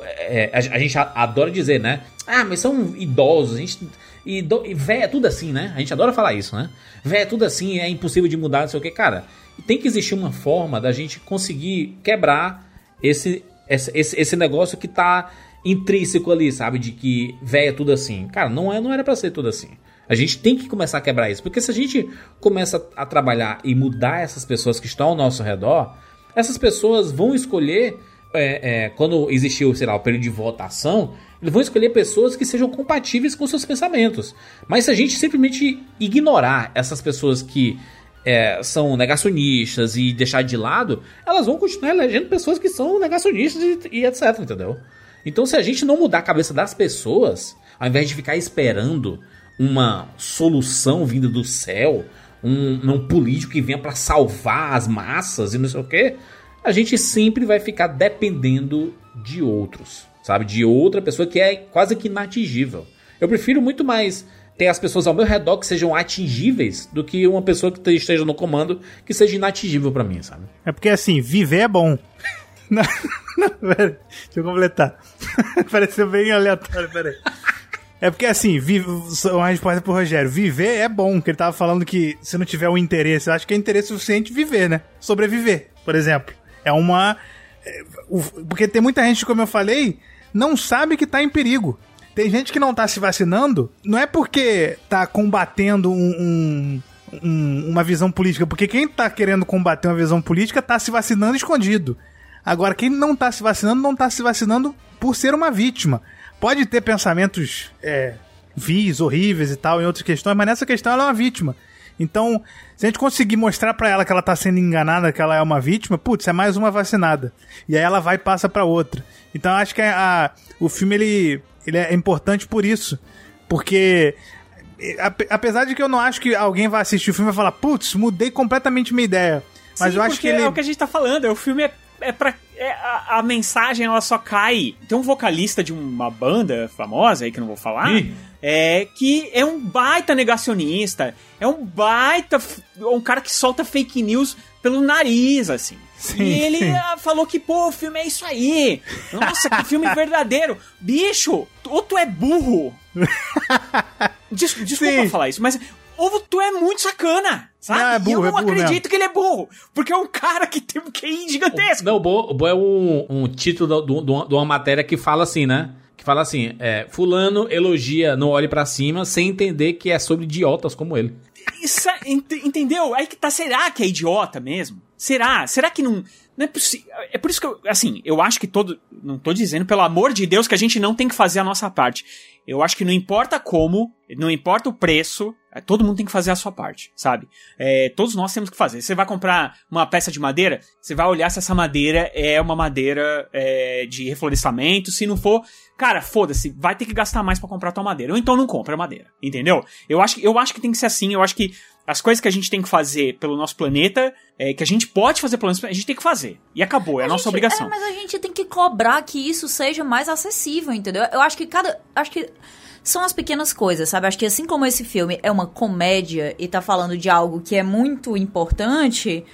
é, a, a gente adora dizer, né? Ah, mas são idosos, a gente. E véia é tudo assim, né? A gente adora falar isso, né? Véia é tudo assim, é impossível de mudar, não sei o que. Cara, tem que existir uma forma da gente conseguir quebrar esse, esse, esse, negócio que tá intrínseco ali, sabe? De que véia é tudo assim. Cara, não, é, não era pra ser tudo assim. A gente tem que começar a quebrar isso. Porque se a gente começa a trabalhar e mudar essas pessoas que estão ao nosso redor, essas pessoas vão escolher é, é, quando existiu, sei lá, o período de votação, vão escolher pessoas que sejam compatíveis com seus pensamentos. Mas se a gente simplesmente ignorar essas pessoas que é, são negacionistas e deixar de lado, elas vão continuar elegendo pessoas que são negacionistas e, e etc, entendeu? Então, se a gente não mudar a cabeça das pessoas, ao invés de ficar esperando uma solução vinda do céu, um, um político que venha para salvar as massas e não sei o que, a gente sempre vai ficar dependendo de outros, sabe? De outra pessoa que é quase que inatingível. Eu prefiro muito mais ter as pessoas ao meu redor que sejam atingíveis do que uma pessoa que esteja no comando que seja inatingível para mim, sabe? É porque assim, viver é bom. *laughs* Não, não, pera, deixa eu completar. *laughs* Pareceu bem aleatório, peraí. É porque assim, vive, uma resposta pro Rogério. Viver é bom, que ele tava falando que se não tiver um interesse, eu acho que é interesse suficiente viver, né? Sobreviver, por exemplo. É uma. é, o- Porque tem muita gente, como eu falei, não sabe que tá em perigo. Tem gente que não tá se vacinando, não é porque tá combatendo um- um, um- uma visão política, porque quem tá querendo combater uma visão política tá se vacinando escondido. Agora, quem não tá se vacinando, não tá se vacinando por ser uma vítima. Pode ter pensamentos é, vis, horríveis e tal, em outras questões, mas nessa questão ela é uma vítima. Então, se a gente conseguir mostrar pra ela que ela tá sendo enganada, que ela é uma vítima, putz, é mais uma vacinada. E aí ela vai e passa pra outra. Então, acho que a, o filme ele, ele é importante por isso. Porque ape- apesar de que eu não acho que alguém vai assistir o filme e vai falar, putz, mudei completamente minha ideia. Mas Sim, eu acho porque que ele. é o que a gente tá falando. O filme é, é pra. é a, a mensagem ela só cai. Tem um vocalista de uma banda famosa aí que eu não vou falar. Ih. É que é um baita negacionista. É um baita. Um cara que solta fake news pelo nariz, assim. Sim, e ele sim. ah, falou que, pô, o filme é isso aí. Nossa, que filme verdadeiro. Bicho, ou tu é burro. Des- *laughs* desculpa falar isso, mas. Ou tu é muito sacana, sabe? Não, é burro, e eu é não burro acredito mesmo. que ele é burro. Porque é um cara que tem um QI gigantesco. Não, o Bo, o Bo é um, um título de uma matéria que fala assim, né? Que fala assim, é, fulano elogia Não Olhe Pra Cima sem entender que é sobre idiotas como ele. Isso é- ent- entendeu? Aí que tá. Será que é idiota mesmo? Será? Será que não. Não é possível. É por isso que eu. Assim, eu acho que todo. Não tô dizendo, pelo amor de Deus, que a gente não tem que fazer a nossa parte. Eu acho que não importa como, não importa o preço, é, todo mundo tem que fazer a sua parte, sabe? É, todos nós temos que fazer. Você vai comprar uma peça de madeira, você vai olhar se essa madeira é uma madeira é, de reflorestamento. Se não for, cara, foda-se, vai ter que gastar mais pra comprar tua madeira. Ou então não compra madeira, entendeu? Eu acho, eu acho que tem que ser assim. Eu acho que as coisas que a gente tem que fazer pelo nosso planeta, é, que a gente pode fazer pelo nosso planeta, a gente tem que fazer. E acabou, é a, nossa gente- obrigação. É, mas a gente tem que cobrar que isso seja mais acessível, entendeu? Eu acho que cada. Acho que. São as pequenas coisas, sabe? Acho que assim como esse filme é uma comédia e tá falando de algo que é muito importante,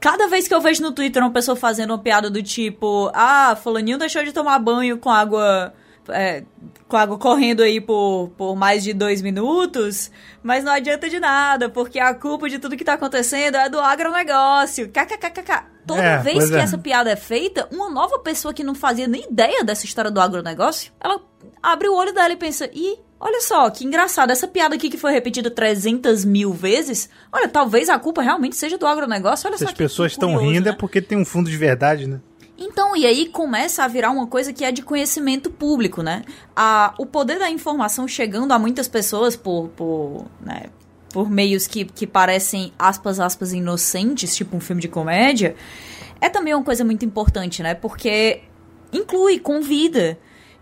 cada vez que eu vejo no Twitter uma pessoa fazendo uma piada do tipo, ah, fulaninho deixou de tomar banho com água. É, com água correndo aí por, por mais de dois minutos, mas não adianta de nada, porque a culpa de tudo que tá acontecendo é do agronegócio. KKKKK. Toda É, vez que é. essa piada é feita, uma nova pessoa que não fazia nem ideia dessa história do agronegócio, ela abre o olho dela e pensa, ih, olha só, que engraçado, essa piada aqui que foi repetida 300 mil vezes, olha, talvez a culpa realmente seja do agronegócio, olha Se só as que- pessoas estão rindo né? é porque tem um fundo de verdade, né? Então, e aí começa a virar uma coisa que é de conhecimento público, né? A, o poder da informação chegando a muitas pessoas por, por, né, por meios que, que parecem, aspas, aspas, inocentes, tipo um filme de comédia, é também uma coisa muito importante, né? Porque inclui, convida.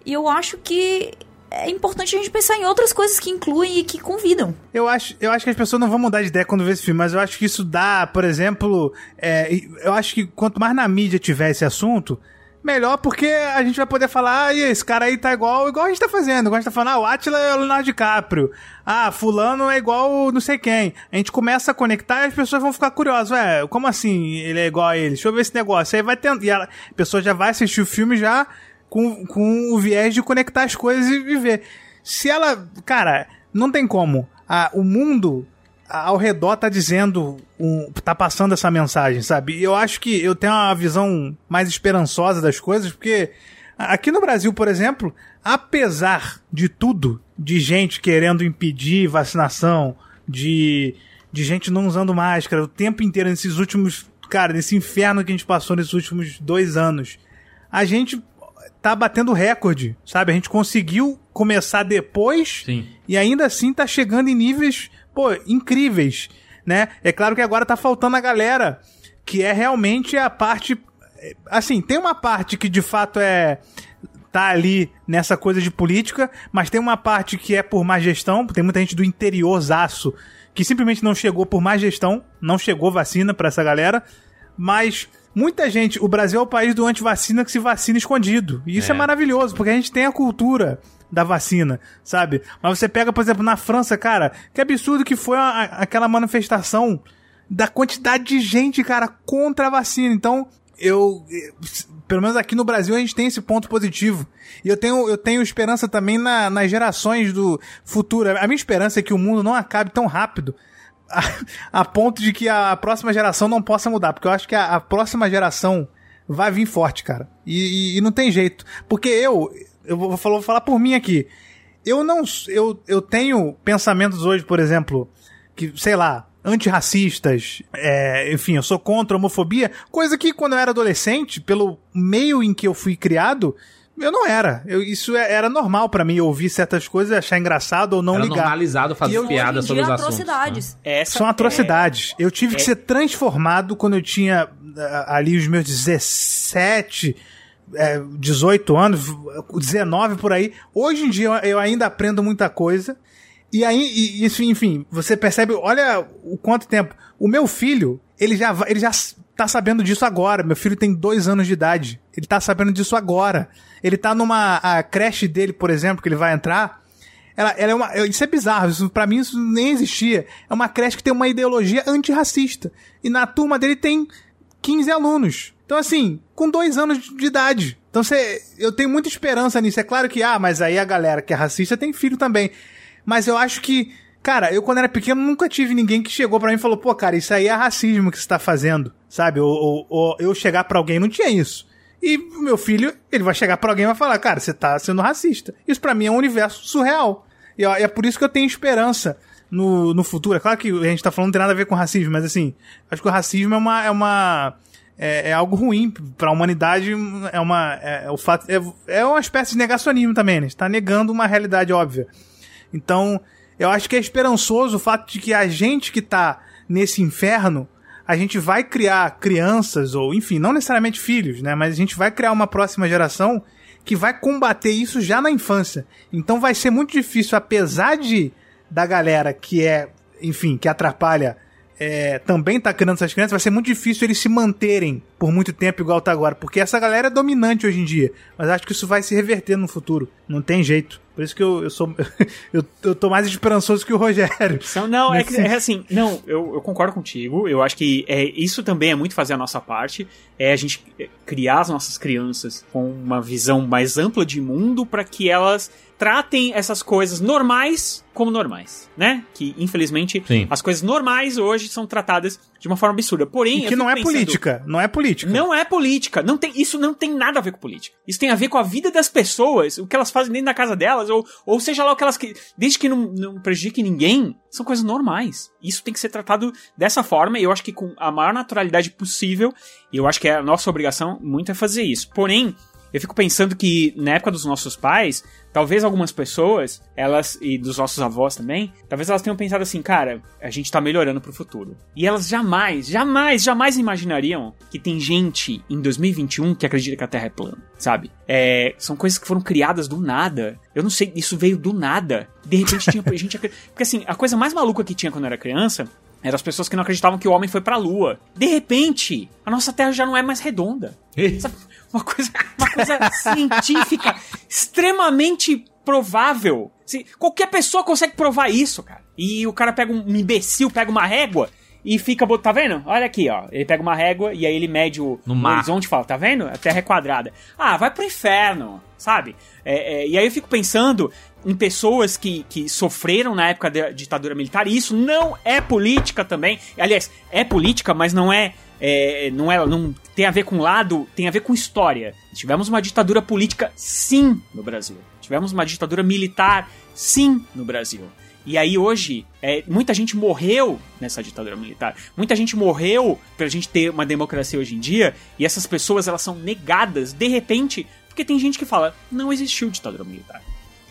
E eu acho que é importante a gente pensar em outras coisas que incluem e que convidam. Eu acho, eu acho que as pessoas não vão mudar de ideia quando vê esse filme, mas eu acho que isso dá, por exemplo, é, eu acho que quanto mais na mídia tiver esse assunto, melhor, porque a gente vai poder falar, ah, esse cara aí tá igual, igual a gente tá fazendo, igual a gente tá falando, ah, o Atila é o Leonardo DiCaprio, ah, fulano é igual não sei quem. A gente começa a conectar e as pessoas vão ficar curiosas, ué, como assim ele é igual a ele? Deixa eu ver esse negócio. Aí vai tendo, e a pessoa já vai assistir o filme já com, com o viés de conectar as coisas e, e ver. Se ela, cara, não tem como. Ah, o mundo ao redor tá dizendo, um, tá passando essa mensagem, sabe? E eu acho que eu tenho uma visão mais esperançosa das coisas, porque aqui no Brasil, por exemplo, apesar de tudo, de gente querendo impedir vacinação, de, de gente não usando máscara o tempo inteiro nesses últimos, cara, nesse inferno que a gente passou nesses últimos dois anos, a gente tá batendo recorde, sabe? A gente conseguiu começar depois Sim. e ainda assim tá chegando em níveis, pô, incríveis, né? É claro que agora tá faltando a galera que é realmente a parte é, assim, tem uma parte que de fato é tá ali nessa coisa de política, mas tem uma parte que é por má gestão, tem muita gente do interiorzaço que simplesmente não chegou por má gestão, não chegou vacina pra essa galera, mas muita gente, o Brasil é o país do antivacina que se vacina escondido. E isso é. É. maravilhoso, porque a gente tem a cultura da vacina, sabe? Mas você pega, por exemplo, na França, cara, que absurdo que foi a- a- aquela manifestação da quantidade de gente, cara, contra a vacina. Então, eu, pelo menos aqui no Brasil, a gente tem esse ponto positivo. E eu tenho, eu tenho esperança também na- nas gerações do futuro. A minha esperança é que o mundo não acabe tão rápido a, *laughs* a ponto de que a próxima geração não possa mudar. Porque eu acho que a, a próxima geração vai vir forte, cara. E, e- e não tem jeito. Porque eu, eu vou falar, vou falar por mim aqui. Eu não. Eu, eu tenho pensamentos hoje, por exemplo, que, sei lá, antirracistas, é, enfim, eu sou contra a homofobia, coisa que quando eu era adolescente, pelo meio em que eu fui criado, eu não era. Eu, isso é- era normal pra mim ouvir certas coisas, achar engraçado ou não Era ligar. normalizado fazer E eu- piada sobre os assuntos. atrocidades. Essa São atrocidades. Eu tive é- que ser transformado quando eu tinha ah, ali os meus 17, é, 18 anos, 19 por aí. Hoje em dia eu, ainda aprendo muita coisa. E aí, e isso, enfim, você percebe, olha o quanto tempo. O meu filho, ele já, ele já tá sabendo disso agora. Meu filho tem dois anos de idade. Ele tá sabendo disso agora. Ele tá numa a creche dele, por exemplo, que ele vai entrar. Ela, ela é uma, isso é bizarro, isso, pra mim isso nem existia. É uma creche que tem uma ideologia antirracista. E na turma dele tem 15 alunos. Então, assim, com dois anos de de idade. Então, você, eu tenho muita esperança nisso. É claro que, ah, mas aí a galera que é racista tem filho também. Mas eu acho que, cara, eu quando era pequeno nunca tive ninguém que chegou pra mim e falou, pô, cara, isso aí é racismo que você tá fazendo, sabe? Ou, ou- ou eu chegar pra alguém, não tinha isso. E meu filho, ele vai chegar pra alguém e vai falar, cara, você tá sendo racista. Isso pra mim é um universo surreal. E é por isso que eu tenho esperança no, no futuro. É claro que a gente tá falando não tem nada a ver com racismo, mas assim, acho que o racismo é uma. É uma é, é algo ruim pra humanidade. É uma. É, é o fato, é, é uma espécie de negacionismo também, né? A gente tá negando uma realidade óbvia. Então, eu acho que é esperançoso o fato de que a gente que tá nesse inferno, a gente vai criar crianças, ou enfim, não necessariamente filhos, né? Mas a gente vai criar uma próxima geração que vai combater isso já na infância. Então vai ser muito difícil, apesar de da galera que é, enfim, que atrapalha, é, também tá criando essas crianças, vai ser muito difícil eles se manterem por muito tempo igual tá agora, porque essa galera é dominante hoje em dia. Mas acho que isso vai se reverter no futuro. Não tem jeito. Por isso que eu, eu sou. *laughs* eu, eu tô mais esperançoso que o Rogério. Não, é, que, é assim, não, eu, eu concordo contigo. Eu acho que é, isso também é muito fazer a nossa parte. É a gente criar as nossas crianças com uma visão mais ampla de mundo para que elas tratem essas coisas normais como normais, né? Que infelizmente Sim. as coisas normais hoje são tratadas de uma forma absurda. Porém, E que não é pensando- política. Não é política. Não é política. Não tem, isso não tem nada a ver com política. Isso tem a ver com a vida das pessoas, o que elas fazem dentro da casa delas, ou, ou seja lá o que elas. Desde que não, não prejudique ninguém, são coisas normais. Isso tem que ser tratado dessa forma, e eu acho que com a maior naturalidade possível, e eu acho que é a nossa obrigação muito é fazer isso. Porém, eu fico pensando que na época dos nossos pais, talvez algumas pessoas, elas, e dos nossos avós também, talvez elas tenham pensado assim, cara, a gente tá melhorando pro futuro. E elas jamais, jamais, jamais imaginariam que tem gente em 2021 que acredita que a Terra é plana, sabe? É, são coisas que foram criadas do nada. Eu não sei, isso veio do nada. De repente tinha *laughs* gente. Porque assim, a coisa mais maluca que tinha quando eu era criança eram as pessoas que não acreditavam que o homem foi pra lua. De repente, a nossa Terra já não é mais redonda. Sabe? Uma coisa, uma coisa *laughs* científica extremamente provável. Se- qualquer pessoa consegue provar isso, cara. E o cara pega um imbecil, pega uma régua e fica Tá vendo? Olha aqui, ó. Ele pega uma régua e aí ele mede o, No o mar. horizonte e fala: Tá vendo? A Terra é quadrada. Ah, vai pro inferno, sabe? É, é, e aí eu fico pensando em pessoas que, que sofreram na época da ditadura militar, e isso não é política também. Aliás, é política, mas não é. é, não é não tem a ver com lado, tem a ver com história. Tivemos uma ditadura política, sim, no Brasil. Tivemos uma ditadura militar, sim, no Brasil. E aí hoje, é, muita gente morreu nessa ditadura militar. Muita gente morreu pra gente ter uma democracia hoje em dia. E essas pessoas, elas são negadas, de repente, porque tem gente que fala, não existiu ditadura militar.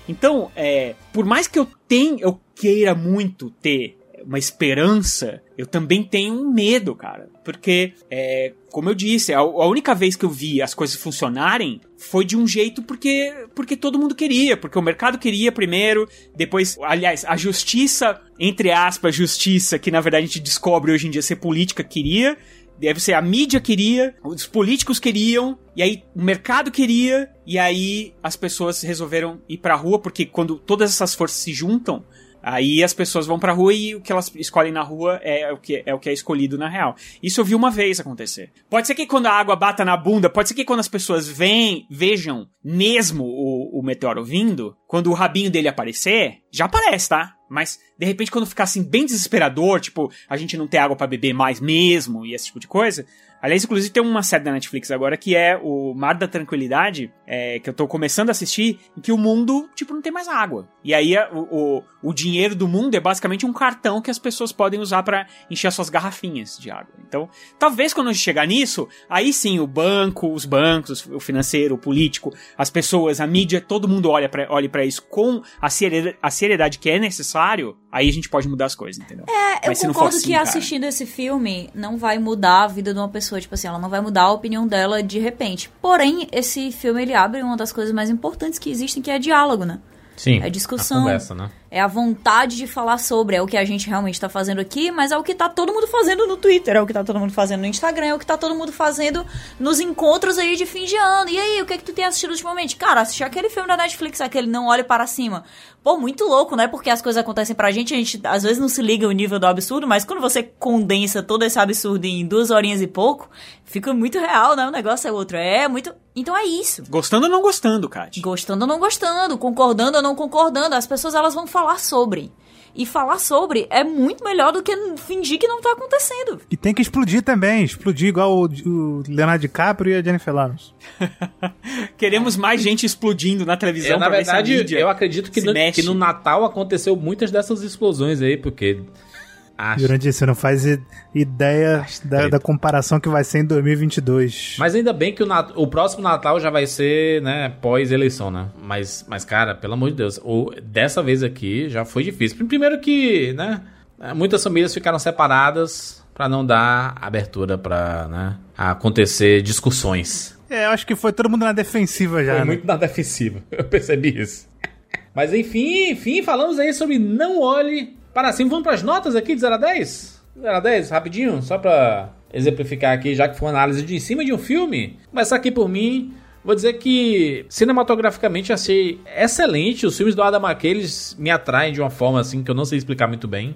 Então, é, por mais que eu tenha, eu queira muito ter uma esperança, eu também tenho um medo, cara. Porque, é, como eu disse, a, a única vez que eu vi as coisas funcionarem foi de um jeito porque, porque todo mundo queria, porque o mercado queria primeiro, depois, aliás, a justiça, entre aspas, justiça, que na verdade a gente descobre hoje em dia ser política, queria, deve ser a mídia queria, os políticos queriam, e aí o mercado queria, e aí as pessoas resolveram ir pra rua, porque quando todas essas forças se juntam, aí as pessoas vão pra rua e o que elas escolhem na rua é o que é, o que é escolhido na real. Isso eu vi uma vez acontecer. Pode ser que quando a água bata na bunda, pode ser que quando as pessoas veem, vejam mesmo o, o meteoro vindo, quando o rabinho dele aparecer, Já aparece, tá? Mas, de repente, quando ficar assim, bem desesperador, tipo, a gente não ter água para beber mais mesmo e esse tipo de coisa. Aliás, inclusive, tem uma série da Netflix agora que é o Mar da Tranquilidade, é, que eu tô começando a assistir, em que o mundo, tipo, não tem mais água. E aí o, o, o dinheiro do mundo é basicamente um cartão que as pessoas podem usar para encher as suas garrafinhas de água. Então, talvez quando a gente chegar nisso, aí sim o banco, os bancos, o financeiro, o político, as pessoas, a mídia, todo mundo olha pra, olhe para isso com a seriedade, a seriedade que é necessário, aí a gente pode mudar as coisas, entendeu? É, Mas eu concordo assim, que cara- assistindo esse filme não vai mudar a vida de uma pessoa, tipo assim, ela não vai mudar a opinião dela de repente. Porém, esse filme ele abre uma das coisas mais importantes que existem, que é diálogo, né? Sim. É discussão. A conversa, né? É a vontade de falar sobre, é o que a gente realmente tá fazendo aqui, mas é o que tá todo mundo fazendo no Twitter, é o que tá todo mundo fazendo no Instagram, é o que tá todo mundo fazendo nos encontros aí de fim de ano. E aí, o que é que tu tem assistido ultimamente? Cara, assisti aquele filme da Netflix, aquele Não Olhe Para Cima. Pô, muito louco, né? Porque as coisas acontecem pra gente, a gente às vezes não se liga o nível do absurdo, mas quando você condensa todo esse absurdo em duas horinhas e pouco, fica muito real, né? Um negócio é outro. É muito. Então é isso. Gostando ou não gostando, Kat? Gostando ou não gostando, concordando ou não concordando, as pessoas elas vão falar sobre. E falar sobre é muito melhor do que fingir que não tá acontecendo. E tem que explodir também, explodir igual o, o Leonardo DiCaprio e a Jennifer Lawrence. *laughs* Queremos mais gente explodindo na televisão É, na pra ver se a verdade, mídia eu acredito que no, que no Natal aconteceu muitas dessas explosões aí, porque. Acho. Jurandir, você não faz ideia da, da comparação que vai ser em 2022. Mas ainda bem que o, Nat- o próximo Natal já vai ser, né, pós-eleição, né? Mas, mas, cara, pelo amor de Deus, o, dessa vez aqui já foi difícil. Primeiro que, né, muitas famílias ficaram separadas pra não dar abertura pra, né, acontecer discussões. É, eu acho que foi todo mundo na defensiva já. Foi né? muito na defensiva, *laughs* eu percebi isso. Mas enfim, enfim, falamos aí sobre Não Olhe para Cima. Vamos para as notas aqui de 0 a 10? 0 a 10, rapidinho, só para exemplificar aqui, já que foi uma análise de em cima de um filme. Começar aqui por mim. Vou dizer que cinematograficamente achei excelente. Os filmes do Adam McKay eles me atraem de uma forma assim que eu não sei explicar muito bem.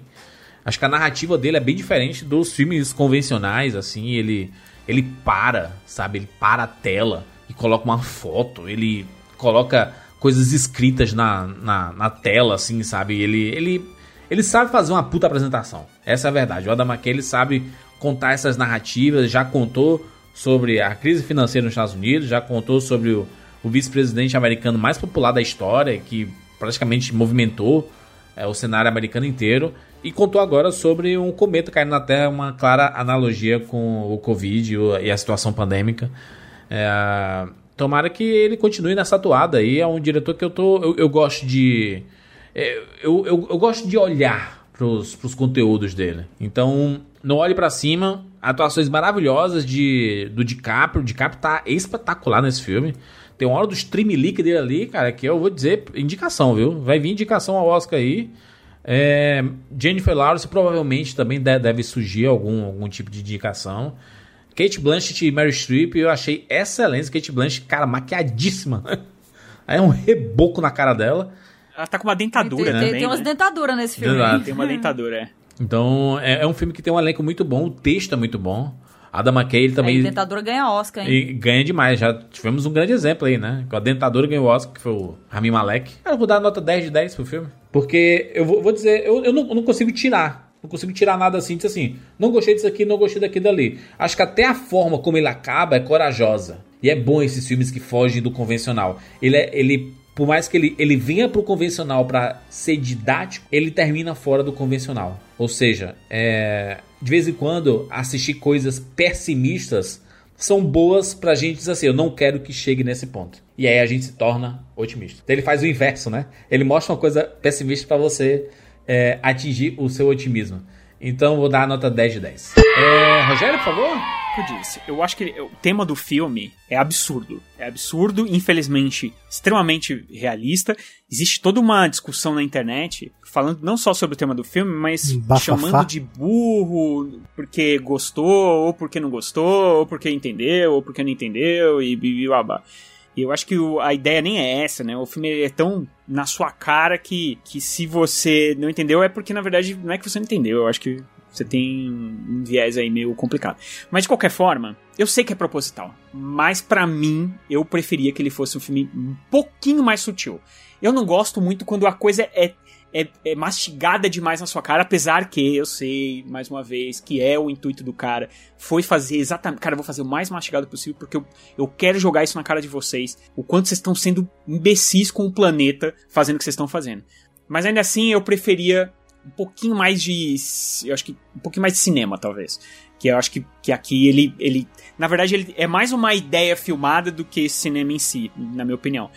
Acho que a narrativa dele é bem diferente dos filmes convencionais, assim, ele ele para, sabe? Ele para a tela e coloca uma foto, ele coloca coisas escritas na, na, na tela, assim, sabe? Ele, ele, ele sabe fazer uma puta apresentação. Essa é a verdade. O Adam McKay, sabe contar essas narrativas, já contou sobre a crise financeira nos Estados Unidos, já contou sobre o, o vice-presidente americano mais popular da história, que praticamente movimentou é, o cenário americano inteiro. E contou agora sobre um cometa caindo na Terra, uma clara analogia com o Covid e a situação pandêmica. É, tomara que ele continue nessa atuada aí. É um diretor que eu tô. Eu, eu gosto de. É, Eu, eu, eu gosto de olhar pros, pros conteúdos dele. Então, não olhe pra cima. Atuações maravilhosas de, do DiCaprio. O DiCaprio tá espetacular nesse filme. Tem uma hora do stream dele ali, cara, que eu vou dizer indicação, viu? Vai vir indicação ao Oscar aí. É, Jennifer Lawrence provavelmente também de- deve surgir algum, algum tipo de indicação. Kate Blanchett e Mary Streep eu achei excelente. Kate Blanchett, cara, maquiadíssima. *laughs* É um reboco na cara dela. Ela tá com uma dentadura Tem, tem- também. tem umas né? dentaduras nesse filme. Exato. Tem uma dentadura, é. Então é, é um filme que tem um elenco muito bom, o texto é muito bom. Adam McKay ele também dentadura ganha Oscar, hein? e ganha demais. Já tivemos um grande exemplo aí, né? Com a dentadura ganhou o Oscar, que foi o Rami Malek. Cara, eu vou dar nota 10 de 10 pro filme. Porque eu vou, vou dizer, eu, eu não, eu não consigo dizer Não consigo tirar nada assim, diz assim, não gostei disso aqui, não gostei daqui dali. Acho que até a forma como ele acaba é corajosa. E é bom esses filmes que fogem do convencional. Ele é, ele por mais que ele, ele venha pro convencional pra ser didático, ele termina fora do convencional. Ou seja, é, de vez em quando assistir coisas pessimistas são boas pra gente dizer assim, eu não quero que chegue nesse ponto. E aí a gente se torna otimista. Então ele faz o inverso, né? Ele mostra uma coisa pessimista pra você é, atingir o seu otimismo. Então vou dar a nota 10 de 10. É, Rogério, por favor? Eu disse, eu acho que o tema do filme é absurdo. É absurdo, infelizmente, extremamente realista. Existe toda uma discussão na internet falando não só sobre o tema do filme, mas Bafafá. chamando de burro porque gostou, ou porque não gostou, ou porque entendeu, ou porque não entendeu, e bibibabá. E eu acho que o- a ideia nem é essa, né? O filme é tão na sua cara que, que se você não entendeu é porque, na verdade, não é que você não entendeu. Eu acho que você tem um viés aí meio complicado. Mas de qualquer forma, eu sei que é proposital. Mas pra mim, eu preferia que ele fosse um filme um pouquinho mais sutil. Eu não gosto muito quando a coisa é, é, é mastigada demais na sua cara, apesar que eu sei, mais uma vez, que é o intuito do cara, foi fazer exatamente. Cara, eu vou fazer o mais mastigado possível porque eu, eu quero jogar isso na cara de vocês. O quanto vocês estão sendo imbecis com o planeta fazendo o que vocês estão fazendo. Mas ainda assim, eu preferia um pouquinho mais de. Eu acho que um pouquinho mais de cinema, talvez. Que eu acho que, que aqui ele, ele. Na verdade, ele é mais uma ideia filmada do que cinema em si, na minha opinião.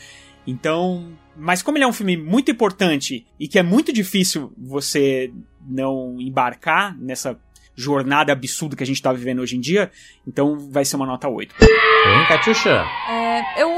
Então, mas como ele é um filme muito importante e que é muito difícil você não embarcar nessa jornada absurda que a gente tá vivendo hoje em dia, então vai ser uma nota 8. Hein, Katyusha? É, eu,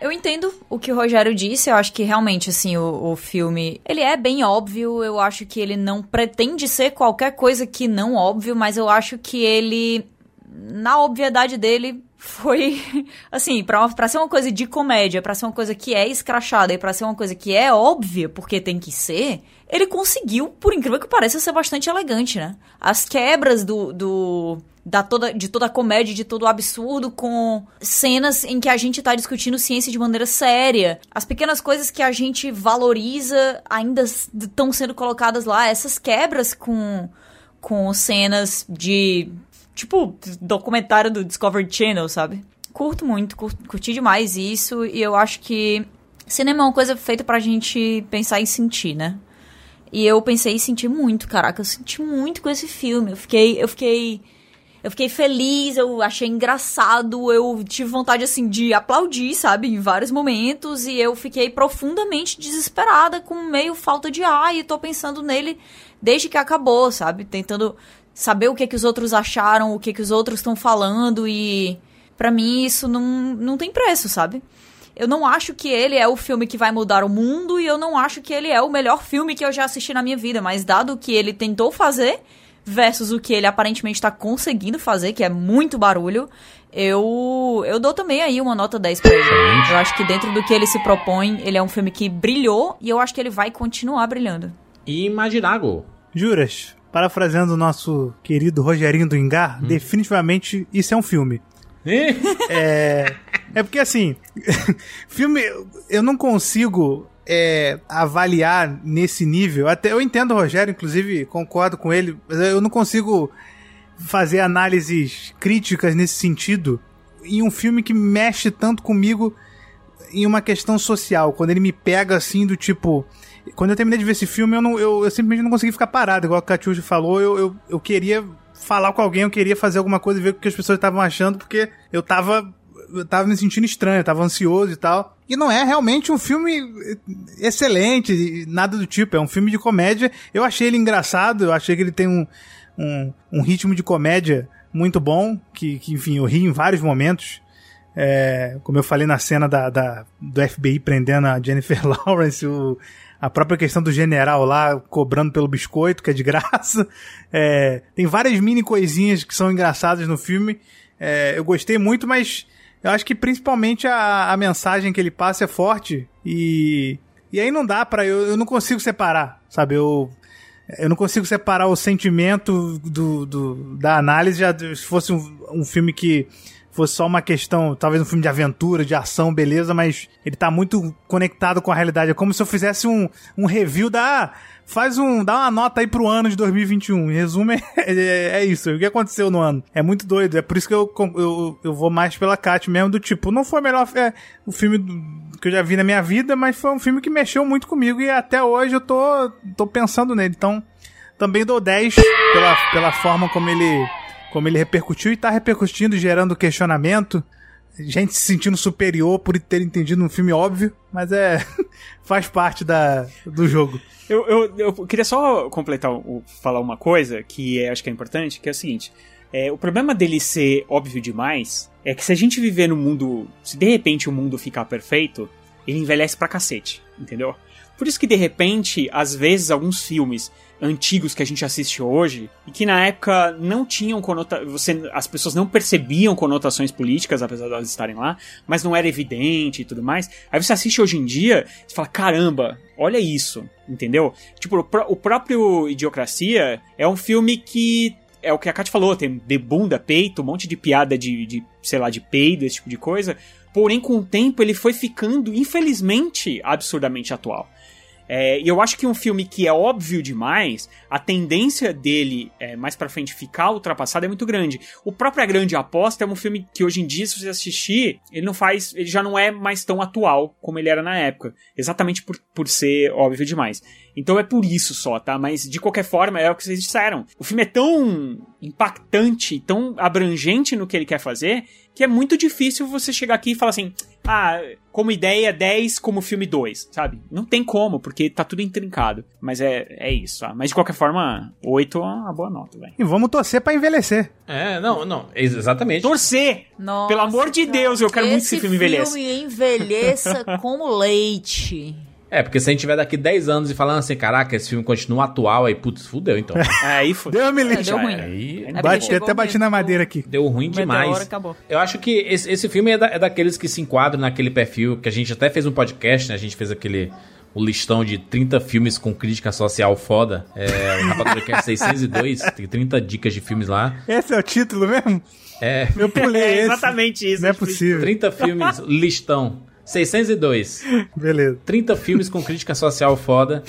eu entendo o que o Rogério disse, eu acho que realmente, assim, o, o filme, ele é bem óbvio, eu acho que ele não pretende ser qualquer coisa que não óbvio, mas eu acho que ele, na obviedade dele, foi *laughs* assim, pra, pra ser uma coisa de comédia, pra ser uma coisa que é escrachada e pra ser uma coisa que é óbvia, porque tem que ser, ele conseguiu, por incrível que pareça, ser bastante elegante, né? As quebras do. do da toda, de toda a comédia, de todo o absurdo, com cenas em que a gente tá discutindo ciência de maneira séria. As pequenas coisas que a gente valoriza ainda estão sendo colocadas lá. Essas quebras com, com cenas de tipo, documentário do Discovery Channel, sabe? Curto muito, curto, curti demais isso e eu acho que cinema é uma coisa feita pra gente pensar e sentir, né? E eu pensei e senti muito, caraca, eu senti muito com esse filme. Eu fiquei, eu fiquei eu fiquei feliz, eu achei engraçado, eu tive vontade, assim, de aplaudir, sabe, em vários momentos, e eu fiquei profundamente desesperada, com meio falta de ar, e tô pensando nele desde que acabou, sabe, tentando saber o que que os outros acharam, o que que os outros estão falando e para mim isso não, não tem preço, sabe? Eu não acho que ele é o filme que vai mudar o mundo e eu não acho que ele é o melhor filme que eu já assisti na minha vida, mas dado o que ele tentou fazer versus o que ele aparentemente está conseguindo fazer, que é muito barulho, eu eu dou também aí uma nota 10 pra ele. Eu acho que dentro do que ele se propõe, ele é um filme que brilhou e eu acho que ele vai continuar brilhando. E Imaginago. Juras, parafraseando o nosso querido Rogerinho do Engar, hum. definitivamente isso é um filme. é, *laughs* é porque assim, *laughs* filme eu não consigo é, avaliar nesse nível. Até eu entendo o Rogério, inclusive concordo com ele, mas eu não consigo fazer análises críticas nesse sentido em um filme que mexe tanto comigo em uma questão social. Quando ele me pega assim do tipo, quando eu terminei de ver esse filme, eu, não, eu, eu simplesmente não consegui ficar parado, igual a Catiuja falou. Eu, eu, eu queria falar com alguém, eu queria fazer alguma coisa e ver o que as pessoas estavam achando, porque eu tava, eu tava me sentindo estranho, eu tava ansioso e tal. E não é realmente um filme excelente, nada do tipo. É um filme de comédia. Eu achei ele engraçado, eu achei que ele tem um, um, um ritmo de comédia muito bom, que, que, enfim, eu ri em vários momentos. É, como eu falei na cena da, da, do FBI prendendo a Jennifer *laughs* Lawrence, o, a própria questão do general lá cobrando pelo biscoito, que é de graça. É, tem várias mini coisinhas que são engraçadas no filme. É, eu gostei muito, mas eu acho que principalmente a, a mensagem que ele passa é forte e. E aí não dá pra. Eu, eu não consigo separar, sabe? Eu. Eu não consigo separar o sentimento do, do da análise. Já, se fosse um, um filme que fosse só uma questão, talvez um filme de aventura, de ação, beleza, mas ele tá muito conectado com a realidade. É como se eu fizesse um, um review da. Faz um. dá uma nota aí pro ano de 2021. Em resumo, é, *laughs* é, é isso. O que aconteceu no ano? É muito doido. É por isso que eu, eu, eu vou mais pela Kat mesmo, do tipo, não foi o melhor é, o filme que eu já vi na minha vida, mas foi um filme que mexeu muito comigo e até hoje eu tô, tô pensando nele. Então, também dou 10 pela, pela forma como ele como ele repercutiu e tá repercutindo, gerando questionamento. Gente se sentindo superior por ter entendido um filme óbvio, mas é. *laughs* faz parte da, do jogo. Eu, eu, eu queria só completar, falar uma coisa que é, acho que é importante, que é o seguinte. É, o problema dele ser óbvio demais é que se a gente viver no mundo. Se de repente o mundo ficar perfeito, ele envelhece pra cacete, entendeu? Por isso que de repente, às vezes, alguns filmes antigos que a gente assiste hoje e que na época não tinham conotações, as pessoas não percebiam conotações políticas apesar de elas estarem lá, mas não era evidente e tudo mais. Aí você assiste hoje em dia e fala, caramba, olha isso, entendeu? Tipo, o, próprio Idiocracia é um filme que é o que a Kat falou, tem de bunda, peito, um monte de piada de, de sei lá, de peido, esse tipo de coisa. Porém, com o tempo, ele foi ficando, infelizmente, absurdamente atual. É, e eu acho que um filme que é óbvio demais, a tendência dele é, mais pra frente ficar ultrapassado é muito grande. O próprio A Grande Aposta é um filme que hoje em dia, se você assistir, ele não faz. ele já não é mais tão atual como ele era na época. Exatamente por, por ser óbvio demais. Então é por isso só, tá? Mas de qualquer forma, é o que vocês disseram. O filme é tão impactante, tão abrangente no que ele quer fazer, que é muito difícil você chegar aqui e falar assim: ah, como ideia 10, como filme 2, sabe? Não tem como, porque tá tudo intrincado. Mas é, é isso, tá? Mas de qualquer forma, 8 é uma boa nota, velho. E vamos torcer pra envelhecer. É, não, não, exatamente. Torcer! Nossa, Pelo amor de Deus, eu quero muito que esse filme envelheça. filme envelheça *laughs* como leite. É, porque se a gente tiver daqui 10 anos e falando assim, caraca, esse filme continua atual, aí, putz, fudeu então. *laughs* aí fudeu. Deu, me É, deu ruim. Aí, É Bate, até bati na madeira aqui. Deu ruim Meteoro demais. acabou. Eu acho que esse, esse filme é, da- é daqueles que se enquadram naquele perfil que a gente até fez um podcast, né? A gente fez aquele o listão de 30 filmes com crítica social foda. É, o Rapadura que é 602, tem 30 dicas de filmes lá. Esse é o título mesmo? É, Eu pulei É esse. exatamente isso. Não é possível. 30 filmes, listão. 602. Beleza. 30 filmes com crítica social foda.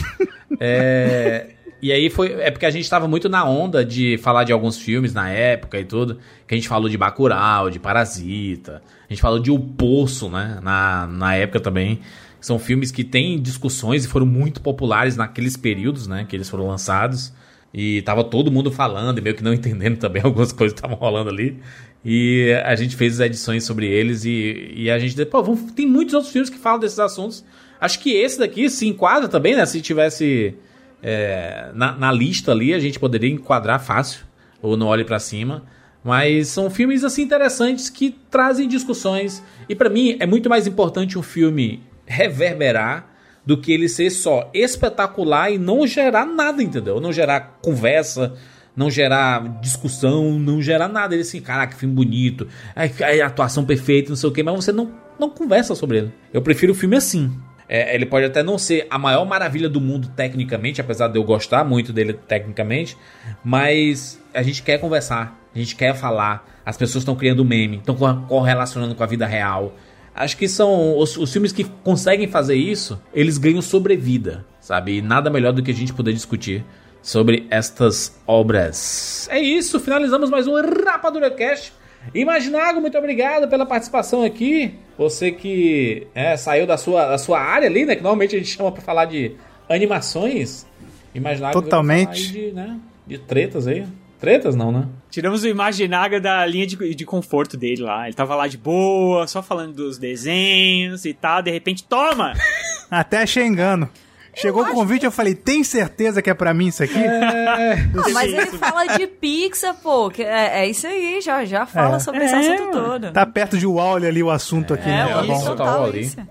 É, e aí foi. É porque a gente tava muito na onda de falar de alguns filmes na época e tudo. Que a gente falou de Bacurau, de Parasita. A gente falou de O Poço, né? Na, na época também. São filmes que têm discussões e foram muito populares naqueles períodos, né? Que eles foram lançados. E tava todo mundo falando e meio que não entendendo também *laughs* algumas coisas que estavam rolando ali. E a gente fez as edições sobre eles e, e a gente... Pô, vamos- tem muitos outros filmes que falam desses assuntos. Acho que esse daqui se enquadra também, né? Se tivesse é, na, na lista ali, a gente poderia enquadrar fácil. Ou no Olhe Pra Cima. Mas são filmes, assim, interessantes que trazem discussões. E pra mim, é muito mais importante um filme reverberar do que ele ser só espetacular e não gerar nada, entendeu? Não gerar conversa, não gerar discussão, não gerar nada. Ele assim, caraca, filme bonito, ai, atuação perfeita, não sei o que, mas você não, não conversa sobre ele. Eu prefiro o filme assim. É, ele pode até não ser a maior maravilha do mundo tecnicamente, apesar de eu gostar muito dele tecnicamente, mas a gente quer conversar, a gente quer falar, as pessoas estão criando meme, estão correlacionando com a vida real. Acho que são os, os filmes que conseguem fazer isso, eles ganham sobrevida, sabe? E nada melhor do que a gente poder discutir sobre estas obras. É isso, finalizamos mais um Rapadura Cast. Imaginago, muito obrigado pela participação aqui. Você que é, saiu da sua, da sua área ali, né? Que normalmente a gente chama pra falar de animações. Imaginago Totalmente. de, né, de tretas aí. Tretas não, né? Tiramos o Imaginaga da linha de, de conforto dele lá. Ele tava lá de boa, só falando dos desenhos e tal. De repente, toma! *laughs* Até achei engano. Chegou o convite, eu falei, tem certeza que é pra mim isso aqui? Ah, mas ele fala de Pixar, pô. que é, é isso aí, já, já fala É. sobre esse assunto todo. Tá perto de Wally ali o assunto aqui, né? É, Tá isso, bom. total ali. isso. É.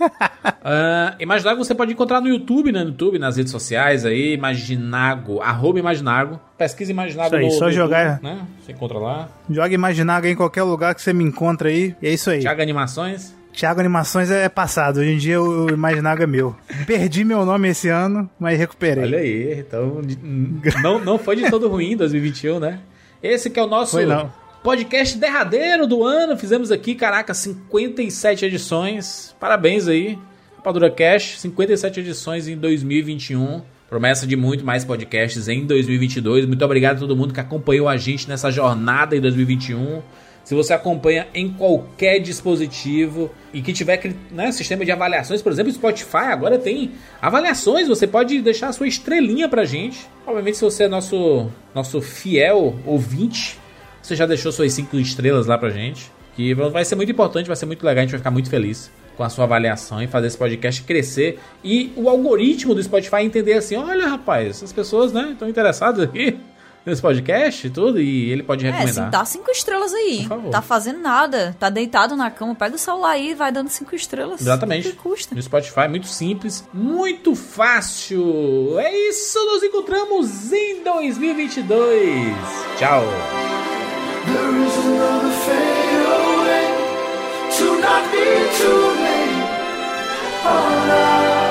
*laughs* Ah, Imaginago você pode encontrar no YouTube, né? No YouTube, nas redes sociais aí, Imaginago, arroba Imaginago. Pesquisa Imaginago Isso aí, no, só no jogar- YouTube, né? Você encontra lá. Joga Imaginaga em qualquer lugar que você me encontra aí. E é isso aí. Thiago Animações. Thiago Animações é passado. Hoje em dia o Imaginaga é meu. Perdi meu nome esse ano, mas recuperei. Olha aí, então não, não foi de todo ruim 2021, né? Esse que é o nosso Foi podcast derradeiro do ano. Fizemos aqui, caraca, 57 edições. Parabéns aí, Rapadura Cash, 57 edições em 2021. Promessa de muito mais podcasts em 2022. Muito obrigado a todo mundo que acompanhou a gente nessa jornada em 2021. Se você acompanha em qualquer dispositivo e que tiver né, sistema de avaliações, por exemplo, Spotify agora tem avaliações, você pode deixar a sua estrelinha pra gente. Obviamente, se você é nosso, nosso fiel ouvinte, você já deixou suas cinco estrelas lá pra gente. Que vai ser muito importante, vai ser muito legal, a gente vai ficar muito feliz com a sua avaliação e fazer esse podcast crescer. E o algoritmo do Spotify entender assim: olha, rapaz, as pessoas né, estão interessadas aqui nesse podcast e tudo, e ele pode É, recomendar. assim, dá cinco estrelas aí. Por favor. Tá fazendo nada. Tá deitado na cama, pega o celular aí e vai dando cinco estrelas. Exatamente. O que custa? No Spotify, muito simples, muito fácil. É isso, nos encontramos em 2022. Tchau. There is another fade away to not be too late. All I